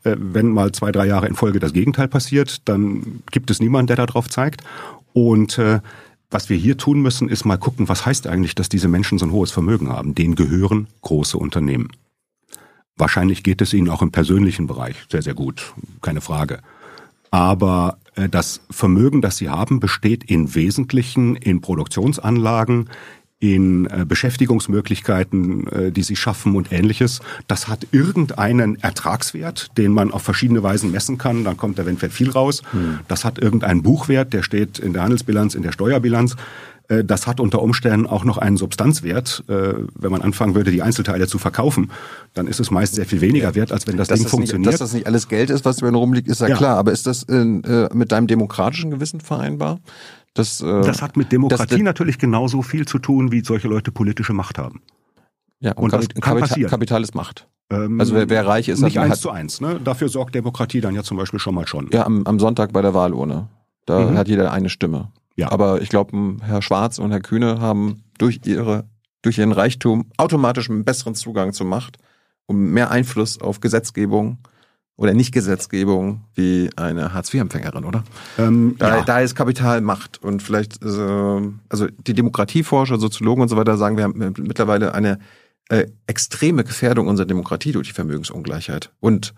Äh, wenn mal zwei, drei Jahre in Folge das Gegenteil passiert, dann gibt es niemanden, der darauf zeigt. Und äh, was wir hier tun müssen, ist mal gucken, was heißt eigentlich, dass diese Menschen so ein hohes Vermögen haben. Denen gehören große Unternehmen. Wahrscheinlich geht es ihnen auch im persönlichen Bereich sehr, sehr gut, keine Frage. Aber äh, das Vermögen, das sie haben, besteht im Wesentlichen in Produktionsanlagen, in äh, Beschäftigungsmöglichkeiten, äh, die sie schaffen und ähnliches. Das hat irgendeinen Ertragswert, den man auf verschiedene Weisen messen kann. Dann kommt eventuell viel raus. Hm. Das hat irgendeinen Buchwert, der steht in der Handelsbilanz, in der Steuerbilanz. Äh, das hat unter Umständen auch noch einen Substanzwert. Äh, wenn man anfangen würde, die Einzelteile zu verkaufen, dann ist es meist sehr viel weniger wert, als wenn das dass Ding das funktioniert. Nicht, dass das nicht alles Geld ist, was mir rumliegt, ist ja, ja, klar. Aber ist das äh, mit deinem demokratischen Gewissen vereinbar? Das, äh, das hat mit Demokratie das, natürlich genauso viel zu tun, wie solche Leute politische Macht haben. Ja, und, und das Kapita kann passieren. Kapital ist Macht. Ähm, also wer, wer, reich ist, nicht eins zu eins. Ne? Dafür sorgt Demokratie dann ja zum Beispiel schon mal schon. Ja, am, am Sonntag bei der Wahlurne. Da mhm. hat jeder eine Stimme. Ja. Aber ich glaube, Herr Schwarz und Herr Kühne haben durch ihre durch ihren Reichtum automatisch einen besseren Zugang zur Macht und mehr Einfluss auf Gesetzgebung oder Nicht-Gesetzgebung wie eine Hartz-IV-Empfängerin, oder? Ähm, da, ja. da ist Kapital Macht und vielleicht, äh, also die Demokratieforscher, Soziologen und so weiter sagen, wir haben mittlerweile eine äh, extreme Gefährdung unserer Demokratie durch die Vermögensungleichheit. Und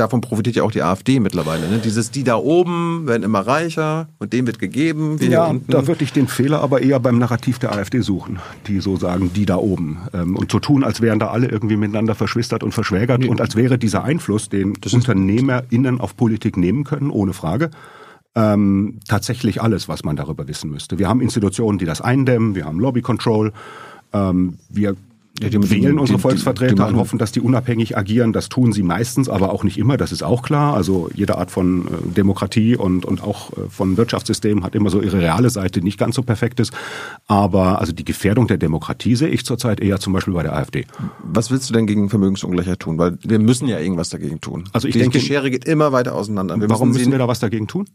davon profitiert ja auch die AfD mittlerweile. Ne? Dieses, die da oben werden immer reicher und dem wird gegeben. ja, da würde ich den Fehler aber eher beim Narrativ der AfD suchen, die so sagen, die da oben. Ähm, und so tun, als wären da alle irgendwie miteinander verschwistert und verschwägert nee. und als wäre dieser Einfluss, den das UnternehmerInnen auf Politik nehmen können, ohne Frage, ähm, tatsächlich alles, was man darüber wissen müsste. Wir haben Institutionen, die das eindämmen, wir haben Lobby Control, ähm, wir ja, die wählen unsere Volksvertreter die, die und hoffen, dass die unabhängig agieren. Das tun sie meistens, aber auch nicht immer. Das ist auch klar. Also jede Art von äh, Demokratie und, und auch äh, von Wirtschaftssystem hat immer so ihre reale Seite, die nicht ganz so perfekt ist. Aber also die Gefährdung der Demokratie sehe ich zurzeit eher zum Beispiel bei der AfD. Was willst du denn gegen Vermögensungleichheit tun? Weil wir müssen ja irgendwas dagegen tun. Also ich die, denke, die Schere geht immer weiter auseinander. Wir warum müssen, müssen wir da was dagegen tun?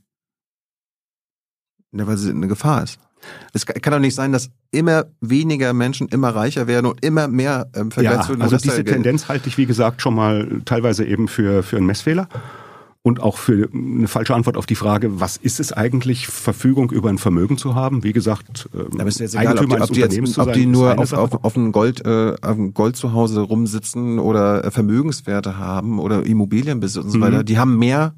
Ja, weil sie eine Gefahr ist. Es kann doch nicht sein, dass immer weniger Menschen immer reicher werden und immer mehr ähm, ja, Also diese Tendenz halte ich, wie gesagt, schon mal teilweise eben für, für einen Messfehler. Und auch für eine falsche Antwort auf die Frage, was ist es eigentlich, Verfügung über ein Vermögen zu haben? Wie gesagt, ähm, Aber ist jetzt egal, ob die, ob die, jetzt, ob die nur auf, auf, auf, ein Gold, äh, auf ein Gold zu Hause rumsitzen oder Vermögenswerte haben oder Immobilienbesitz und so weiter. Die haben mehr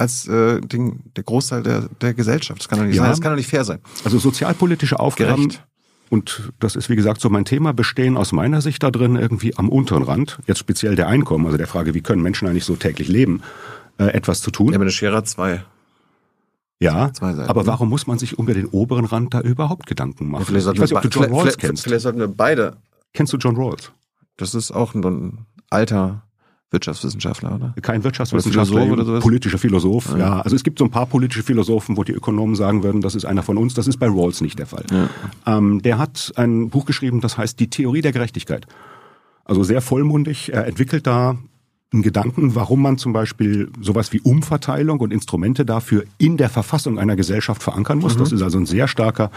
als äh, den, der Großteil der, der Gesellschaft. Das kann doch nicht ja. sein. Das kann doch nicht fair sein. Also sozialpolitische Aufgaben. Gerecht. Und das ist, wie gesagt, so mein Thema, bestehen aus meiner Sicht da drin irgendwie am unteren Rand, jetzt speziell der Einkommen, also der Frage, wie können Menschen eigentlich so täglich leben, äh, etwas zu tun. Ja, aber eine Schere hat zwei. Ja, Seiten, aber ne? warum muss man sich über den oberen Rand da überhaupt Gedanken machen? Ja, vielleicht ich weiß nicht, ob du John Rawls kennst. Vielleicht sollten wir beide. Kennst du John Rawls? Das ist auch ein alter Wirtschaftswissenschaftler, oder? Kein Wirtschaftswissenschaftler, Philosoph oder sowas? politischer Philosoph. Ja. Ja. also es gibt so ein paar politische Philosophen, wo die Ökonomen sagen würden, das ist einer von uns. Das ist bei Rawls nicht der Fall. Ähm, der hat ein Buch geschrieben, das heißt Die Theorie der Gerechtigkeit. Also sehr vollmundig. Er entwickelt da einen Gedanken, warum man zum Beispiel sowas wie Umverteilung und Instrumente dafür in der Verfassung einer Gesellschaft verankern muss. Das ist also ein sehr starker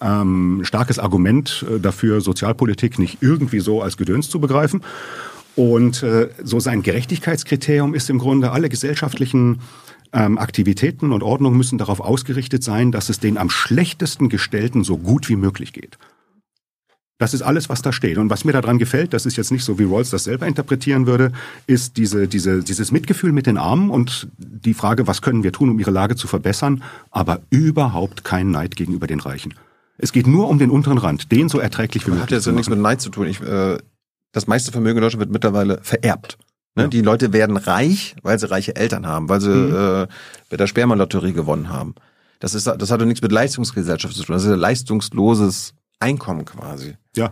ähm, starkes Argument äh, dafür, Sozialpolitik nicht irgendwie so als Gedöns zu begreifen. Und äh, so sein Gerechtigkeitskriterium ist im Grunde, alle gesellschaftlichen ähm, Aktivitäten und Ordnungen müssen darauf ausgerichtet sein, dass es den am schlechtesten Gestellten so gut wie möglich geht. Das ist alles, was da steht. Und was mir daran gefällt, das ist jetzt nicht so, wie Rawls das selber interpretieren würde, ist diese, diese, dieses Mitgefühl mit den Armen und die Frage, was können wir tun, um ihre Lage zu verbessern, aber überhaupt kein Neid gegenüber den Reichen. Es geht nur um den unteren Rand, den so erträglich wie möglich Hat jetzt ja nichts mit Neid zu tun. Ich, äh, das meiste Vermögen in Deutschland wird mittlerweile vererbt. Ne? Ja. Die Leute werden reich, weil sie reiche Eltern haben, weil sie äh, bei der Spermalotterie gewonnen haben. Das ist, das hat doch nichts mit Leistungsgesellschaft zu tun. Das ist ein leistungsloses Einkommen quasi. Ja,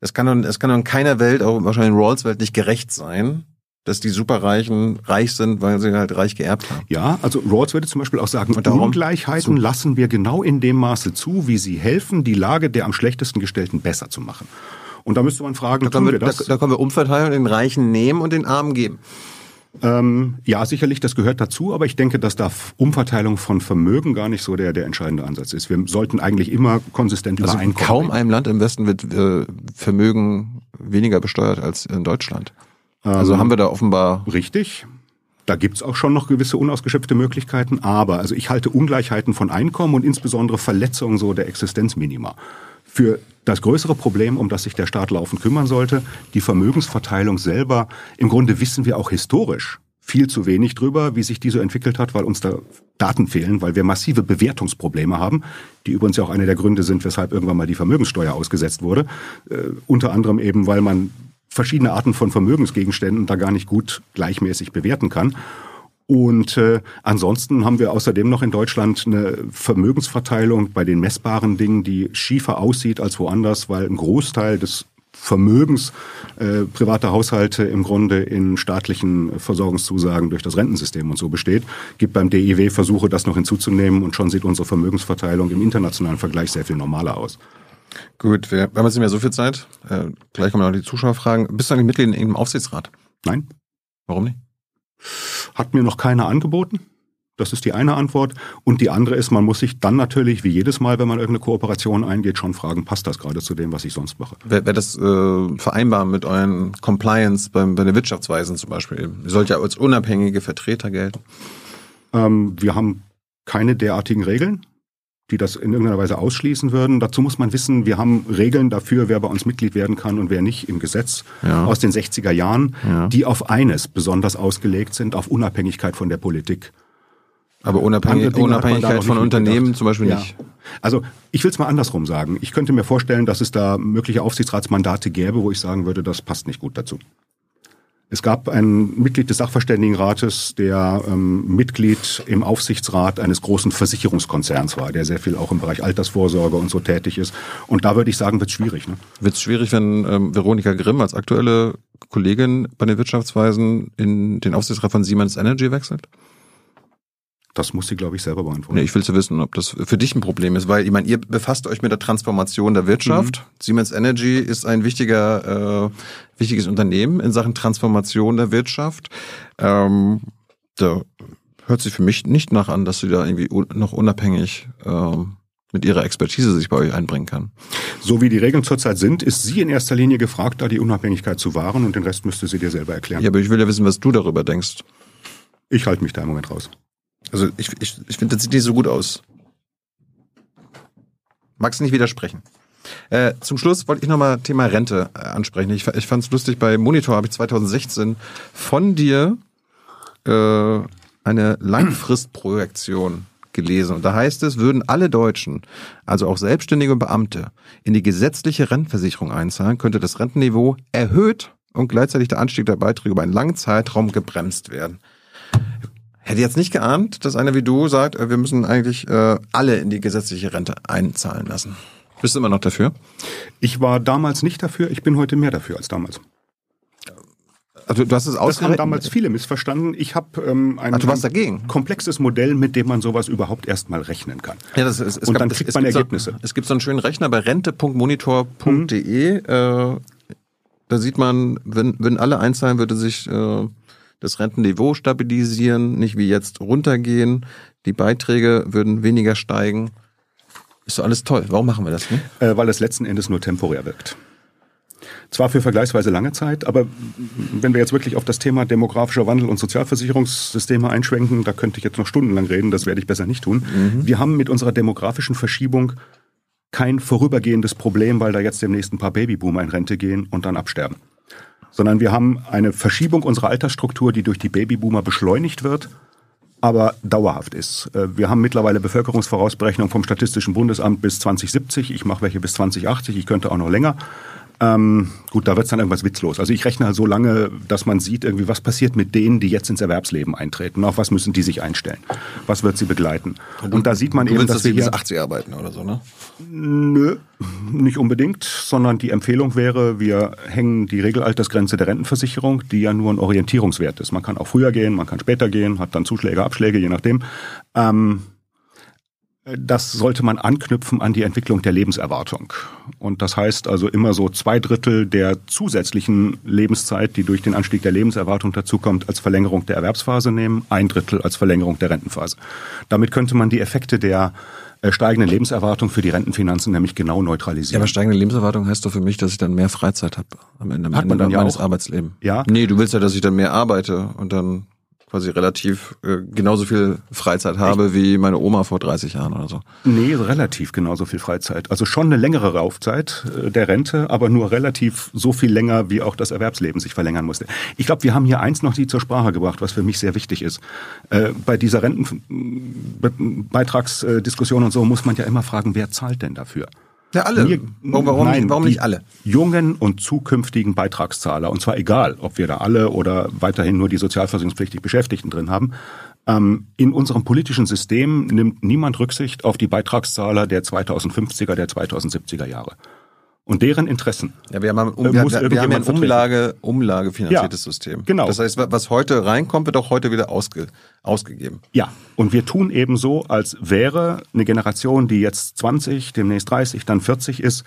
Es kann doch, es kann doch in keiner Welt, auch wahrscheinlich in Rawls Welt, nicht gerecht sein, dass die Superreichen reich sind, weil sie halt reich geerbt haben. Ja, also Rawls würde zum Beispiel auch sagen, Ungleichheiten lassen wir genau in dem Maße zu, wie sie helfen, die Lage der am schlechtesten Gestellten besser zu machen. Und da müsste man fragen, Da tun können wir wir, das? da, da können wir umverteilen, den Reichen nehmen und den Armen geben. ähm, ja, sicherlich, das gehört dazu, aber ich denke, dass da Umverteilung von Vermögen gar nicht so der, der entscheidende Ansatz ist. Wir sollten eigentlich immer konsistent Also über in Einkommen kaum reden. einem Land im Westen wird äh, Vermögen weniger besteuert als in Deutschland. Also haben wir da offenbar Richtig. Da gibt's auch schon noch gewisse unausgeschöpfte Möglichkeiten, aber also ich halte Ungleichheiten von Einkommen und insbesondere Verletzungen so der Existenzminima für das größere Problem, um das sich der Staat laufend kümmern sollte, die Vermögensverteilung selber. Im Grunde wissen wir auch historisch viel zu wenig drüber, wie sich die so entwickelt hat, weil uns da Daten fehlen, weil wir massive Bewertungsprobleme haben, die übrigens ja auch einer der Gründe sind, weshalb irgendwann mal die Vermögenssteuer ausgesetzt wurde. Äh, unter anderem eben, weil man verschiedene Arten von Vermögensgegenständen da gar nicht gut gleichmäßig bewerten kann. Und äh, ansonsten haben wir außerdem noch in Deutschland eine Vermögensverteilung bei den messbaren Dingen, die schiefer aussieht als woanders, weil ein Großteil des Vermögens äh, privater Haushalte im Grunde in staatlichen Versorgungszusagen durch das Rentensystem und so besteht. Gibt beim DIW Versuche, das noch hinzuzunehmen und schon sieht unsere Vermögensverteilung im internationalen Vergleich sehr viel normaler aus. gut. Wir, haben jetzt nicht mehr so viel Zeit. Äh, gleich kommen noch die Zuschauerfragen. Bist du eigentlich Mitglied in irgendeinem Aufsichtsrat? Nein? Warum nicht? Hat mir noch keiner angeboten. Das ist die eine Antwort. Und die andere ist, man muss sich dann natürlich, wie jedes Mal, wenn man irgendeine Kooperation eingeht, schon fragen, passt das gerade zu dem, was ich sonst mache? Wäre wär das äh, vereinbar mit euren Compliance beim, bei den Wirtschaftsweisen zum Beispiel? Ihr sollt ja als unabhängige Vertreter gelten. Ähm, wir haben keine derartigen Regeln, die das in irgendeiner Weise ausschließen würden. Dazu muss man wissen, wir haben Regeln dafür, wer bei uns Mitglied werden kann und wer nicht im Gesetz Ja. aus den 60er Jahren, Ja. die auf eines besonders ausgelegt sind, auf Unabhängigkeit von der Politik. Aber Unabhängig, man da Unabhängigkeit von Unternehmen mitgedacht. zum Beispiel Ja. nicht. Also ich will es mal andersrum sagen. Ich könnte mir vorstellen, dass es da mögliche Aufsichtsratsmandate gäbe, wo ich sagen würde, das passt nicht gut dazu. Es gab ein Mitglied des Sachverständigenrates, der ähm, Mitglied im Aufsichtsrat eines großen Versicherungskonzerns war, der sehr viel auch im Bereich Altersvorsorge und so tätig ist. Und da würde ich sagen, wird schwierig. Ne? Wird es schwierig, wenn ähm, Veronika Grimm als aktuelle Kollegin bei den Wirtschaftsweisen in den Aufsichtsrat von Siemens Energy wechselt? Das muss sie, glaube ich, selber beantworten. Nee, ich will zu wissen, ob das für dich ein Problem ist, weil ich meine, ihr befasst euch mit der Transformation der Wirtschaft. Siemens Energy ist ein wichtiger, äh, wichtiges Unternehmen in Sachen Transformation der Wirtschaft. Ähm, da hört sich für mich nicht nach an, dass sie da irgendwie un noch unabhängig ähm, mit ihrer Expertise sich bei euch einbringen kann. So wie die Regeln zurzeit sind, ist sie in erster Linie gefragt, da die Unabhängigkeit zu wahren und den Rest müsste sie dir selber erklären. Ja, aber ich will ja wissen, was du darüber denkst. Ich halte mich da im Moment raus. Also ich, ich, ich finde, das sieht nicht so gut aus. Magst du nicht widersprechen? Äh, zum Schluss wollte ich nochmal Thema Rente äh, ansprechen. Ich, ich fand es lustig, bei Monitor habe ich 2016 von dir äh, eine Langfristprojektion gelesen. Und da heißt es, würden alle Deutschen, also auch Selbstständige und Beamte, in die gesetzliche Rentenversicherung einzahlen, könnte das Rentenniveau erhöht und gleichzeitig der Anstieg der Beiträge über einen langen Zeitraum gebremst werden. Hätte jetzt nicht geahnt, dass einer wie du sagt, äh, wir müssen eigentlich äh, alle in die gesetzliche Rente einzahlen lassen. Bist du immer noch dafür? Ich war damals nicht dafür, ich bin heute mehr dafür als damals. Also du hast es Das haben damals viele missverstanden. Ich habe ähm, ein, Ach, du warst dagegen? komplexes Modell, mit dem man sowas überhaupt erstmal rechnen kann. Ja, das ist, es Und gab- dann es- kriegt es man gibt Ergebnisse. So, es gibt so einen schönen Rechner bei rente.monitor.de. Äh, da sieht man, wenn, wenn alle einzahlen, würde sich äh, das Rentenniveau stabilisieren, nicht wie jetzt runtergehen. Die Beiträge würden weniger steigen. Ist doch alles toll. Warum machen wir das nicht? äh, weil es letzten Endes nur temporär wirkt. Zwar für vergleichsweise lange Zeit, aber wenn wir jetzt wirklich auf das Thema demografischer Wandel und Sozialversicherungssysteme einschwenken, da könnte ich jetzt noch stundenlang reden, das werde ich besser nicht tun. Wir haben mit unserer demografischen Verschiebung kein vorübergehendes Problem, weil da jetzt demnächst ein paar Babyboomer in Rente gehen und dann absterben. Sondern wir haben eine Verschiebung unserer Altersstruktur, die durch die Babyboomer beschleunigt wird, aber dauerhaft ist. Äh, Wir haben mittlerweile Bevölkerungsvorausberechnung vom Statistischen Bundesamt bis 2070. Ich mache welche bis 2080. Ich könnte auch noch länger. Ähm, gut, da wird es dann irgendwas witzlos. Also ich rechne halt so lange, dass man sieht, irgendwie, was passiert mit denen, die jetzt ins Erwerbsleben eintreten. Auf was müssen die sich einstellen? Was wird sie begleiten? Und da sieht man eben, dass dass wir sie bis hier 80 arbeiten oder so, ne? Nö, nicht unbedingt, sondern die Empfehlung wäre, wir hängen die Regelaltersgrenze der Rentenversicherung, die ja nur ein Orientierungswert ist. Man kann auch früher gehen, man kann später gehen, hat dann Zuschläge, Abschläge, je nachdem. Ähm, das sollte man anknüpfen an die Entwicklung der Lebenserwartung. Und das heißt also immer so zwei Drittel der zusätzlichen Lebenszeit, die durch den Anstieg der Lebenserwartung dazukommt, als Verlängerung der Erwerbsphase nehmen, ein Drittel als Verlängerung der Rentenphase. Damit könnte man die Effekte der äh, steigenden Lebenserwartung für die Rentenfinanzen nämlich genau Ja, neutralisieren. aber steigende Lebenserwartung heißt doch für mich, dass ich dann mehr Freizeit habe am Ende, Hat man Ende dann ja meines auch. Arbeitslebens. Ja. Nee, du willst ja, dass ich dann mehr arbeite und dann quasi relativ äh, genauso viel Freizeit habe wie meine Oma vor 30 Jahren oder so. Nee, relativ genauso viel Freizeit. Also schon eine längere Laufzeit äh, der Rente, aber nur relativ so viel länger, wie auch das Erwerbsleben sich verlängern musste. Ich glaube, wir haben hier eins noch nie zur Sprache gebracht, was für mich sehr wichtig ist. Äh, bei dieser Rentenbeitragsdiskussion und so muss man ja immer fragen, wer zahlt denn dafür? Ja, alle. Mir- warum Nein, nicht, warum die nicht alle? Jungen und zukünftigen Beitragszahler, und zwar egal, ob wir da alle oder weiterhin nur die sozialversicherungspflichtig Beschäftigten drin haben. Ähm, in unserem politischen System nimmt niemand Rücksicht auf die Beitragszahler der 2050er, der 2070er Jahre. Und deren Interessen. Ja, wir haben, ein- Äh, um, muss wir, wir haben ein. Umlage, umlagefinanziertes Ja, System. genau. Das heißt, was heute reinkommt, wird auch heute wieder ausge, ausgegeben. Ja, und wir tun eben so, als wäre eine Generation, die jetzt 20, demnächst 30, dann 40 ist,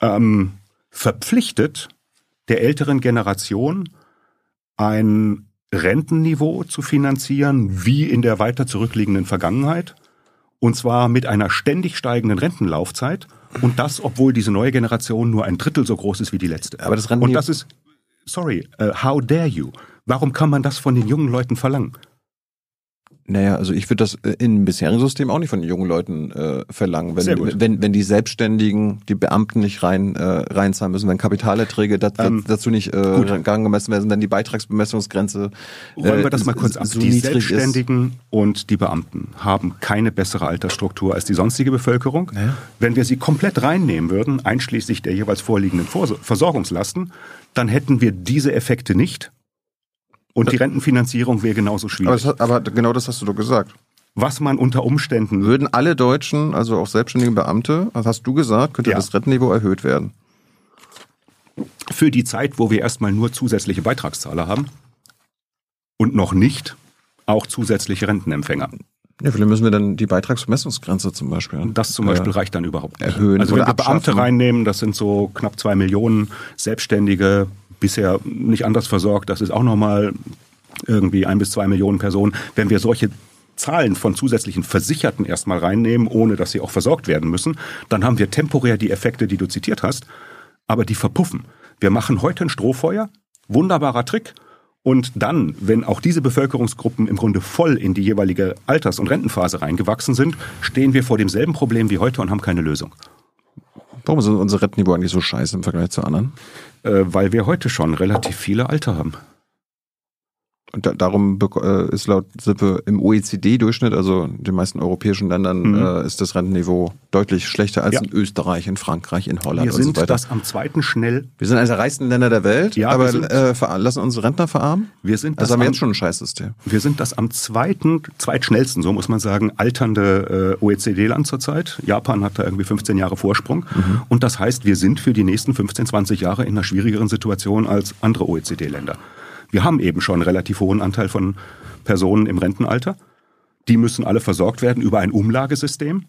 ähm, verpflichtet, der älteren Generation ein Rentenniveau zu finanzieren, wie in der weiter zurückliegenden Vergangenheit. Und zwar mit einer ständig steigenden Rentenlaufzeit. Und das, obwohl diese neue Generation nur ein Drittel so groß ist wie die letzte. Aber das Und das ist, sorry, äh, how dare you? Warum kann man das von den jungen Leuten verlangen? Naja, also ich würde das äh, im bisherigen System auch nicht von den jungen Leuten äh, verlangen. Gut. Wenn, wenn, wenn die Selbstständigen, die Beamten nicht rein äh, reinzahlen müssen, wenn Kapitalerträge dat, Ähm, dazu nicht äh, gang gemessen werden, wenn die Beitragsbemessungsgrenze äh, Räumen wir das mal kurz ab. so die niedrig ist. Selbstständigen und die Beamten haben keine bessere Altersstruktur als die sonstige Bevölkerung. Ja. Wenn wir sie komplett reinnehmen würden, einschließlich der jeweils vorliegenden Vor Versorgungslasten, dann hätten wir diese Effekte nicht. Und die Rentenfinanzierung wäre genauso Aber, schwierig. das, hat- aber genau das hast du doch gesagt. Was man unter Umständen Würden alle Deutschen, also auch selbstständige Beamte, was hast du gesagt, könnte Ja. das Rentenniveau erhöht werden? für die Zeit, wo wir erstmal nur zusätzliche Beitragszahler haben und noch nicht auch zusätzliche Rentenempfänger. Ja, vielleicht müssen wir dann die Beitragsbemessungsgrenze zum Beispiel. Das zum Beispiel äh, reicht dann überhaupt nicht. erhöhen Also wenn wir Beamte reinnehmen, das sind so knapp zwei Millionen Selbstständige, bisher nicht anders versorgt, das ist auch nochmal irgendwie ein bis zwei Millionen Personen. Wenn wir solche Zahlen von zusätzlichen Versicherten erstmal reinnehmen, ohne dass sie auch versorgt werden müssen, dann haben wir temporär die Effekte, die du zitiert hast, aber die verpuffen. Wir machen heute ein Strohfeuer, wunderbarer Trick, und dann, wenn auch diese Bevölkerungsgruppen im Grunde voll in die jeweilige Alters- und Rentenphase reingewachsen sind, stehen wir vor demselben Problem wie heute und haben keine Lösung. Warum ist unser Rentenniveau eigentlich so scheiße im Vergleich zu anderen? Äh, weil wir heute schon relativ viele Alte haben. Und da, darum äh, ist laut Sippe im OECD-Durchschnitt, also in den meisten europäischen Ländern, Mhm. äh, ist das Rentenniveau deutlich schlechter als Ja. in Österreich, in Frankreich, in Holland Wir und so sind weiter. das am zweiten schnell. wir sind eines der reichsten Länder der Welt, Ja, aber sind- äh, lassen unsere Rentner verarmen? Wir sind Also das haben wir am- jetzt schon ein Scheißsystem. Wir sind das am zweiten, zweitschnellsten, so muss man sagen, alternde äh, OECD-Land zurzeit. Japan hat da irgendwie 15 Jahre Vorsprung. Und das heißt, wir sind für die nächsten 15, 20 Jahre in einer schwierigeren Situation als andere OECD-Länder. Wir haben eben schon einen relativ hohen Anteil von Personen im Rentenalter. Die müssen alle versorgt werden über ein Umlagesystem.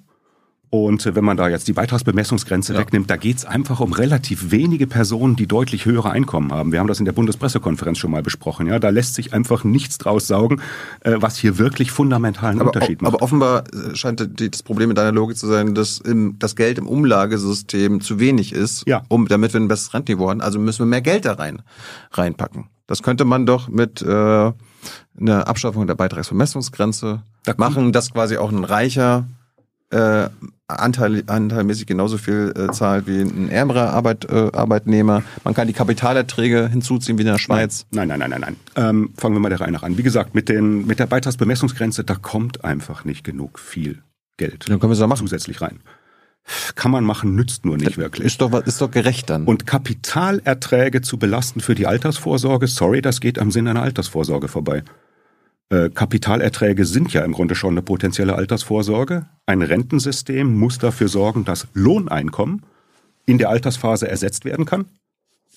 Und wenn man da jetzt die Beitragsbemessungsgrenze ja. wegnimmt, da geht's einfach um relativ wenige Personen, die deutlich höhere Einkommen haben. Wir haben das in der Bundespressekonferenz schon mal besprochen. Ja, da lässt sich einfach nichts draus saugen, äh, was hier wirklich fundamentalen aber, Unterschied macht. Aber offenbar äh, scheint das Problem in deiner Logik zu sein, dass im, das Geld im Umlagesystem zu wenig ist, ja. um, damit wir ein besseres Rentniveau haben. Also müssen wir mehr Geld da rein reinpacken. Das könnte man doch mit äh, einer Abschaffung der Beitragsbemessungsgrenze da machen, dass quasi auch ein reicher äh, Anteil, anteilmäßig genauso viel äh, zahlt wie ein ärmerer Arbeit, äh, Arbeitnehmer. Man kann die Kapitalerträge hinzuziehen wie in der Schweiz. Nein, nein, nein, nein, nein. Ähm, fangen wir mal der Reihe nach an. Wie gesagt, mit, den, mit der Beitragsbemessungsgrenze, da kommt einfach nicht genug viel Geld dann können wir es machen. zusätzlich rein. Kann man machen, nützt nur nicht das wirklich. Ist doch, ist doch gerecht dann. Und Kapitalerträge zu belasten für die Altersvorsorge, sorry, das geht am Sinn einer Altersvorsorge vorbei. Äh, Kapitalerträge sind ja im Grunde schon eine potenzielle Altersvorsorge. Ein Rentensystem muss dafür sorgen, dass Lohneinkommen in der Altersphase ersetzt werden kann.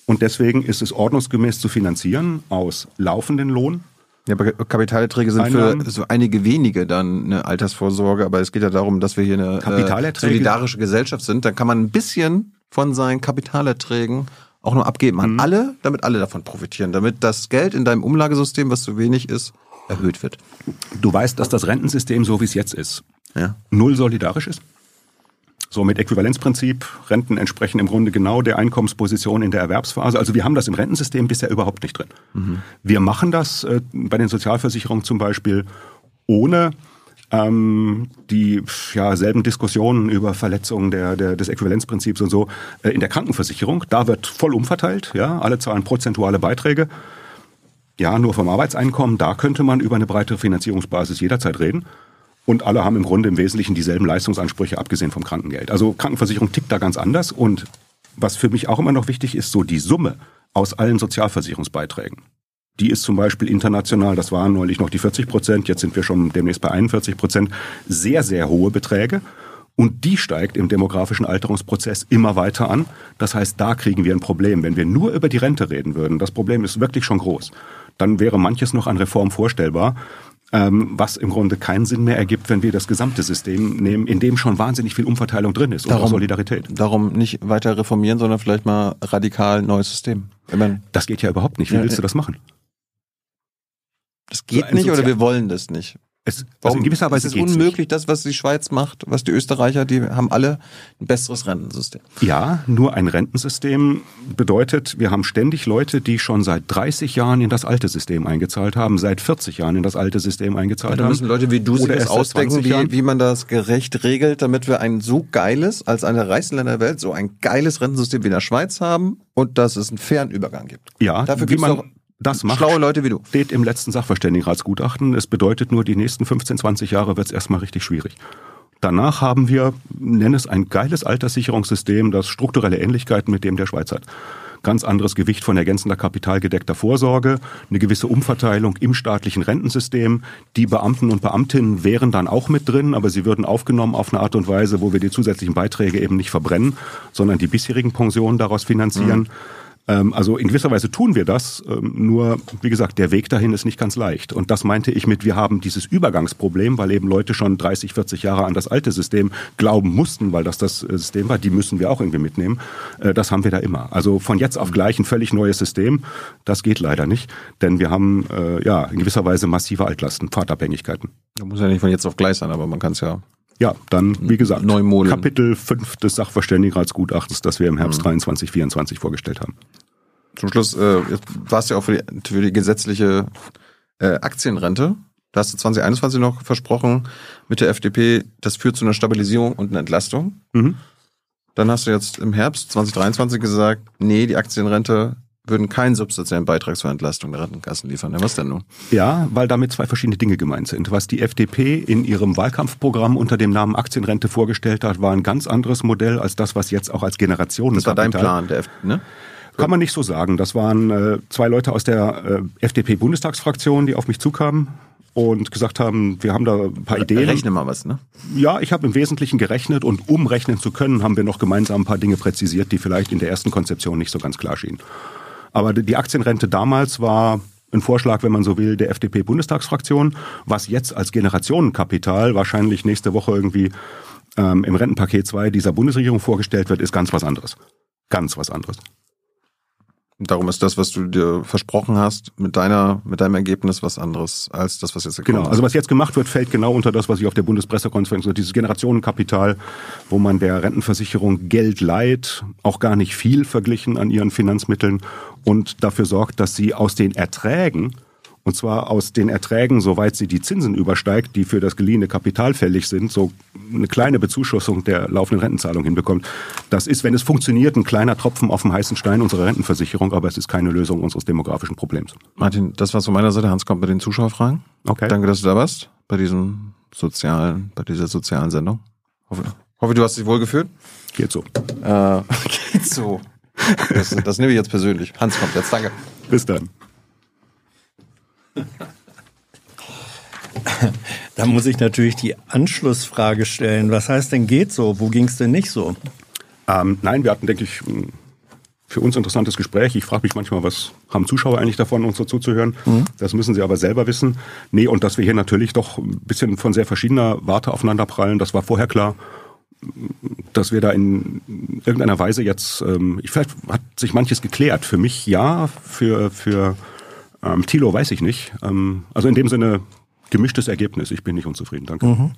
Und deswegen ist es ordnungsgemäß zu finanzieren aus laufenden Lohn. Ja, aber Kapitalerträge sind Einnahmen. für so einige wenige dann eine Altersvorsorge, aber es geht ja darum, dass wir hier eine äh, solidarische Gesellschaft sind. Dann kann man ein bisschen von seinen Kapitalerträgen auch nur abgeben an mhm. alle, damit alle davon profitieren, damit das Geld in deinem Umlagesystem, was zu wenig ist, erhöht wird. Du weißt, dass das Rentensystem, so wie es jetzt ist, ja. null solidarisch ist? So mit Äquivalenzprinzip, Renten entsprechen im Grunde genau der Einkommensposition in der Erwerbsphase. Also wir haben das im Rentensystem bisher überhaupt nicht drin. Mhm. Wir machen das äh, bei den Sozialversicherungen zum Beispiel ohne ähm, die ja, selben Diskussionen über Verletzungen der, der, des Äquivalenzprinzips und so äh, in der Krankenversicherung. Da wird voll umverteilt, ja, alle zahlen prozentuale Beiträge ja, nur vom Arbeitseinkommen, da könnte man über eine breitere Finanzierungsbasis jederzeit reden. Und alle haben im Grunde im Wesentlichen dieselben Leistungsansprüche, abgesehen vom Krankengeld. Also Krankenversicherung tickt da ganz anders. Und was für mich auch immer noch wichtig ist, so die Summe aus allen Sozialversicherungsbeiträgen. Die ist zum Beispiel international, das waren neulich noch die 40 Prozent, jetzt sind wir schon demnächst bei 41 Prozent, sehr, sehr hohe Beträge. Und die steigt im demografischen Alterungsprozess immer weiter an. Das heißt, da kriegen wir ein Problem. Wenn wir nur über die Rente reden würden, das Problem ist wirklich schon groß dann wäre manches noch an Reform vorstellbar, was im Grunde keinen Sinn mehr ergibt, wenn wir das gesamte System nehmen, in dem schon wahnsinnig viel Umverteilung drin ist darum, und Solidarität. Darum nicht weiter reformieren, sondern vielleicht mal radikal neues System. Meine, das geht ja überhaupt nicht. Wie ja, willst du das machen? Das geht so nicht oder wir wollen das nicht? Es, also in gewisser Weise es ist unmöglich, nicht. das, was die Schweiz macht, was die Österreicher, die haben alle ein besseres Rentensystem. Ja, nur ein Rentensystem bedeutet, wir haben ständig Leute, die schon seit 30 Jahren in das alte System eingezahlt haben, seit 40 Jahren in das alte System eingezahlt haben. müssen Leute wie du sich das ausdenken, wie, wie man das gerecht regelt, damit wir ein so geiles, als eine reichsten Länder der Welt, so ein geiles Rentensystem wie in der Schweiz haben und dass es einen fairen Übergang gibt. Ja, dafür gibt es das macht, schlaue Leute wie du. Steht im letzten Sachverständigenratsgutachten. Es bedeutet nur, die nächsten 15, 20 Jahre wird es erstmal richtig schwierig. Danach haben wir, nenne es ein geiles Alterssicherungssystem, das strukturelle Ähnlichkeiten mit dem der Schweiz hat. Ganz anderes Gewicht von ergänzender kapitalgedeckter Vorsorge, eine gewisse Umverteilung im staatlichen Rentensystem. Die Beamten und Beamtinnen wären dann auch mit drin, aber sie würden aufgenommen auf eine Art und Weise, wo wir die zusätzlichen Beiträge eben nicht verbrennen, sondern die bisherigen Pensionen daraus finanzieren. Mhm. Ähm, also in gewisser Weise tun wir das, ähm, nur wie gesagt, der Weg dahin ist nicht ganz leicht. Und das meinte ich mit, wir haben dieses Übergangsproblem, weil eben Leute schon 30, 40 Jahre an das alte System glauben mussten, weil das das äh, System war, die müssen wir auch irgendwie mitnehmen. Äh, das haben wir da immer. Also von jetzt auf gleich ein völlig neues System, das geht leider nicht, denn wir haben äh, ja in gewisser Weise massive Altlasten, Pfadabhängigkeiten. Da muss ja nicht von jetzt auf gleich sein, aber man kann es ja ja, dann, wie gesagt, Neumolen. Kapitel 5 des Sachverständigenratsgutachtens, das wir im Herbst mhm. 23, 24 vorgestellt haben. Zum Schluss, äh, warst du ja auch für die, für die gesetzliche äh, Aktienrente. Da hast du 2021 noch versprochen mit der FDP, das führt zu einer Stabilisierung und einer Entlastung. Mhm. Dann hast du jetzt im Herbst 2023 gesagt, nee, die Aktienrente würden keinen substanziellen Beitrag zur Entlastung der Rentenkassen liefern. Ja, was denn nun? Ja, weil damit zwei verschiedene Dinge gemeint sind. Was die FDP in ihrem Wahlkampfprogramm unter dem Namen Aktienrente vorgestellt hat, war ein ganz anderes Modell als das, was jetzt auch als Generationen. Das war dein Plan, der FDP, ne? Kann man nicht so sagen. Das waren äh, zwei Leute aus der äh, FDP-Bundestagsfraktion, die auf mich zukamen und gesagt haben, wir haben da ein paar Ideen. Rechne mal was, ne? Ja, ich habe im Wesentlichen gerechnet und um rechnen zu können, haben wir noch gemeinsam ein paar Dinge präzisiert, die vielleicht in der ersten Konzeption nicht so ganz klar schienen. Aber die Aktienrente damals war ein Vorschlag, wenn man so will, der FDP-Bundestagsfraktion. Was jetzt als Generationenkapital wahrscheinlich nächste Woche irgendwie ähm, im Rentenpaket 2 dieser Bundesregierung vorgestellt wird, ist ganz was anderes. Ganz was anderes. Darum ist das, was du dir versprochen hast, mit deiner, mit deinem Ergebnis was anderes als das, was jetzt Genau. Also was jetzt gemacht wird, fällt genau unter das, was ich auf der Bundespressekonferenz, dieses Generationenkapital, wo man der Rentenversicherung Geld leiht, auch gar nicht viel verglichen an ihren Finanzmitteln und dafür sorgt, dass sie aus den Erträgen und zwar aus den Erträgen, soweit sie die Zinsen übersteigt, die für das geliehene Kapital fällig sind, so eine kleine Bezuschussung der laufenden Rentenzahlung hinbekommt. Das ist, wenn es funktioniert, ein kleiner Tropfen auf dem heißen Stein unserer Rentenversicherung, aber es ist keine Lösung unseres demografischen Problems. Martin, das war's von meiner Seite. Hans kommt bei den Zuschauerfragen. Okay. Danke, dass du da warst bei diesem sozialen, bei dieser sozialen Sendung. Hoffe, hoffe du hast dich wohl gefühlt. Geht so. Äh, geht so. Das, das nehme ich jetzt persönlich. Hans kommt jetzt. Danke. Bis dann. Da muss ich natürlich die Anschlussfrage stellen. Was heißt denn geht so? Wo ging es denn nicht so? Ähm, nein, wir hatten, denke ich, für uns interessantes Gespräch. Ich frage mich manchmal, was haben Zuschauer eigentlich davon, uns so zuzuhören? Mhm. Das müssen sie aber selber wissen. Nee, und dass wir hier natürlich doch ein bisschen von sehr verschiedener Warte aufeinander prallen, das war vorher klar. Dass wir da in irgendeiner Weise jetzt, ähm, vielleicht hat sich manches geklärt. Für mich ja, für, für ähm, Thilo weiß ich nicht. Ähm, also in dem Sinne gemischtes Ergebnis. Ich bin nicht unzufrieden, danke. Mhm.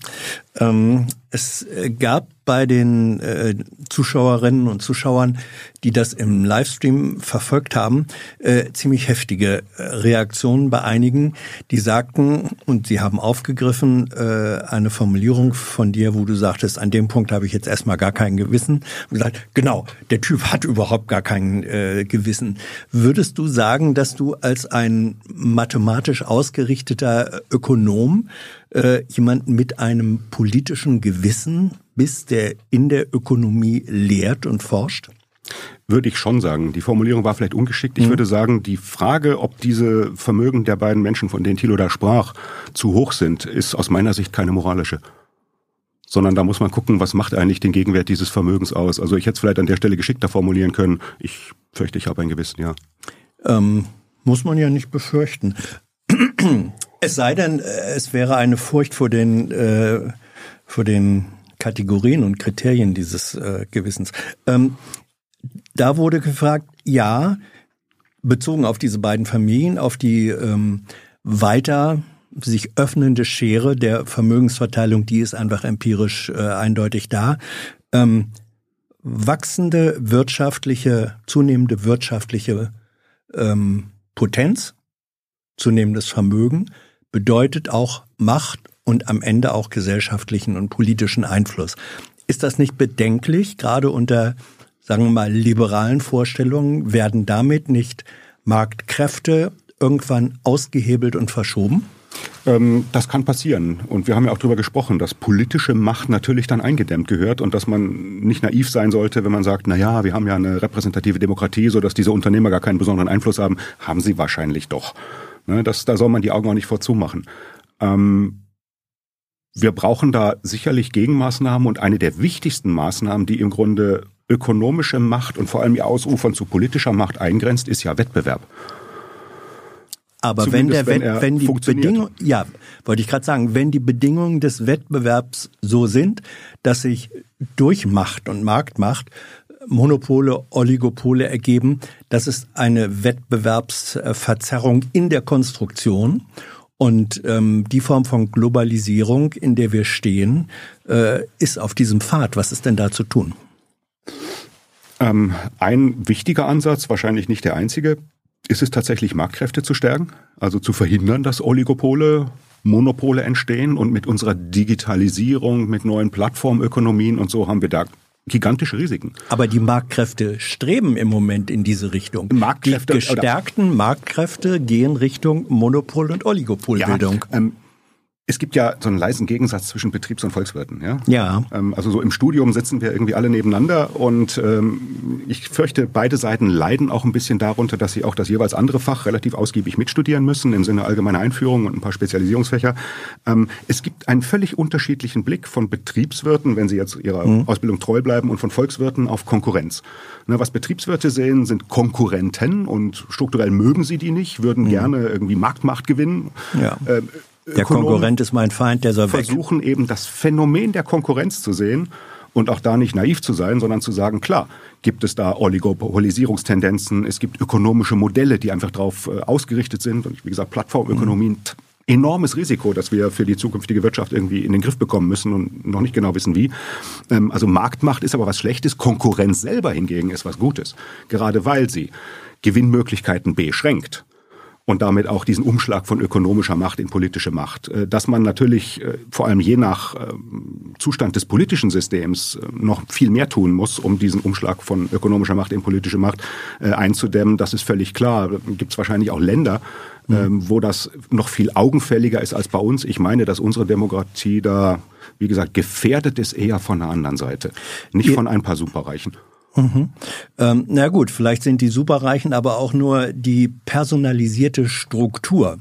Ähm, es gab bei den äh, Zuschauerinnen und Zuschauern, die das im Livestream verfolgt haben, äh, ziemlich heftige äh, Reaktionen bei einigen, die sagten, und sie haben aufgegriffen, äh, eine Formulierung von dir, wo du sagtest, an dem Punkt habe ich jetzt erstmal gar kein Gewissen. Und gesagt, genau, der Typ hat überhaupt gar kein äh, Gewissen. Würdest du sagen, dass du als ein mathematisch ausgerichteter Ökonom äh, jemanden mit einem politischen Gewissen bist, der in der Ökonomie lehrt und forscht? Würde ich schon sagen. Die Formulierung war vielleicht ungeschickt. Ich mhm. würde sagen, die Frage, ob diese Vermögen der beiden Menschen, von denen Thilo da sprach, zu hoch sind, ist aus meiner Sicht keine moralische. Sondern da muss man gucken, was macht eigentlich den Gegenwert dieses Vermögens aus. Also ich hätte es vielleicht an der Stelle geschickter formulieren können. Ich fürchte, ich habe ein Gewissen, ja. Ähm, muss man ja nicht befürchten. Es sei denn, äh, es wäre eine Furcht vor den, äh, vor den Kategorien und Kriterien dieses äh, Gewissens. Ähm, da wurde gefragt, ja, bezogen auf diese beiden Familien, auf die ähm, weiter sich öffnende Schere der Vermögensverteilung, die ist einfach empirisch äh, eindeutig da. Ähm, wachsende wirtschaftliche, zunehmende wirtschaftliche ähm, Potenz, zunehmendes Vermögen bedeutet auch Macht und am Ende auch gesellschaftlichen und politischen Einfluss. Ist das nicht bedenklich, gerade unter, sagen wir mal, liberalen Vorstellungen, werden damit nicht Marktkräfte irgendwann ausgehebelt und verschoben? Ähm, das kann passieren. Und wir haben ja auch darüber gesprochen, dass politische Macht natürlich dann eingedämmt gehört und dass man nicht naiv sein sollte, wenn man sagt, na ja, wir haben ja eine repräsentative Demokratie, so dass diese Unternehmer gar keinen besonderen Einfluss haben. Haben sie wahrscheinlich doch. Ne, das, da soll man die Augen auch nicht vorzumachen. Ähm, wir brauchen da sicherlich Gegenmaßnahmen und eine der wichtigsten Maßnahmen, die im Grunde ökonomische Macht und vor allem ihr Ausufern zu politischer Macht eingrenzt, ist ja Wettbewerb. Aber wenn der wenn, wenn die Bedingungen, ja, wollte ich gerade sagen, wenn die Bedingungen des Wettbewerbs so sind, dass sich durch Macht und Marktmacht Monopole, Oligopole ergeben, das ist eine Wettbewerbsverzerrung in der Konstruktion. Und ähm, die Form von Globalisierung, in der wir stehen, äh, ist auf diesem Pfad. Was ist denn da zu tun? Ähm, ein wichtiger Ansatz, wahrscheinlich nicht der einzige, ist es tatsächlich, Marktkräfte zu stärken, also zu verhindern, dass Oligopole, Monopole entstehen. Und mit unserer Digitalisierung, mit neuen Plattformökonomien und so haben wir da gigantische Risiken. Aber die Marktkräfte streben im Moment in diese Richtung. Marktkräfte, die gestärkten Marktkräfte gehen Richtung Monopol- und Oligopolbildung. Ja, ähm, Es gibt ja so einen leisen Gegensatz zwischen Betriebs- und Volkswirten. Ja. Ja. Ähm, also so im Studium sitzen wir irgendwie alle nebeneinander und ähm, ich fürchte, beide Seiten leiden auch ein bisschen darunter, dass sie auch das jeweils andere Fach relativ ausgiebig mitstudieren müssen im Sinne allgemeiner Einführung und ein paar Spezialisierungsfächer. Ähm, es gibt einen völlig unterschiedlichen Blick von Betriebswirten, wenn sie jetzt ihrer mhm. Ausbildung treu bleiben, und von Volkswirten auf Konkurrenz. Na, was Betriebswirte sehen, sind Konkurrenten und strukturell mögen sie die nicht, würden mhm. gerne irgendwie Marktmacht gewinnen. Ja. Ähm, der Konkurrent ist mein Feind, der soll versuchen weg. eben das Phänomen der Konkurrenz zu sehen und auch da nicht naiv zu sein, sondern zu sagen, klar, gibt es da Oligopolisierungstendenzen, es gibt ökonomische Modelle, die einfach darauf äh, ausgerichtet sind und wie gesagt, Plattformökonomien, mhm. enormes Risiko, das wir für die zukünftige Wirtschaft irgendwie in den Griff bekommen müssen und noch nicht genau wissen wie. Ähm, also Marktmacht ist aber was Schlechtes, Konkurrenz selber hingegen ist was Gutes, gerade weil sie Gewinnmöglichkeiten beschränkt und damit auch diesen Umschlag von ökonomischer Macht in politische Macht. Äh, dass man natürlich äh, vor allem je nach ähm, Zustand des politischen Systems äh, noch viel mehr tun muss, um diesen Umschlag von ökonomischer Macht in politische Macht einzudämmen, das ist völlig klar. Gibt es wahrscheinlich auch Länder, mhm. wo das noch viel augenfälliger ist als bei uns. Ich meine, dass unsere Demokratie da, wie gesagt, gefährdet ist eher von der anderen Seite, nicht von ein paar Superreichen. Mhm. Ähm, na gut, vielleicht sind die Superreichen aber auch nur die personalisierte Struktur.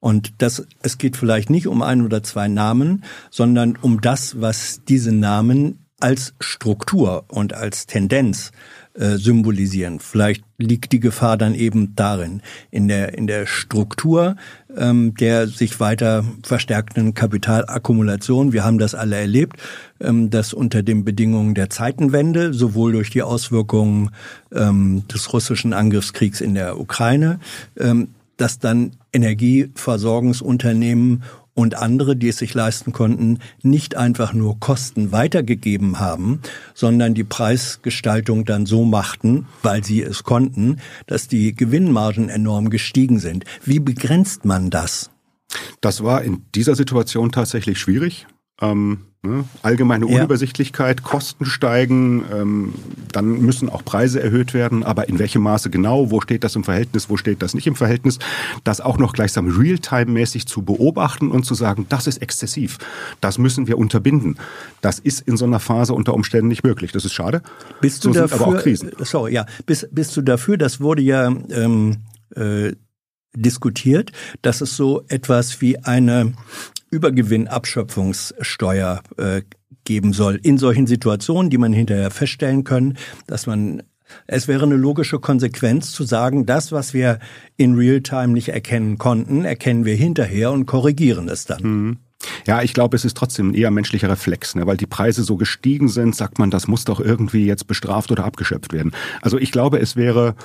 Und das, es geht vielleicht nicht um ein oder zwei Namen, sondern um das, was diese Namen als Struktur und als Tendenz äh, symbolisieren. Vielleicht liegt die Gefahr dann eben darin, in der, in der Struktur ähm, der sich weiter verstärkenden Kapitalakkumulation. Wir haben das alle erlebt, ähm, dass unter den Bedingungen der Zeitenwende, sowohl durch die Auswirkungen ähm, des russischen Angriffskriegs in der Ukraine, ähm, dass dann Energieversorgungsunternehmen und andere, die es sich leisten konnten, nicht einfach nur Kosten weitergegeben haben, sondern die Preisgestaltung dann so machten, weil sie es konnten, dass die Gewinnmargen enorm gestiegen sind. Wie begrenzt man das? Das war in dieser Situation tatsächlich schwierig. Ähm, ne? Allgemeine Unübersichtlichkeit, ja. Kosten steigen, ähm, dann müssen auch Preise erhöht werden, aber in welchem Maße genau, wo steht das im Verhältnis, wo steht das nicht im Verhältnis, das auch noch gleichsam realtime-mäßig zu beobachten und zu sagen, das ist exzessiv, das müssen wir unterbinden. Das ist in so einer Phase unter Umständen nicht möglich. Das ist schade. Bist du so dafür, aber auch Krisen. Sorry, ja, bist, bist du dafür, das wurde ja ähm, äh, diskutiert, dass es so etwas wie eine Übergewinnabschöpfungssteuer äh, geben soll in solchen Situationen, die man hinterher feststellen können, dass man es wäre eine logische Konsequenz zu sagen, das, was wir in Realtime nicht erkennen konnten, erkennen wir hinterher und korrigieren es dann. Mhm. Ja, ich glaube, es ist trotzdem ein eher menschlicher Reflex, ne? weil die Preise so gestiegen sind, sagt man, das muss doch irgendwie jetzt bestraft oder abgeschöpft werden. Also ich glaube, es wäre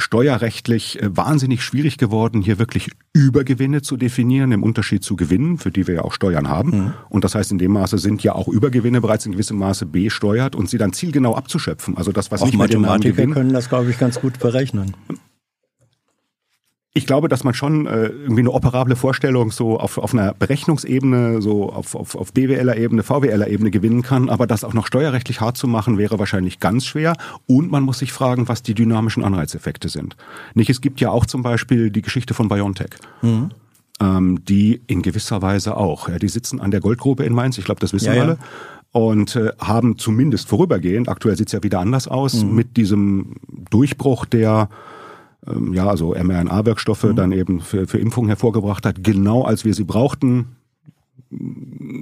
steuerrechtlich äh, wahnsinnig schwierig geworden, hier wirklich Übergewinne zu definieren, im Unterschied zu Gewinnen, für die wir ja auch Steuern haben. Mhm. Und das heißt, in dem Maße sind ja auch Übergewinne bereits in gewissem Maße besteuert und sie dann zielgenau abzuschöpfen. Also das, was auch nicht mehr den Namen Gewinn, können das, glaube ich, ganz gut berechnen ich glaube, dass man schon äh, irgendwie eine operable Vorstellung so auf, auf einer Berechnungsebene, so auf, auf, auf BWLer-Ebene, VWLer-Ebene gewinnen kann, aber das auch noch steuerrechtlich hart zu machen, wäre wahrscheinlich ganz schwer. Und man muss sich fragen, was die dynamischen Anreizeffekte sind. Nicht, es gibt ja auch zum Beispiel die Geschichte von BioNTech. Mhm. Ähm, die in gewisser Weise auch. Ja, die sitzen an der Goldgrube in Mainz, ich glaube, das wissen ja, alle. Ja und äh, haben zumindest vorübergehend, aktuell sieht's ja wieder anders aus, mhm. mit diesem Durchbruch der ähm, ja, also mRNA-Wirkstoffe mhm. dann eben für, für Impfungen hervorgebracht hat, genau als wir sie brauchten,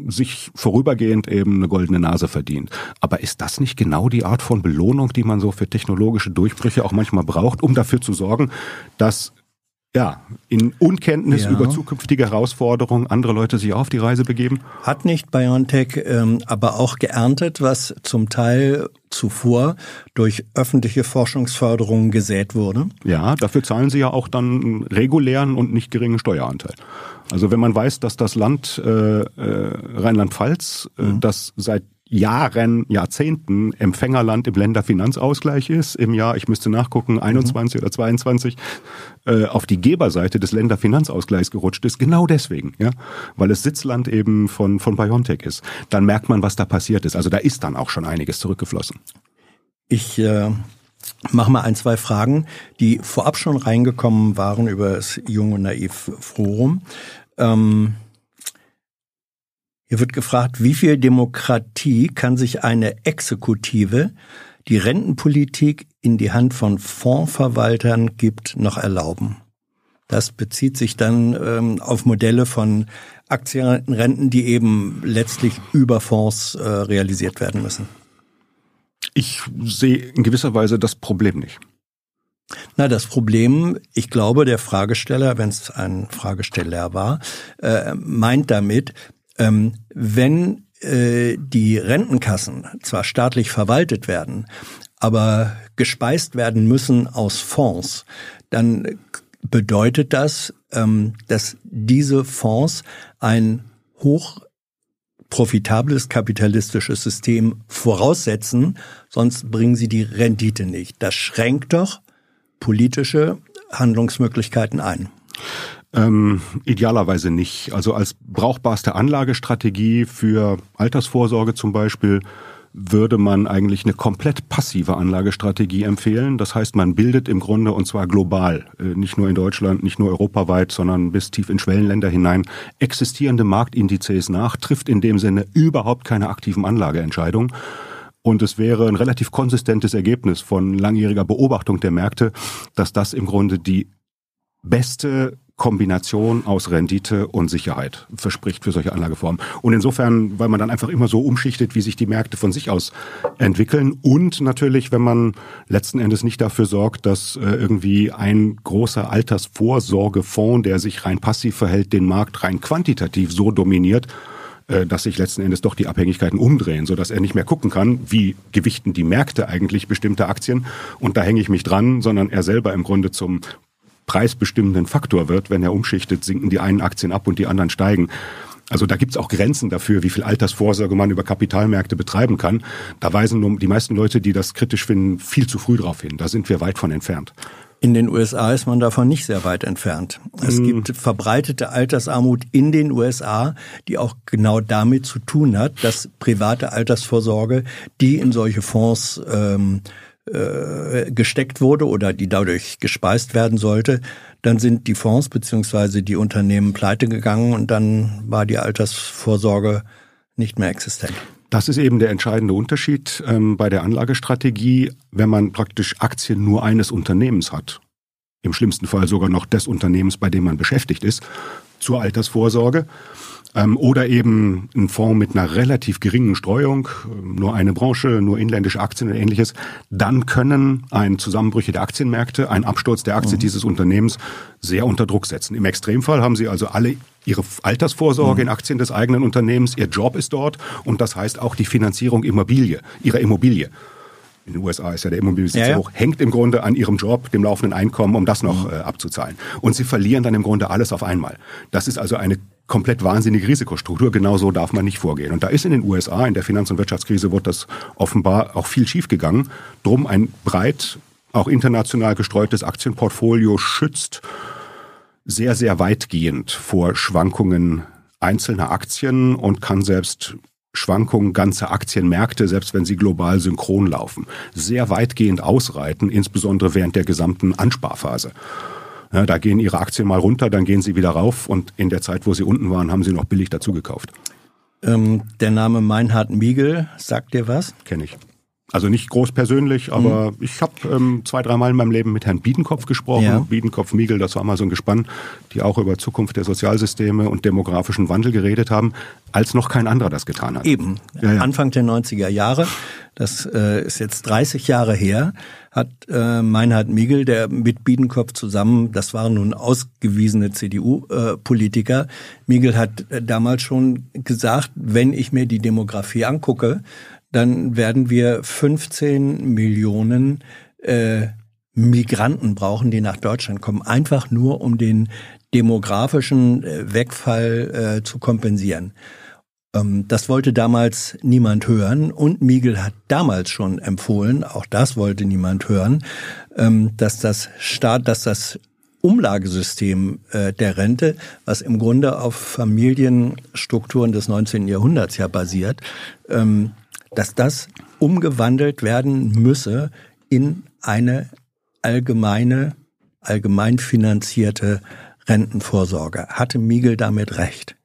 sich vorübergehend eben eine goldene Nase verdient. Aber ist das nicht genau die Art von Belohnung, die man so für technologische Durchbrüche auch manchmal braucht, um dafür zu sorgen, dass ja, in Unkenntnis ja. über zukünftige Herausforderungen andere Leute sich auf die Reise begeben? Hat nicht BioNTech ähm, aber auch geerntet, was zum Teil zuvor durch öffentliche Forschungsförderung gesät wurde? Ja, dafür zahlen sie ja auch dann einen regulären und nicht geringen Steueranteil. Also wenn man weiß, dass das Land äh, äh, Rheinland-Pfalz, äh, mhm. das seit Jahren, Jahrzehnten Empfängerland im Länderfinanzausgleich ist, im Jahr, ich müsste nachgucken, 21 mhm. oder 22, äh, auf die Geberseite des Länderfinanzausgleichs gerutscht ist, genau deswegen, ja, weil es Sitzland eben von, von BioNTech ist. Dann merkt man, was da passiert ist. Also da ist dann auch schon einiges zurückgeflossen. Ich äh, mache mal ein, zwei Fragen, die vorab schon reingekommen waren über das Jung und Naiv Forum. Ähm, Hier wird gefragt, wie viel Demokratie kann sich eine Exekutive, die Rentenpolitik in die Hand von Fondsverwaltern gibt, noch erlauben? Das bezieht sich dann ähm, auf Modelle von Aktienrenten, die eben letztlich über Fonds äh, realisiert werden müssen. Ich sehe in gewisser Weise das Problem nicht. Na, das Problem, ich glaube, der Fragesteller, wenn es ein Fragesteller war, äh, meint damit, ähm, wenn äh, die Rentenkassen zwar staatlich verwaltet werden, aber gespeist werden müssen aus Fonds, dann bedeutet das, ähm, dass diese Fonds ein hoch profitables kapitalistisches System voraussetzen, sonst bringen sie die Rendite nicht. Das schränkt doch politische Handlungsmöglichkeiten ein. Ähm, idealerweise nicht. Also als brauchbarste Anlagestrategie für Altersvorsorge zum Beispiel würde man eigentlich eine komplett passive Anlagestrategie empfehlen. Das heißt, man bildet im Grunde und zwar global, äh, nicht nur in Deutschland, nicht nur europaweit, sondern bis tief in Schwellenländer hinein, existierende Marktindizes nach, trifft in dem Sinne überhaupt keine aktiven Anlageentscheidungen. Und es wäre ein relativ konsistentes Ergebnis von langjähriger Beobachtung der Märkte, dass das im Grunde die beste Kombination aus Rendite und Sicherheit verspricht für solche Anlageformen. Und insofern, weil man dann einfach immer so umschichtet, wie sich die Märkte von sich aus entwickeln und natürlich, wenn man letzten Endes nicht dafür sorgt, dass äh, irgendwie ein großer Altersvorsorgefonds, der sich rein passiv verhält, den Markt rein quantitativ so dominiert, äh, dass sich letzten Endes doch die Abhängigkeiten umdrehen, so dass er nicht mehr gucken kann, wie gewichten die Märkte eigentlich bestimmte Aktien und da hänge ich mich dran, sondern er selber im Grunde zum preisbestimmenden Faktor wird. Wenn er umschichtet, sinken die einen Aktien ab und die anderen steigen. Also da gibt's auch Grenzen dafür, wie viel Altersvorsorge man über Kapitalmärkte betreiben kann. Da weisen nur die meisten Leute, die das kritisch finden, viel zu früh darauf hin. Da sind wir weit von entfernt. In den USA ist man davon nicht sehr weit entfernt. Es mm. gibt verbreitete Altersarmut in den USA, die auch genau damit zu tun hat, dass private Altersvorsorge, die in solche Fonds ähm, äh, gesteckt wurde oder die dadurch gespeist werden sollte, dann sind die Fonds beziehungsweise die Unternehmen pleite gegangen und dann war die Altersvorsorge nicht mehr existent. Das ist eben der entscheidende Unterschied ähm, bei der Anlagestrategie, wenn man praktisch Aktien nur eines Unternehmens hat. Im schlimmsten Fall sogar noch des Unternehmens, bei dem man beschäftigt ist, zur Altersvorsorge. Ähm, oder eben ein Fonds mit einer relativ geringen Streuung, nur eine Branche, nur inländische Aktien und ähnliches, dann können ein Zusammenbrüche der Aktienmärkte, ein Absturz der Aktie mhm. dieses Unternehmens sehr unter Druck setzen. Im Extremfall haben Sie also alle ihre Altersvorsorge mhm. in Aktien des eigenen Unternehmens, ihr Job ist dort und das heißt auch die Finanzierung Immobilie, ihrer Immobilie. In den USA ist ja der Immobilienbesitz ja, ja. hoch, hängt im Grunde an ihrem Job, dem laufenden Einkommen, um das noch mhm. äh, abzuzahlen. Und sie verlieren dann im Grunde alles auf einmal. Das ist also eine komplett wahnsinnige Risikostruktur. Genau so darf man nicht vorgehen. Und da ist in den USA, in der Finanz- und Wirtschaftskrise, wurde das offenbar auch viel schiefgegangen. Drum ein breit, auch international gestreutes Aktienportfolio schützt sehr, sehr weitgehend vor Schwankungen einzelner Aktien und kann selbst Schwankungen ganzer Aktienmärkte, selbst wenn sie global synchron laufen, sehr weitgehend ausreiten, insbesondere während der gesamten Ansparphase. Ja, da gehen ihre Aktien mal runter, dann gehen sie wieder rauf und in der Zeit, wo sie unten waren, haben sie noch billig dazu gekauft. Ähm, der Name Meinhard Miegel, sagt dir was? Kenne ich. Also nicht groß persönlich, aber mhm. ich habe ähm, zwei, dreimal in meinem Leben mit Herrn Biedenkopf gesprochen. Ja. Biedenkopf, Miegel, das war mal so ein Gespann, die auch über Zukunft der Sozialsysteme und demografischen Wandel geredet haben, als noch kein anderer das getan hat. Eben. Ja, ja. Anfang der 90er Jahre, das äh, ist jetzt 30 Jahre her, hat äh, Meinhard Miegel, der mit Biedenkopf zusammen, das waren nun ausgewiesene CDU-Politiker, äh, Miegel hat äh, damals schon gesagt, wenn ich mir die Demografie angucke, dann werden wir 15 Millionen äh, Migranten brauchen, die nach Deutschland kommen, einfach nur um den demografischen äh, Wegfall äh, zu kompensieren. Ähm, das wollte damals niemand hören und Miegel hat damals schon empfohlen, auch das wollte niemand hören, ähm, dass das Staat, dass das Umlagesystem äh, der Rente, was im Grunde auf Familienstrukturen des 19. Jahrhunderts ja basiert, ähm, dass das umgewandelt werden müsse in eine allgemeine, allgemein finanzierte Rentenvorsorge. Hatte Miegel damit recht?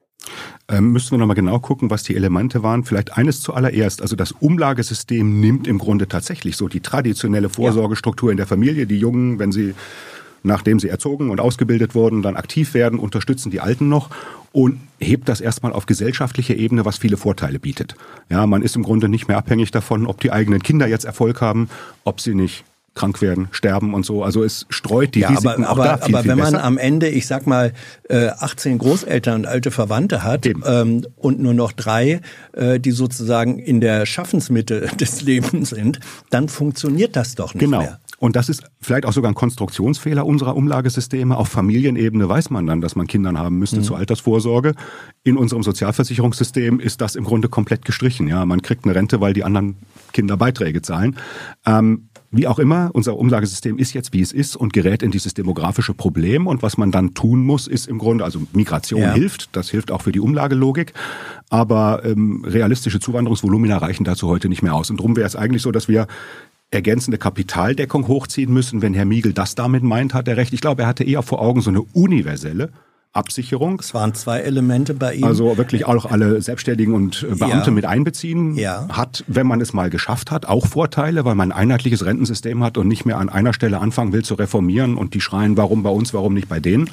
Ähm, müssen wir nochmal genau gucken, was die Elemente waren. Vielleicht eines zuallererst. Also das Umlagesystem nimmt im Grunde tatsächlich so die traditionelle Vorsorgestruktur in der Familie. Die Jungen, wenn sie nachdem sie erzogen und ausgebildet wurden, dann aktiv werden, unterstützen die Alten noch und hebt das erstmal auf gesellschaftlicher Ebene, was viele Vorteile bietet. Ja, man ist im Grunde nicht mehr abhängig davon, ob die eigenen Kinder jetzt Erfolg haben, ob sie nicht krank werden, sterben und so. Also es streut die ja, Risiken aber, auch aber, da viel, aber viel wenn man besser. am Ende, ich sag mal, äh, 18 Großeltern und alte Verwandte hat ähm, und nur noch drei, äh, die sozusagen in der Schaffensmitte des Lebens sind, dann funktioniert das doch nicht Genau. mehr. Und das ist vielleicht auch sogar ein Konstruktionsfehler unserer Umlagesysteme. Auf Familienebene weiß man dann, dass man Kindern haben müsste zur Altersvorsorge. In unserem Sozialversicherungssystem ist das im Grunde komplett gestrichen. Ja, man kriegt eine Rente, weil die anderen Kinder Beiträge zahlen. Ähm, wie auch immer, unser Umlagesystem ist jetzt, wie es ist und gerät in dieses demografische Problem. Und was man dann tun muss, ist im Grunde, also Migration Ja. hilft, das hilft auch für die Umlagelogik. Aber ähm, realistische Zuwanderungsvolumina reichen dazu heute nicht mehr aus. Und darum wäre es eigentlich so, dass wir ergänzende Kapitaldeckung hochziehen müssen. Wenn Herr Miegel das damit meint, hat er recht. Ich glaube, er hatte eher vor Augen so eine universelle Absicherung. Es waren zwei Elemente bei ihm. Also wirklich auch alle Selbstständigen und äh, Beamte Ja. mit einbeziehen. Ja. Hat, wenn man es mal geschafft hat, auch Vorteile, weil man ein einheitliches Rentensystem hat und nicht mehr an einer Stelle anfangen will zu reformieren und die schreien, warum bei uns, warum nicht bei denen.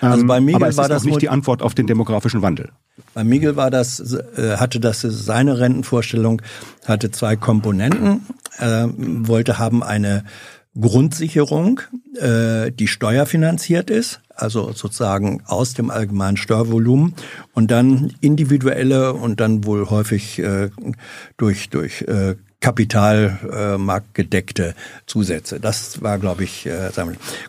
also bei Miguel Aber es war ist das auch nicht die Antwort auf den demografischen Wandel. Bei Miguel war das, äh, hatte das seine Rentenvorstellung, hatte zwei Komponenten, äh, wollte haben eine Grundsicherung, äh, die steuerfinanziert ist, also sozusagen aus dem allgemeinen Steuervolumen und dann individuelle und dann wohl häufig äh, durch durch äh, Kapitalmarkt gedeckte Zusätze. Das war, glaube ich, äh,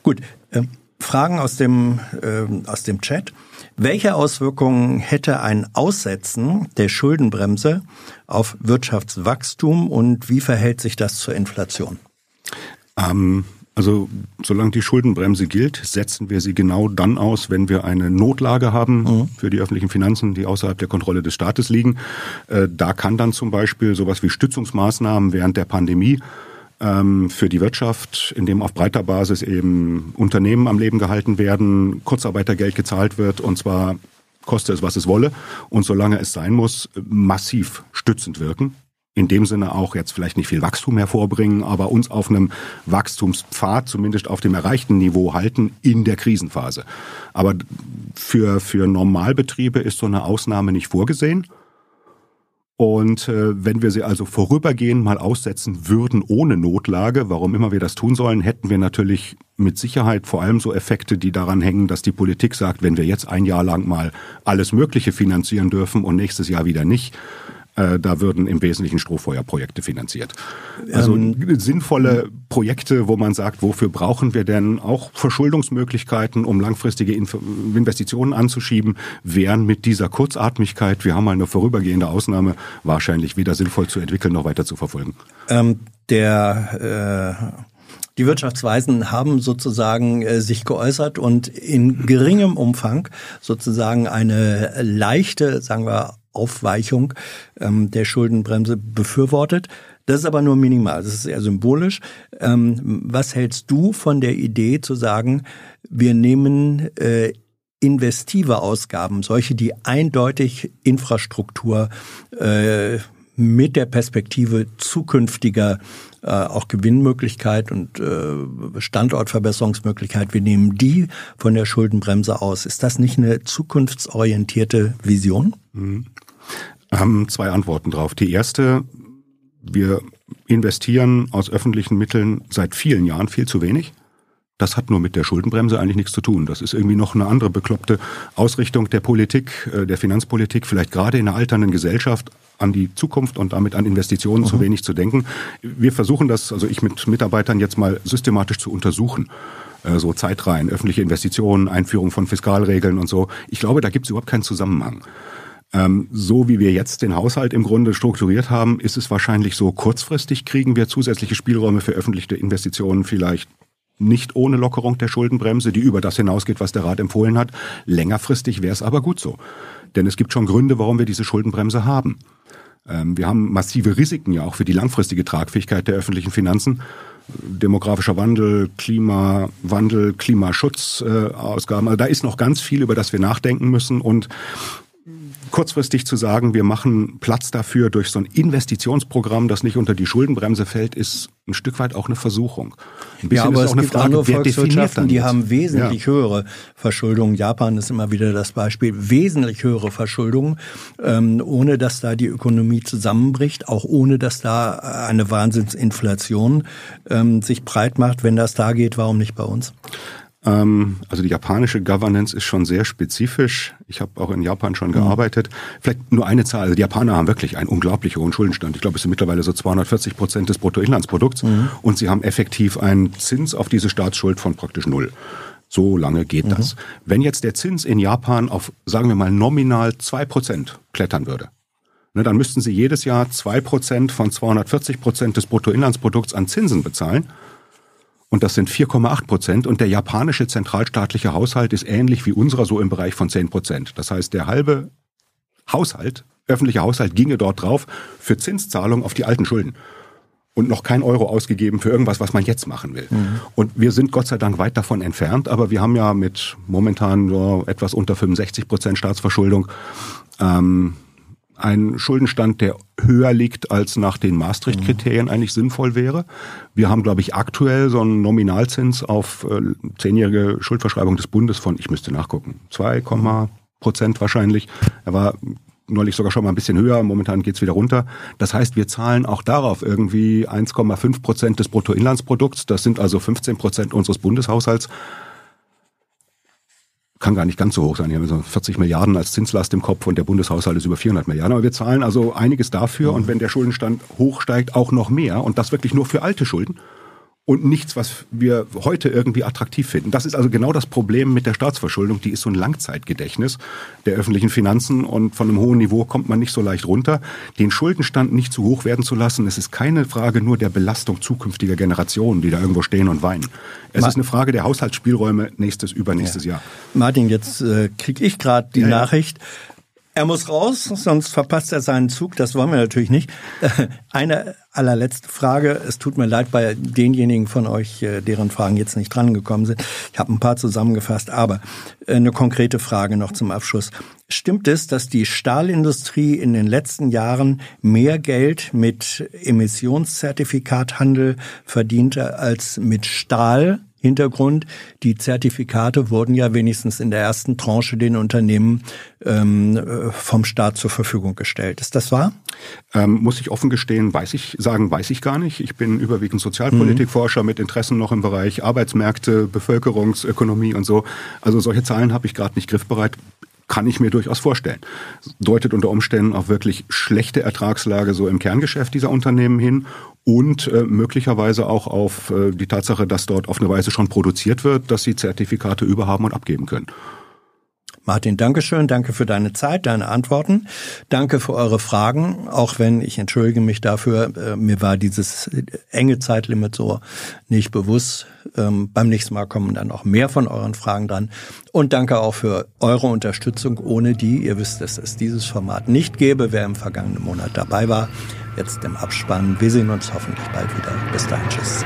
gut. Äh, Fragen aus dem ähm, aus dem Chat. Welche Auswirkungen hätte ein Aussetzen der Schuldenbremse auf Wirtschaftswachstum und wie verhält sich das zur Inflation? Ähm, also solange die Schuldenbremse gilt, setzen wir sie genau dann aus, wenn wir eine Notlage haben für die öffentlichen Finanzen, die außerhalb der Kontrolle des Staates liegen. Äh, da kann dann zum Beispiel sowas wie Stützungsmaßnahmen während der Pandemie ähm, für die Wirtschaft, in dem auf breiter Basis eben Unternehmen am Leben gehalten werden, Kurzarbeitergeld gezahlt wird und zwar koste es, was es wolle. Und solange es sein muss, massiv stützend wirken in dem Sinne auch jetzt vielleicht nicht viel Wachstum hervorbringen, aber uns auf einem Wachstumspfad, zumindest auf dem erreichten Niveau halten in der Krisenphase. Aber für, für Normalbetriebe ist so eine Ausnahme nicht vorgesehen. Und äh, wenn wir sie also vorübergehend mal aussetzen würden ohne Notlage, warum immer wir das tun sollen, hätten wir natürlich mit Sicherheit vor allem so Effekte, die daran hängen, dass die Politik sagt, wenn wir jetzt ein Jahr lang mal alles Mögliche finanzieren dürfen und nächstes Jahr wieder nicht, äh, da würden im Wesentlichen Strohfeuerprojekte finanziert. Also sinnvolle Projekte, wo man sagt, wofür brauchen wir denn auch Verschuldungsmöglichkeiten, um langfristige Inf Investitionen anzuschieben, wären mit dieser Kurzatmigkeit, wir haben mal eine vorübergehende Ausnahme, wahrscheinlich weder sinnvoll zu entwickeln noch weiter zu verfolgen. Ähm, der äh, die Wirtschaftsweisen haben sozusagen äh, sich geäußert und in geringem Umfang sozusagen eine leichte, sagen wir, Aufweichung ähm, der Schuldenbremse befürwortet. Das ist aber nur minimal, das ist eher symbolisch. Ähm, was hältst du von der Idee zu sagen, wir nehmen äh, investive Ausgaben, solche, die eindeutig Infrastruktur äh, mit der Perspektive zukünftiger äh, auch Gewinnmöglichkeit und äh, Standortverbesserungsmöglichkeit, wir nehmen die von der Schuldenbremse aus. Ist das nicht eine zukunftsorientierte Vision? Ähm, zwei Antworten drauf. Die erste, wir investieren aus öffentlichen Mitteln seit vielen Jahren viel zu wenig. Das hat nur mit der Schuldenbremse eigentlich nichts zu tun. Das ist irgendwie noch eine andere bekloppte Ausrichtung der Politik, äh, der Finanzpolitik, vielleicht gerade in einer alternden Gesellschaft an die Zukunft und damit an Investitionen zu wenig zu denken. Wir versuchen das, also ich mit Mitarbeitern jetzt mal systematisch zu untersuchen. Äh, So Zeitreihen, öffentliche Investitionen, Einführung von Fiskalregeln und so. Ich glaube, da gibt es überhaupt keinen Zusammenhang. Ähm, so wie wir jetzt den Haushalt im Grunde strukturiert haben, ist es wahrscheinlich so, kurzfristig kriegen wir zusätzliche Spielräume für öffentliche Investitionen vielleicht nicht ohne Lockerung der Schuldenbremse, die über das hinausgeht, was der Rat empfohlen hat. Längerfristig wäre es aber gut so. Denn es gibt schon Gründe, warum wir diese Schuldenbremse haben. Ähm, wir haben massive Risiken ja auch für die langfristige Tragfähigkeit der öffentlichen Finanzen. Demografischer Wandel, Klimawandel, Klimaschutzausgaben. Äh, also da ist noch ganz viel, über das wir nachdenken müssen. Und kurzfristig zu sagen, wir machen Platz dafür durch so ein Investitionsprogramm, das nicht unter die Schuldenbremse fällt, ist ein Stück weit auch eine Versuchung. Ein ja, aber es gibt Frage, andere Volkswirtschaften, die haben wesentlich ja. höhere Verschuldung. Japan ist immer wieder das Beispiel. Wesentlich höhere Verschuldung, ähm, ohne dass da die Ökonomie zusammenbricht, auch ohne dass da eine Wahnsinnsinflation ähm, sich breit macht. Wenn das da geht, warum nicht bei uns? Ähm, also die japanische Governance ist schon sehr spezifisch. Ich habe auch in Japan schon mhm. gearbeitet. Vielleicht nur eine Zahl. Also die Japaner haben wirklich einen unglaublich hohen Schuldenstand. Ich glaube, es sind mittlerweile so 240 Prozent des Bruttoinlandsprodukts. Mhm. Und sie haben effektiv einen Zins auf diese Staatsschuld von praktisch null. So lange geht mhm. das. Wenn jetzt der Zins in Japan auf, sagen wir mal, nominal zwei Prozent klettern würde, ne, dann müssten sie jedes Jahr zwei Prozent von 240 Prozent des Bruttoinlandsprodukts an Zinsen bezahlen. Und das sind 4,8 Prozent. Und der japanische zentralstaatliche Haushalt ist ähnlich wie unserer so im Bereich von 10 Prozent. Das heißt, der halbe Haushalt, öffentliche Haushalt ginge dort drauf für Zinszahlung auf die alten Schulden. Und noch kein Euro ausgegeben für irgendwas, was man jetzt machen will. Mhm. Und wir sind Gott sei Dank weit davon entfernt, aber wir haben ja mit momentan so etwas unter 65 Prozent Staatsverschuldung ähm, ein Schuldenstand, der höher liegt, als nach den Maastricht-Kriterien mhm. eigentlich sinnvoll wäre. Wir haben, glaube ich, aktuell so einen Nominalzins auf äh, zehnjährige Schuldverschreibung des Bundes von, ich müsste nachgucken, 2, Prozent wahrscheinlich. Er war neulich sogar schon mal ein bisschen höher, momentan geht's wieder runter. Das heißt, wir zahlen auch darauf irgendwie 1,5 Prozent des Bruttoinlandsprodukts. Das sind also 15 Prozent unseres Bundeshaushalts kann gar nicht ganz so hoch sein. Wir haben so 40 Milliarden als Zinslast im Kopf und der Bundeshaushalt ist über 400 Milliarden. Aber wir zahlen also einiges dafür und wenn der Schuldenstand hochsteigt, auch noch mehr und das wirklich nur für alte Schulden und nichts, was wir heute irgendwie attraktiv finden. Das ist also genau das Problem mit der Staatsverschuldung. Die ist so ein Langzeitgedächtnis der öffentlichen Finanzen und von einem hohen Niveau kommt man nicht so leicht runter. Den Schuldenstand nicht zu hoch werden zu lassen, es ist keine Frage nur der Belastung zukünftiger Generationen, die da irgendwo stehen und weinen. Es Ma ist eine Frage der Haushaltsspielräume nächstes, übernächstes ja. Jahr. Martin, jetzt äh, kriege ich gerade die ja, Nachricht, er muss raus, sonst verpasst er seinen Zug. Das wollen wir natürlich nicht. Eine allerletzte Frage. Es tut mir leid bei denjenigen von euch, äh, deren Fragen jetzt nicht drangekommen sind. Ich habe ein paar zusammengefasst, aber äh, eine konkrete Frage noch zum Abschluss. Stimmt es, dass die Stahlindustrie in den letzten Jahren mehr Geld mit Emissionszertifikathandel verdiente als mit Stahl? Hintergrund. Die Zertifikate wurden ja wenigstens in der ersten Tranche den Unternehmen ähm, vom Staat zur Verfügung gestellt. Ist das wahr? Ähm, muss ich offen gestehen, weiß ich, sagen, weiß ich gar nicht. Ich bin überwiegend Sozialpolitikforscher mhm. mit Interessen noch im Bereich Arbeitsmärkte, Bevölkerungsökonomie und so. Also solche Zahlen habe ich gerade nicht griffbereit kann ich mir durchaus vorstellen. Deutet unter Umständen auf wirklich schlechte Ertragslage so im Kerngeschäft dieser Unternehmen hin und äh, möglicherweise auch auf äh, die Tatsache, dass dort auf eine Weise schon produziert wird, dass sie Zertifikate überhaben und abgeben können. Martin, Dankeschön. Danke für deine Zeit, deine Antworten. Danke für eure Fragen, auch wenn ich entschuldige mich dafür, äh, mir war dieses enge Zeitlimit so nicht bewusst. Ähm, beim nächsten Mal kommen dann auch mehr von euren Fragen dran. Und danke auch für eure Unterstützung, ohne die, ihr wisst, dass es dieses Format nicht gäbe, wer im vergangenen Monat dabei war. Jetzt im Abspann. Wir sehen uns hoffentlich bald wieder. Bis dahin, tschüss.